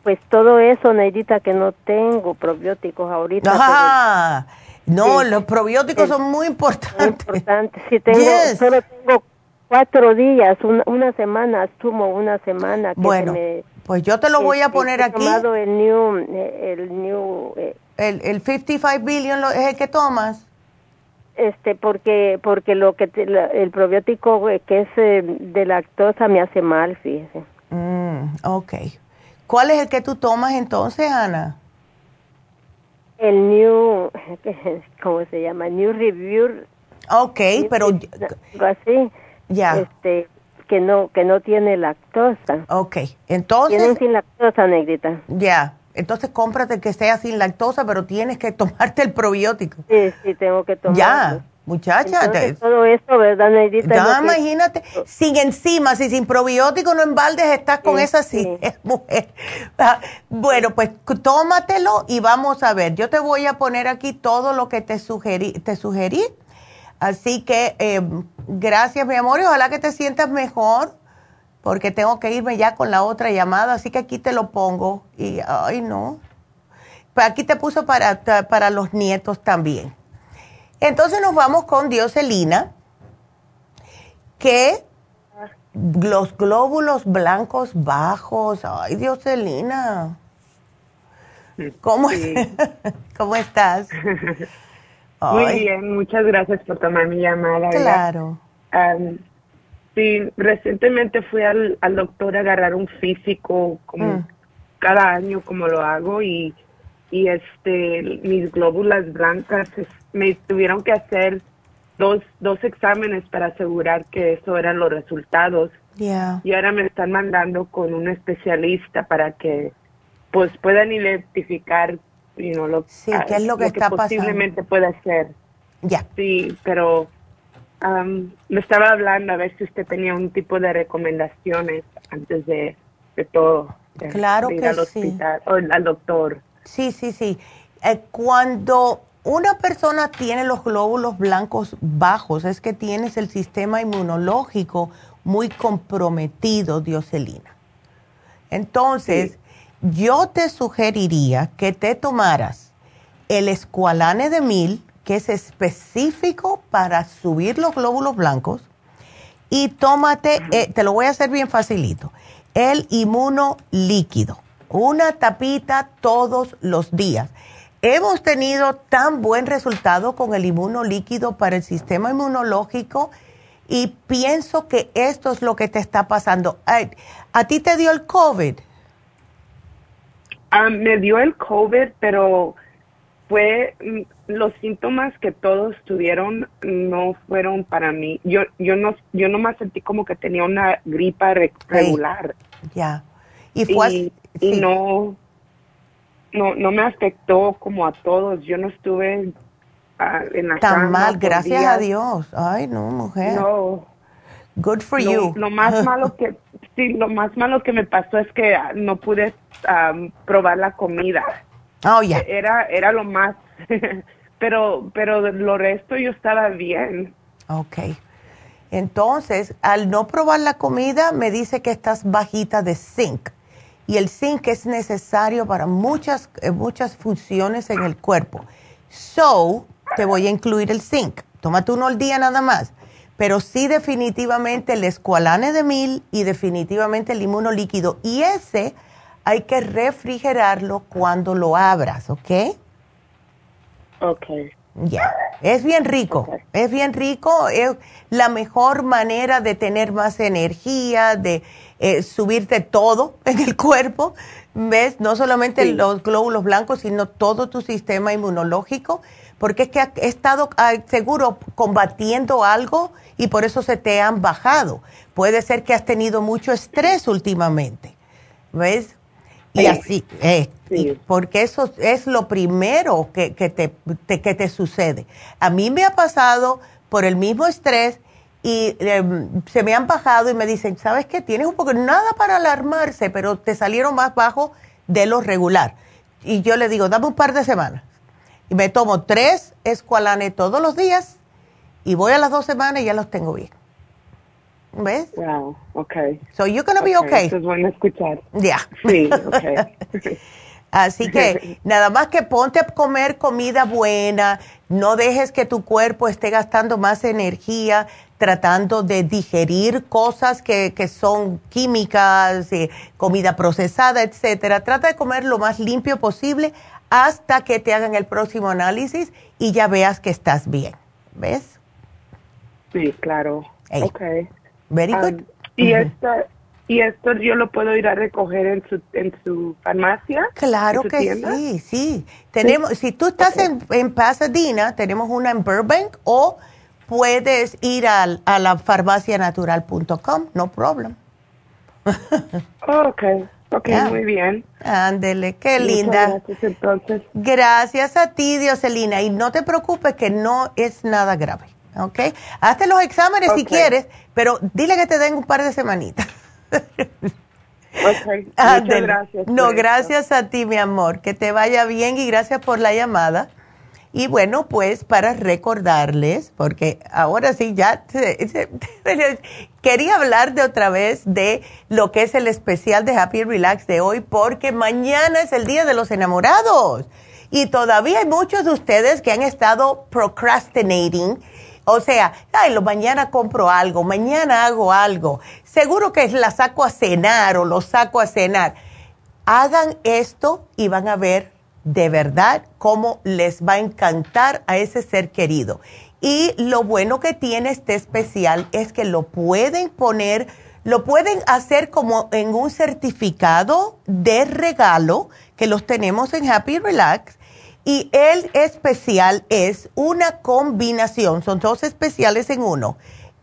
pues todo eso, Neidita, que no tengo probióticos ahorita. pero- Ah, no, Sí. los probióticos Sí. son muy Muy importantes. importante. Si tengo, Yes. solo tengo cuatro días, una, semana, asumo una semana. Que Bueno, se me, pues yo te lo voy a este, poner aquí. tomado el New, eh, el New, eh, El, el 55 billion es el que tomas. este, porque, porque lo que te- la- el probiótico eh, que es de lactosa me hace mal, fíjese. Mm, ok. ¿Cuál es el que tú tomas entonces, Ana? El New, *laughs* ¿cómo se llama? New Review. Ok, pero algo así. ya. Este, que no, que no tiene lactosa. Ok, Tienen entonces, sin lactosa, negrita. ya. Entonces cómprate que sea sin lactosa, pero tienes que *laughs* tomarte el probiótico. Sí, sí, tengo que tomarlo. Ya, muchacha. Entonces, te- todo esto, ¿verdad, Neidita? Ya, que- imagínate, sin enzimas y sin probiótico, no en baldes estás con Sí, esa sí. *laughs* mujer. Bueno, pues tómatelo y vamos a ver. Yo te voy a poner aquí todo lo que te sugerí. Te sugerí. Así que eh, gracias, mi amor, y ojalá que te sientas mejor, porque tengo que irme ya con la otra llamada, así que aquí te lo pongo. Y, ay, no. Aquí te puso para, para los nietos también. Entonces nos vamos con Dioselina, que los glóbulos blancos bajos, ay, Dioselina. ¿Cómo, Sí. *laughs* ¿Cómo estás? Muy Ay, bien, muchas gracias por tomar mi llamada. Claro. Sí, recientemente fui al, al doctor a agarrar un físico como Mm. cada año como lo hago y, y este mis glóbulas blancas me tuvieron que hacer dos, dos exámenes para asegurar que eso eran los resultados y ahora me están mandando con un especialista para que pues puedan identificar you know, lo, Sí, qué es lo que está pasando. posiblemente pueda ser. Ya. Sí, pero am, le estaba hablando a ver si usted tenía un tipo de recomendaciones antes de, de todo. de- Claro de ir que al sí. hospital o al doctor. Sí, sí, sí. Eh, cuando una persona tiene los glóbulos blancos bajos, es que tienes el sistema inmunológico muy comprometido, Dioselina. Entonces, yo te sugeriría que te tomaras el escualane de mil, que es específico para subir los glóbulos blancos, y tómate, eh, te lo voy a hacer bien facilito, el inmuno líquido, una tapita todos los días. Hemos tenido tan buen resultado con el inmuno líquido para el sistema inmunológico y pienso que esto es lo que te está pasando. Ay, ¿A ti te dio el COVID? Ah, me dio el COVID, pero fue mm, los síntomas que todos tuvieron no fueron para mí. Yo yo no yo nomás sentí como que tenía una gripa regular. Ya. Y fue y, no no no me afectó como a todos. Yo no estuve ah, en la Tan mal, gracias a Dios. Ay, no, mujer. No. Good for you. Lo más *laughs* malo que sí, lo más malo que me pasó es que ah, no pude probar la comida. Oh, ya. Era era lo más *laughs* pero pero lo resto yo estaba bien. Ok. Entonces, al no probar la comida, me dice que estás bajita de zinc. Y el zinc es necesario para muchas, eh, muchas funciones en el cuerpo. So, te voy a incluir el zinc. Tómate uno al día nada más. Pero sí definitivamente el escualane de mil y definitivamente el inmunolíquido. Y ese hay que refrigerarlo cuando lo abras, ¿ok? Ok. Ya, es bien rico, es bien rico, es la mejor manera de tener más energía, de eh, subirte todo en el cuerpo, ¿ves? No solamente los glóbulos blancos, sino todo tu sistema inmunológico, porque es que he estado seguro combatiendo algo y por eso se te han bajado. Puede ser que has tenido mucho estrés últimamente, ¿ves? Y así, eh, porque eso es lo primero que, que te, que te sucede. A mí me ha pasado por el mismo estrés y em, se me han bajado y me dicen, ¿sabes qué? Tienes un poco, nada para alarmarse, pero te salieron más bajos de lo regular. Y yo le digo, dame un par de semanas. Y me tomo tres escualanes todos los días y voy a las dos semanas y ya los tengo bien. ¿Ves? Wow, okay. So you're going to be okay. Eso es bueno escuchar. Ya. Sí, okay. *laughs* Así que *laughs* nada más que ponte a comer comida buena, no dejes que tu cuerpo esté gastando más energía tratando de digerir cosas que, que son químicas, eh, comida procesada, etcétera. Trata de comer lo más limpio posible hasta que te hagan el próximo análisis y ya veas que estás bien. ¿Ves? Sí, claro. Okay. Very good. Um, y esta ¿Y esto yo lo puedo ir a recoger en su, en su farmacia? Claro que sí, sí. Tenemos, Si tú estás en, en, Pasadena, tenemos una en Burbank o puedes ir al, a la farmacianatural.com, no problem. oh, ok, ok, muy bien. Ándele, qué linda. Gracias, entonces. Gracias a ti, Dioselina. Y no te preocupes que no es nada grave, ¿ok? Hazte los exámenes si quieres, pero dile que te den un par de semanitas. Okay. Muchas gracias. No, gracias a ti, mi amor. Que te vaya bien y gracias por la llamada. Y bueno, pues para recordarles, porque ahora sí ya *laughs* quería hablar de otra vez de lo que es el especial de Happy Relax de hoy, porque mañana es el Día de los Enamorados. Y todavía hay muchos de ustedes que han estado procrastinating o sea, ay, lo, mañana compro algo, mañana hago algo. Seguro que la saco a cenar o lo saco a cenar. Hagan esto y van a ver de verdad cómo les va a encantar a ese ser querido. Y lo bueno que tiene este especial es que lo pueden poner, lo pueden hacer como en un certificado de regalo que los tenemos en Happy Relax y el especial es una combinación, son dos especiales en uno.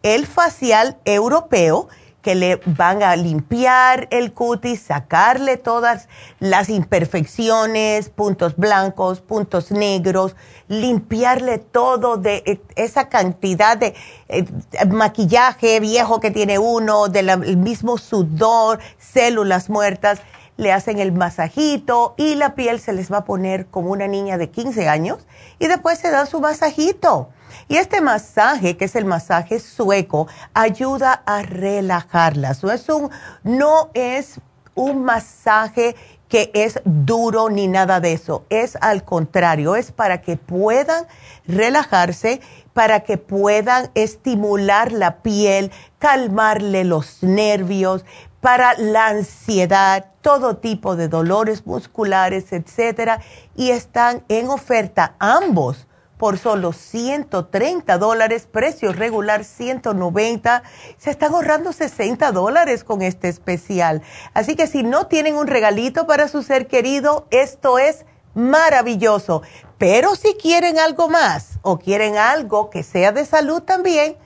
El facial europeo, que le van a limpiar el cutis, sacarle todas las imperfecciones, puntos blancos, puntos negros, limpiarle todo de eh, esa cantidad de eh, maquillaje viejo que tiene uno, del mismo sudor, células muertas le hacen el masajito y la piel se les va a poner como una niña de 15 años y después se da su masajito. Y este masaje, que es el masaje sueco, ayuda a relajarlas. No es un, no es un masaje que es duro ni nada de eso. Es al contrario, es para que puedan relajarse, para que puedan estimular la piel, calmarle los nervios, para la ansiedad, todo tipo de dolores musculares, etcétera, y están en oferta ambos por solo 130 dólares, precio regular 190. Se están ahorrando 60 dólares con este especial. Así que si no tienen un regalito para su ser querido, esto es maravilloso. Pero si quieren algo más o quieren algo que sea de salud también,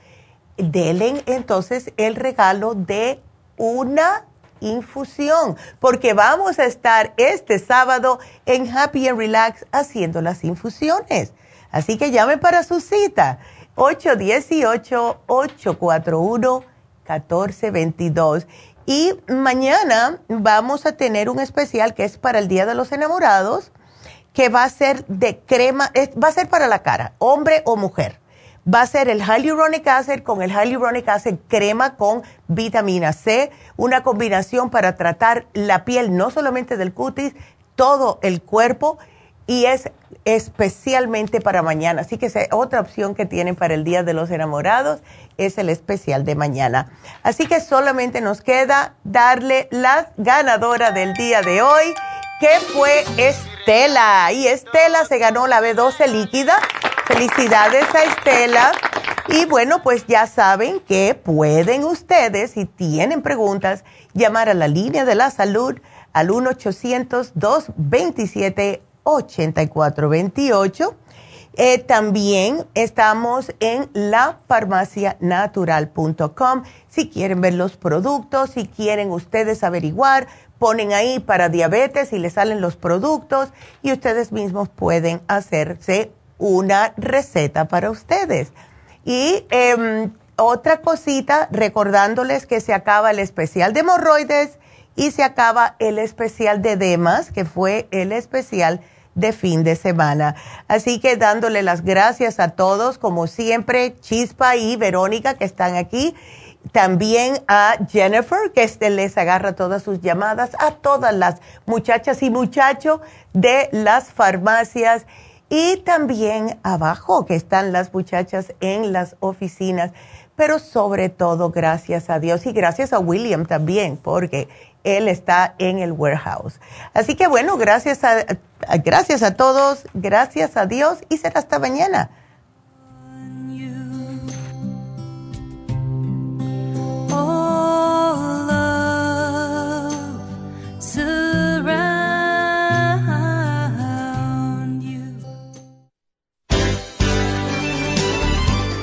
denle entonces el regalo de una infusión, porque vamos a estar este sábado en Happy and Relax haciendo las infusiones. Así que llamen para su cita. 818-841-1422. Y mañana vamos a tener un especial que es para el Día de los Enamorados, que va a ser de crema, va a ser para la cara, hombre o mujer. Va a ser el hyaluronic acid con el hyaluronic acid crema con vitamina C, una combinación para tratar la piel no solamente del cutis, todo el cuerpo y es especialmente para mañana. Así que otra opción que tienen para el Día de los Enamorados es el especial de mañana. Así que solamente nos queda darle la ganadora del día de hoy, que fue Estela. Y Estela se ganó la B12 líquida. Felicidades a Estela. Y bueno, pues ya saben que pueden ustedes, si tienen preguntas, llamar a la línea de la salud al 1-800-227 8428. Eh, también estamos en lafarmacianatural.com. Si quieren ver los productos, si quieren ustedes averiguar, ponen ahí para diabetes y les salen los productos y ustedes mismos pueden hacerse una receta para ustedes. Y em, otra cosita, recordándoles que se acaba el especial de hemorroides y se acaba el especial de demas, que fue el especial de fin de semana. Así que dándole las gracias a todos, como siempre, Chispa y Verónica que están aquí. También a Jennifer, que este les agarra todas sus llamadas, a todas las muchachas y muchachos de las farmacias y también abajo, que están las muchachas en las oficinas. Pero sobre todo, gracias a Dios y gracias a William también, porque él está en el warehouse. Así que bueno, gracias a, gracias a todos, gracias a Dios y será hasta mañana.